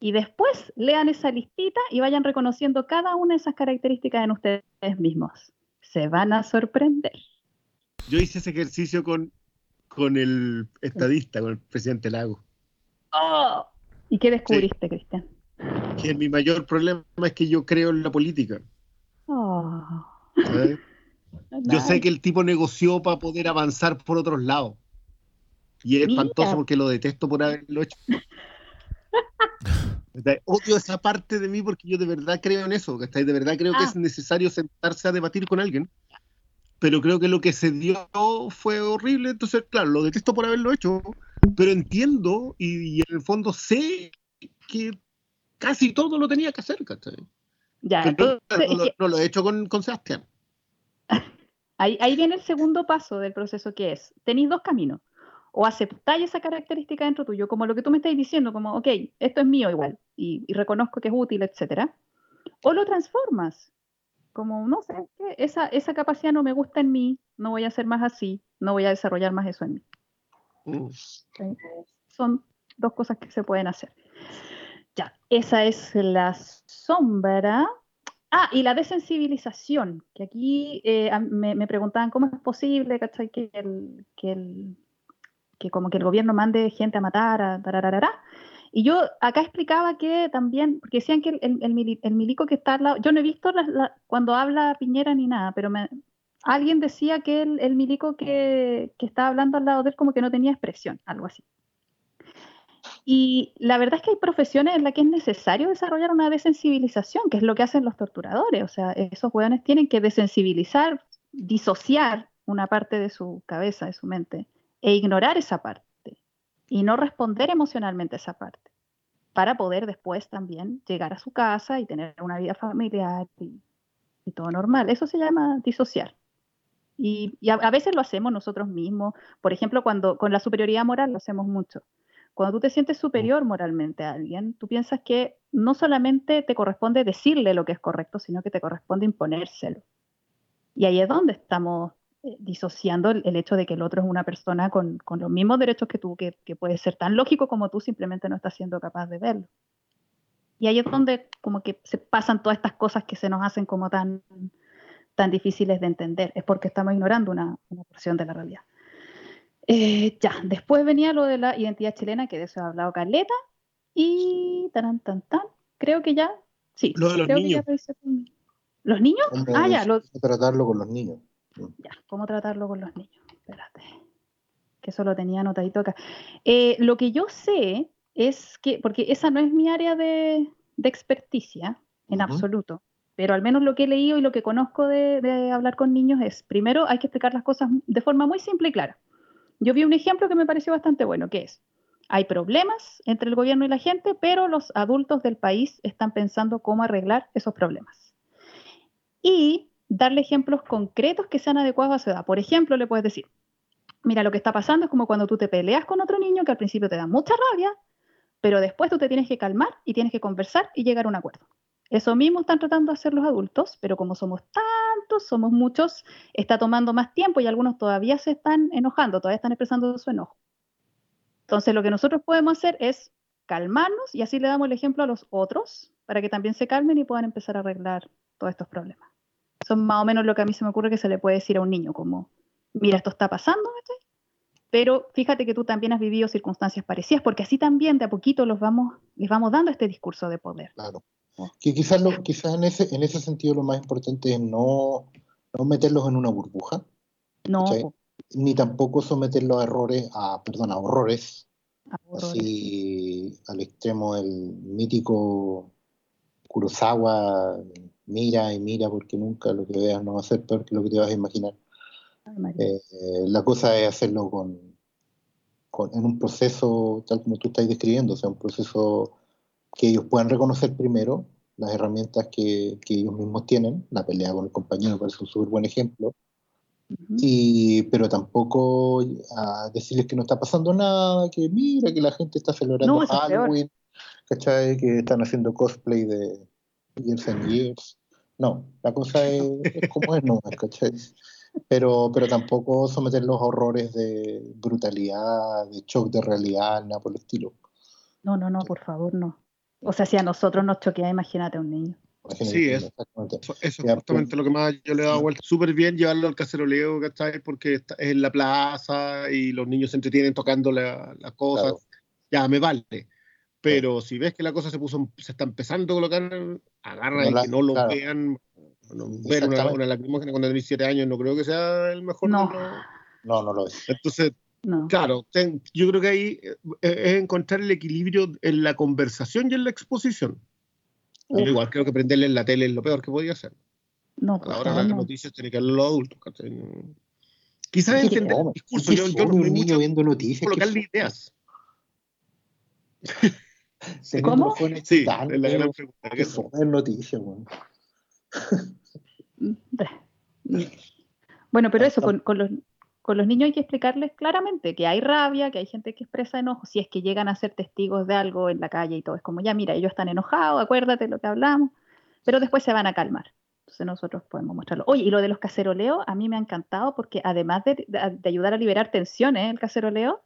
S2: Y después lean esa listita y vayan reconociendo cada una de esas características en ustedes mismos. Se van a sorprender.
S4: Yo hice ese ejercicio con, con el estadista, con el presidente Lago.
S2: ¡Oh! ¿Y qué descubriste, Cristian?
S4: Que mi mayor problema es que yo creo en la política.
S2: Oh,
S4: ¿sabes? Yo sé que el tipo negoció para poder avanzar por otros lados. Y es
S2: Mira.
S4: espantoso porque lo detesto por haberlo hecho. Odio esa parte de mí porque yo de verdad creo en eso. ¿cachai? De verdad creo que
S2: Ah.
S4: es necesario sentarse a debatir con alguien. Pero creo que lo que se dio fue horrible. Entonces, claro, lo detesto por haberlo hecho. Pero entiendo y, y en el fondo sé que casi todo lo tenía que hacer. ¿cachai?
S2: Ya, entonces,
S4: no, lo,
S2: que
S4: no lo he hecho con, con Sebastián.
S2: ahí, ahí viene el segundo paso del proceso que es, tenéis dos caminos. O aceptáis esa característica dentro tuyo, como lo que tú me estáis diciendo, como, ok, esto es mío igual, y, y reconozco que es útil, etcétera. O lo transformas, como, no sé, esa, esa capacidad no me gusta en mí, no voy a ser más así, no voy a desarrollar más eso en mí.
S4: Mm.
S2: Son dos cosas que se pueden hacer. Ya, esa es la sombra. Ah, y la desensibilización, que aquí eh, me, me preguntaban cómo es posible, ¿cachai? Que el, que el, que como que el gobierno mande gente a matar, a tarararara. Y yo acá explicaba que también, porque decían que el, el- el mili- el milico que está al lado, yo no he visto cuando habla Piñera ni nada, pero alguien decía que el, el milico que, que estaba hablando al lado de él como que no tenía expresión, algo así. Y la verdad es que hay profesiones en las que es necesario desarrollar una desensibilización, que es lo que hacen los torturadores. O sea, esos hueones tienen que desensibilizar, disociar una parte de su cabeza, de su mente, e ignorar esa parte y no responder emocionalmente a esa parte, para poder después también llegar a su casa y tener una vida familiar y, y todo normal. Eso se llama disociar. Y, y a, a veces lo hacemos nosotros mismos. Por ejemplo, cuando con la superioridad moral lo hacemos mucho. Cuando tú te sientes superior moralmente a alguien, tú piensas que no solamente te corresponde decirle lo que es correcto, sino que te corresponde imponérselo. Y ahí es donde estamos disociando el, el hecho de que el otro es una persona con, con los mismos derechos que tú, que, que puede ser tan lógico como tú, simplemente no estás siendo capaz de verlo. Y ahí es donde como que se pasan todas estas cosas que se nos hacen como tan, tan difíciles de entender. Es porque estamos ignorando una, una porción de la realidad. Eh, ya, después venía lo de la identidad chilena, que de eso he hablado Caleta. Y tan, tan, tan. Creo que ya. Sí,
S4: Lo de los
S2: creo que
S4: niños.
S2: ya lo hice con- ¿Los niños? Ah, ya, lo-
S5: tratarlo con los niños.
S2: Ya, ¿cómo tratarlo con los niños? Espérate. Que eso lo tenía anotadito acá. Eh, lo que yo sé es que, porque esa no es mi área de, de experticia en
S5: Ujú.
S2: absoluto, pero al menos lo que he leído y lo que conozco de, de hablar con niños es, primero hay que explicar las cosas de forma muy simple y clara. Yo vi un ejemplo que me pareció bastante bueno, que es, hay problemas entre el gobierno y la gente, pero los adultos del país están pensando cómo arreglar esos problemas. Y darle ejemplos concretos que sean adecuados a su edad. Por ejemplo, le puedes decir, mira, lo que está pasando es como cuando tú te peleas con otro niño que al principio te da mucha rabia, pero después tú te tienes que calmar y tienes que conversar y llegar a un acuerdo. Eso mismo están tratando de hacer los adultos, pero como somos tantos, somos muchos, está tomando más tiempo y algunos todavía se están enojando, todavía están expresando su enojo. Entonces, lo que nosotros podemos hacer es calmarnos y así le damos el ejemplo a los otros para que también se calmen y puedan empezar a arreglar todos estos problemas. Es más o menos lo que a mí se me ocurre que se le puede decir a un niño, como, mira, esto está pasando, pero fíjate que tú también has vivido circunstancias parecidas, porque así también de a poquito los vamos, les vamos dando este discurso de poder.
S5: Claro. Que quizás, lo, quizás en, ese, en ese sentido lo más importante es no, no meterlos en una burbuja,
S2: No,
S5: ¿cachai? ni tampoco someterlos a errores, a, perdón, a horrores,
S2: horrores.
S5: así al extremo del mítico Kurosawa, mira y mira porque nunca lo que veas no va a ser peor que lo que te vas a imaginar. Eh, la cosa es hacerlo con, con- en un proceso tal como tú estás describiendo, o sea, un proceso que ellos puedan reconocer primero las herramientas que, que ellos mismos tienen, la pelea con el compañero me parece un súper buen ejemplo, y, pero tampoco a decirles que no está pasando nada, que mira que la gente está celebrando
S2: No.
S5: Halloween, ¿cachai? Que están haciendo cosplay de Years and Years. No, la cosa es, es como es, no, ¿cachai? Pero, pero tampoco someterlos a horrores de brutalidad, de shock de realidad, nada por el estilo.
S2: No, no, no, por favor, no. O sea, si a nosotros nos choquea, imagínate a un niño.
S4: Sí, es.
S5: exactamente.
S4: Eso, eso es justamente lo que más yo le he dado vuelta. Súper bien llevarlo al caceroleo, ¿cachai? Porque está- es en la plaza y los niños se entretienen tocando la- las cosas.
S5: Claro.
S4: Ya, me vale. Pero si ves que la cosa se puso, se está empezando a colocar, agarra
S5: No
S4: y
S5: la-
S4: que no lo
S5: claro.
S4: vean. No, ver una, una lacrimógena cuando tenés 7 años no creo que sea el mejor.
S2: No.
S5: No, no lo es.
S4: Entonces,
S2: No.
S4: claro, ten- yo creo que ahí eh, es encontrar el equilibrio en la conversación y en la exposición. Yo igual creo que prenderle en la tele es lo peor que podía hacer.
S2: No,
S4: A la hora de las
S2: no.
S4: noticias tiene que hablar los adultos. Quizás
S2: Sí,
S4: entender el discurso. Yo, yo
S5: niño viendo noticias.
S4: colocarle ideas.
S2: ¿Cómo?
S4: Sí,
S5: tan,
S4: es la gran pregunta.
S5: qué
S4: ¿qué
S5: fome ver noticias, weón.
S2: Bueno, pero eso, con, con los, con los niños hay que explicarles claramente que hay rabia, que hay gente que expresa enojo, si es que llegan a ser testigos de algo en la calle y todo. Es como, ya, mira, ellos están enojados, acuérdate de lo que hablamos, pero después se van a calmar. Entonces nosotros podemos mostrarlo. Oye, y lo de los caceroleos a mí me ha encantado porque además de, de- de ayudar a liberar tensiones, el caceroleo,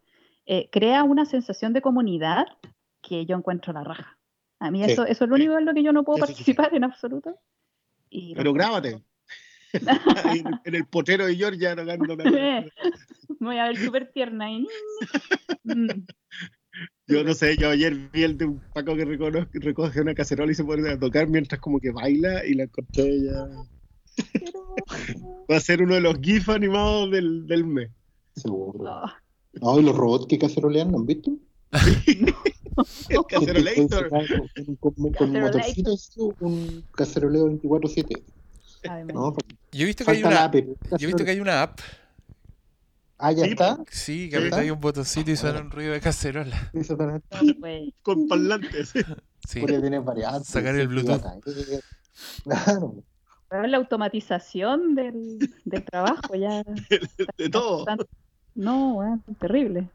S2: eh, crea una sensación de comunidad que yo encuentro la raja. A mí
S5: Sí.
S2: eso, eso es lo único en lo que yo no puedo
S4: Eso sí.
S2: participar en absoluto. Y
S4: Pero grábate. En, el potero de Georgia la-
S2: Voy a ver súper tierna. Mm.
S4: Yo no sé, yo ayer vi el de un Paco que recoge una cacerola y se pone a tocar mientras como que baila y la encontré ya.
S2: Pero-
S4: Va a ser uno de los GIF animados del, del mes.
S5: Seguro. No, y los robots que cacerolean, ¿no han visto?
S4: El cacerolator.
S5: Con, con, con motorcitos, un caceroleo 24-7.
S2: Ay, me-
S5: ¿no?
S1: Yo he visto que hay una,
S5: app.
S1: yo he visto que hay una app,
S5: Ah, ya
S4: Sí,
S5: está.
S1: sí, que
S4: Sí.
S1: apretáis un botoncito y suena un ruido de cacerola.
S4: Con parlantes.
S1: Sí.
S5: Variantes.
S1: Sacar el Bluetooth.
S5: Claro.
S2: Pero la automatización del, del trabajo ya.
S4: De todo.
S2: Tan- No, weón, terrible.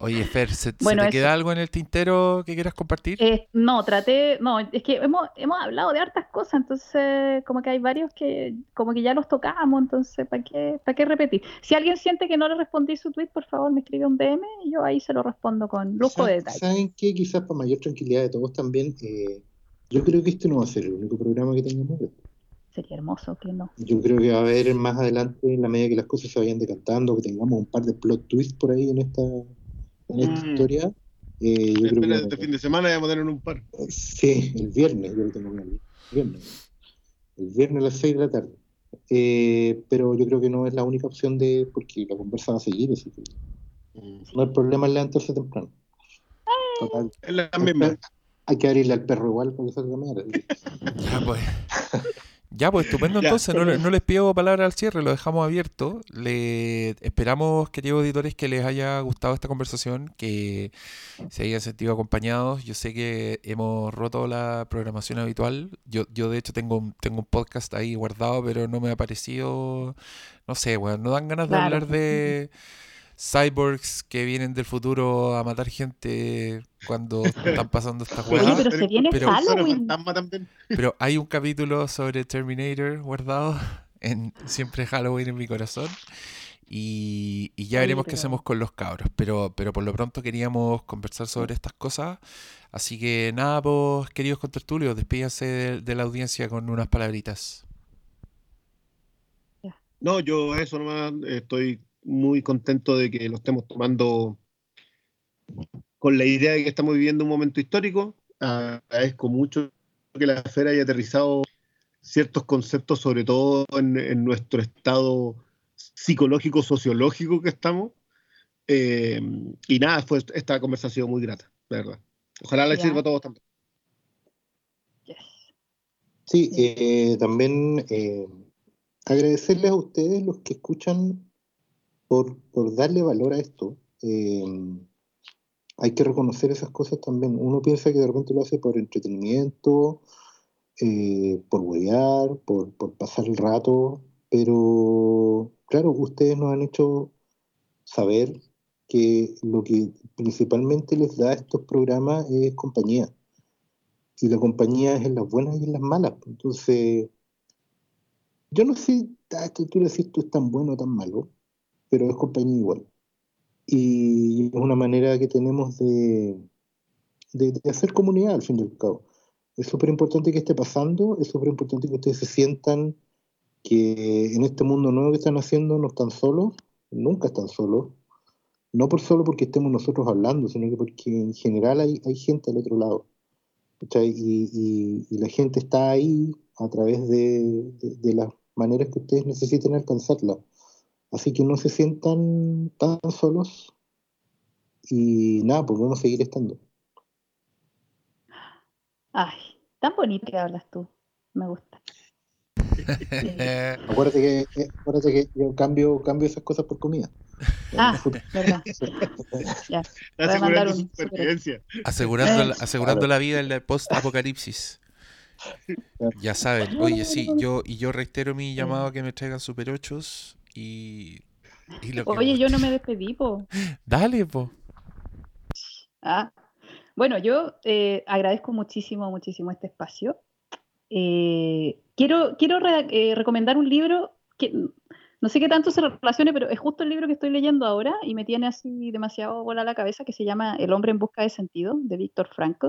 S1: Oye, Fer, ¿se, se
S2: Bueno,
S1: te
S2: eso.
S1: queda algo en el tintero que quieras compartir?
S2: Eh, no, traté, no, es que hemos, hemos hablado de hartas cosas, entonces como que hay varios que como que ya los tocamos, entonces ¿para qué, para qué repetir? Si alguien siente que no le respondí su tweet, por favor me escribe un DM y yo ahí se lo respondo con lujo de
S5: ¿Saben-
S2: detalle.
S5: ¿Saben qué? Quizás para mayor tranquilidad de todos también, eh, yo creo que este no va a ser el único programa que tengamos.
S2: Sería hermoso que no.
S5: Yo creo que va a haber más adelante, en la medida que las cosas se vayan decantando, que tengamos un par de plot twists por ahí en esta, en esta
S4: Mm.
S5: historia. Eh, yo creo que
S4: este fin de semana vamos a tener un par.
S5: Sí, el viernes, yo lo tengo claro, el viernes. El viernes a las 6 de la tarde. Eh, pero yo creo que no es la única opción de, porque la conversa va a seguir, así que no hay problema en levantarse temprano. Total,
S4: Es la misma.
S5: hay que abrirle al perro igual para que salga mejor.
S1: Ya, pues. Ya, pues estupendo. Entonces, no, le- no les pido palabra al cierre, lo dejamos abierto. Le esperamos, queridos auditores, que les haya gustado esta conversación, que se hayan sentido acompañados. Yo sé que hemos roto la programación habitual. Yo, yo de hecho, tengo, un- tengo un podcast ahí guardado, pero no me ha parecido. No sé, weón. No dan ganas de
S2: Claro.
S1: hablar de cyborgs que vienen del futuro a matar gente cuando están pasando estas weas.
S2: pero se viene
S1: pero-
S2: Halloween.
S1: Pero hay un capítulo sobre Terminator guardado en Siempre Halloween en mi corazón. Y, y ya veremos qué
S2: pero-
S1: hacemos con los cabros. Pero, pero por lo pronto queríamos conversar sobre estas cosas. Así que nada, pues, queridos contertulios, despídanse de, de la audiencia con unas palabritas.
S4: No, yo eso nomás estoy muy contento de que lo estemos tomando con la idea de que estamos viviendo un momento histórico. Agradezco mucho que la FER haya aterrizado ciertos conceptos, sobre todo en, en nuestro estado psicológico, sociológico que estamos. Eh, y nada, fue, esta conversación ha sido muy grata, de verdad. Ojalá les sirva a todos también.
S2: Yes.
S5: Sí, eh, también eh, agradecerles a ustedes, los que escuchan, por, darle valor a esto. Eh, hay que reconocer esas cosas también. Uno piensa que de repente lo hace por entretenimiento, eh, por huevear, por, pasar el rato, pero claro, ustedes nos han hecho saber que lo que principalmente les da estos programas es compañía y la compañía es en las buenas y en las malas. Entonces, yo no sé a esta altura si esto es tan bueno o tan malo, pero es compañía igual. Y es una manera que tenemos de, de, de hacer comunidad al fin y al cabo. Es súper importante que esté pasando, es súper importante que ustedes se sientan que en este mundo nuevo que están haciendo no están solos, nunca están solos. No por solo porque estemos nosotros hablando, sino que porque en general hay, hay gente al otro lado. Y, y- y la gente está ahí a través de, de- de las maneras que ustedes necesiten alcanzarla. Así que no se sientan tan solos y nada, pues vamos a seguir estando.
S2: Ay, tan bonito que hablas tú. Me gusta.
S5: Acuérdate que, eh, acuérdate que yo cambio, cambio esas cosas por comida.
S2: Ah, verdad. Ya.
S4: Asegurando su supervivencia.
S1: asegurando la, asegurando
S5: claro.
S1: la vida en la post-apocalipsis. Ya saben, oye, sí, yo y yo reitero mi llamado a que me traigan super 8 y, y lo que
S2: Oye, yo no me despedí, po.
S1: Dale, po.
S2: Ah, bueno, yo eh, agradezco muchísimo, muchísimo este espacio. Eh, quiero quiero re- eh, recomendar un libro que no sé qué tanto se relacione, pero es justo el libro que estoy leyendo ahora y me tiene así demasiado bola a la cabeza, que se llama El hombre en busca de sentido, de Víctor Frankl.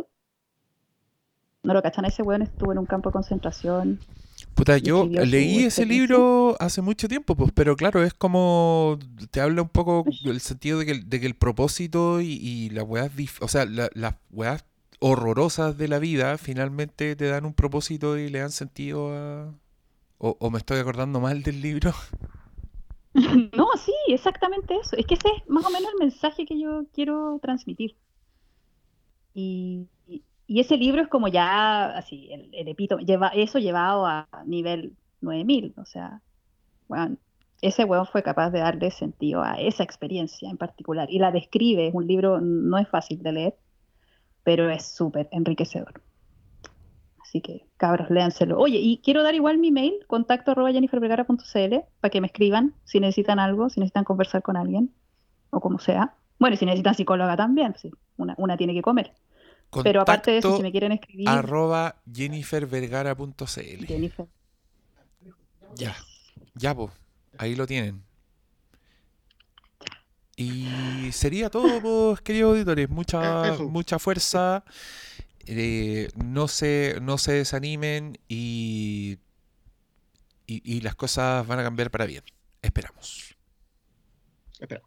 S2: No lo cachan, ese weón estuvo en un campo de concentración.
S1: Puta, yo leí ese libro hace mucho tiempo, pues, pero claro, es como te habla un poco del sentido de que, el- de que el propósito y, y las weas, o sea, la- las weas horrorosas de la vida finalmente te dan un propósito y le dan sentido a... O, o me estoy acordando mal del libro.
S2: No, sí, exactamente eso. Es que ese es más o menos el mensaje que yo quiero transmitir. Y, y- ese libro es como ya, así, el, epítome, lleva, eso llevado a nivel 9000. O sea, ese weón fue capaz de darle sentido a esa experiencia en particular. Y la describe, es un libro, no es fácil de leer, pero es súper enriquecedor. Así que, cabros, léanselo. Oye, y quiero dar igual mi mail, contacto arroba para que me escriban si necesitan algo, si necesitan conversar con alguien, o como sea. Bueno, si necesitan psicóloga también, sí, una, una tiene que comer. Pero aparte de eso, si
S1: Contacto
S2: me quieren escribir,
S1: arroba jennifervergara.cl.
S2: Jennifer.
S1: Ya, ya, pues, ahí lo tienen. Y sería todo, pues, queridos auditores. Mucha,
S4: Eso.
S1: mucha fuerza. eh, no se, no se desanimen y, y, y las cosas van a cambiar para bien. Esperamos.
S4: Espera.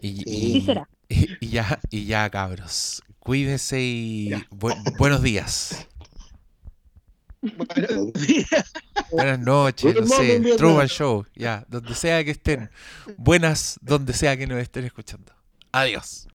S1: Y,
S5: Sí.
S1: y-
S2: Sí será.
S1: y- y ya, y ya, cabros. Cuídense y bu- buenos días.
S4: Buenos días.
S1: Buenas noches, no sé. Truman Show, ya, donde sea que estén. Buenas, donde sea que nos estén escuchando. Adiós.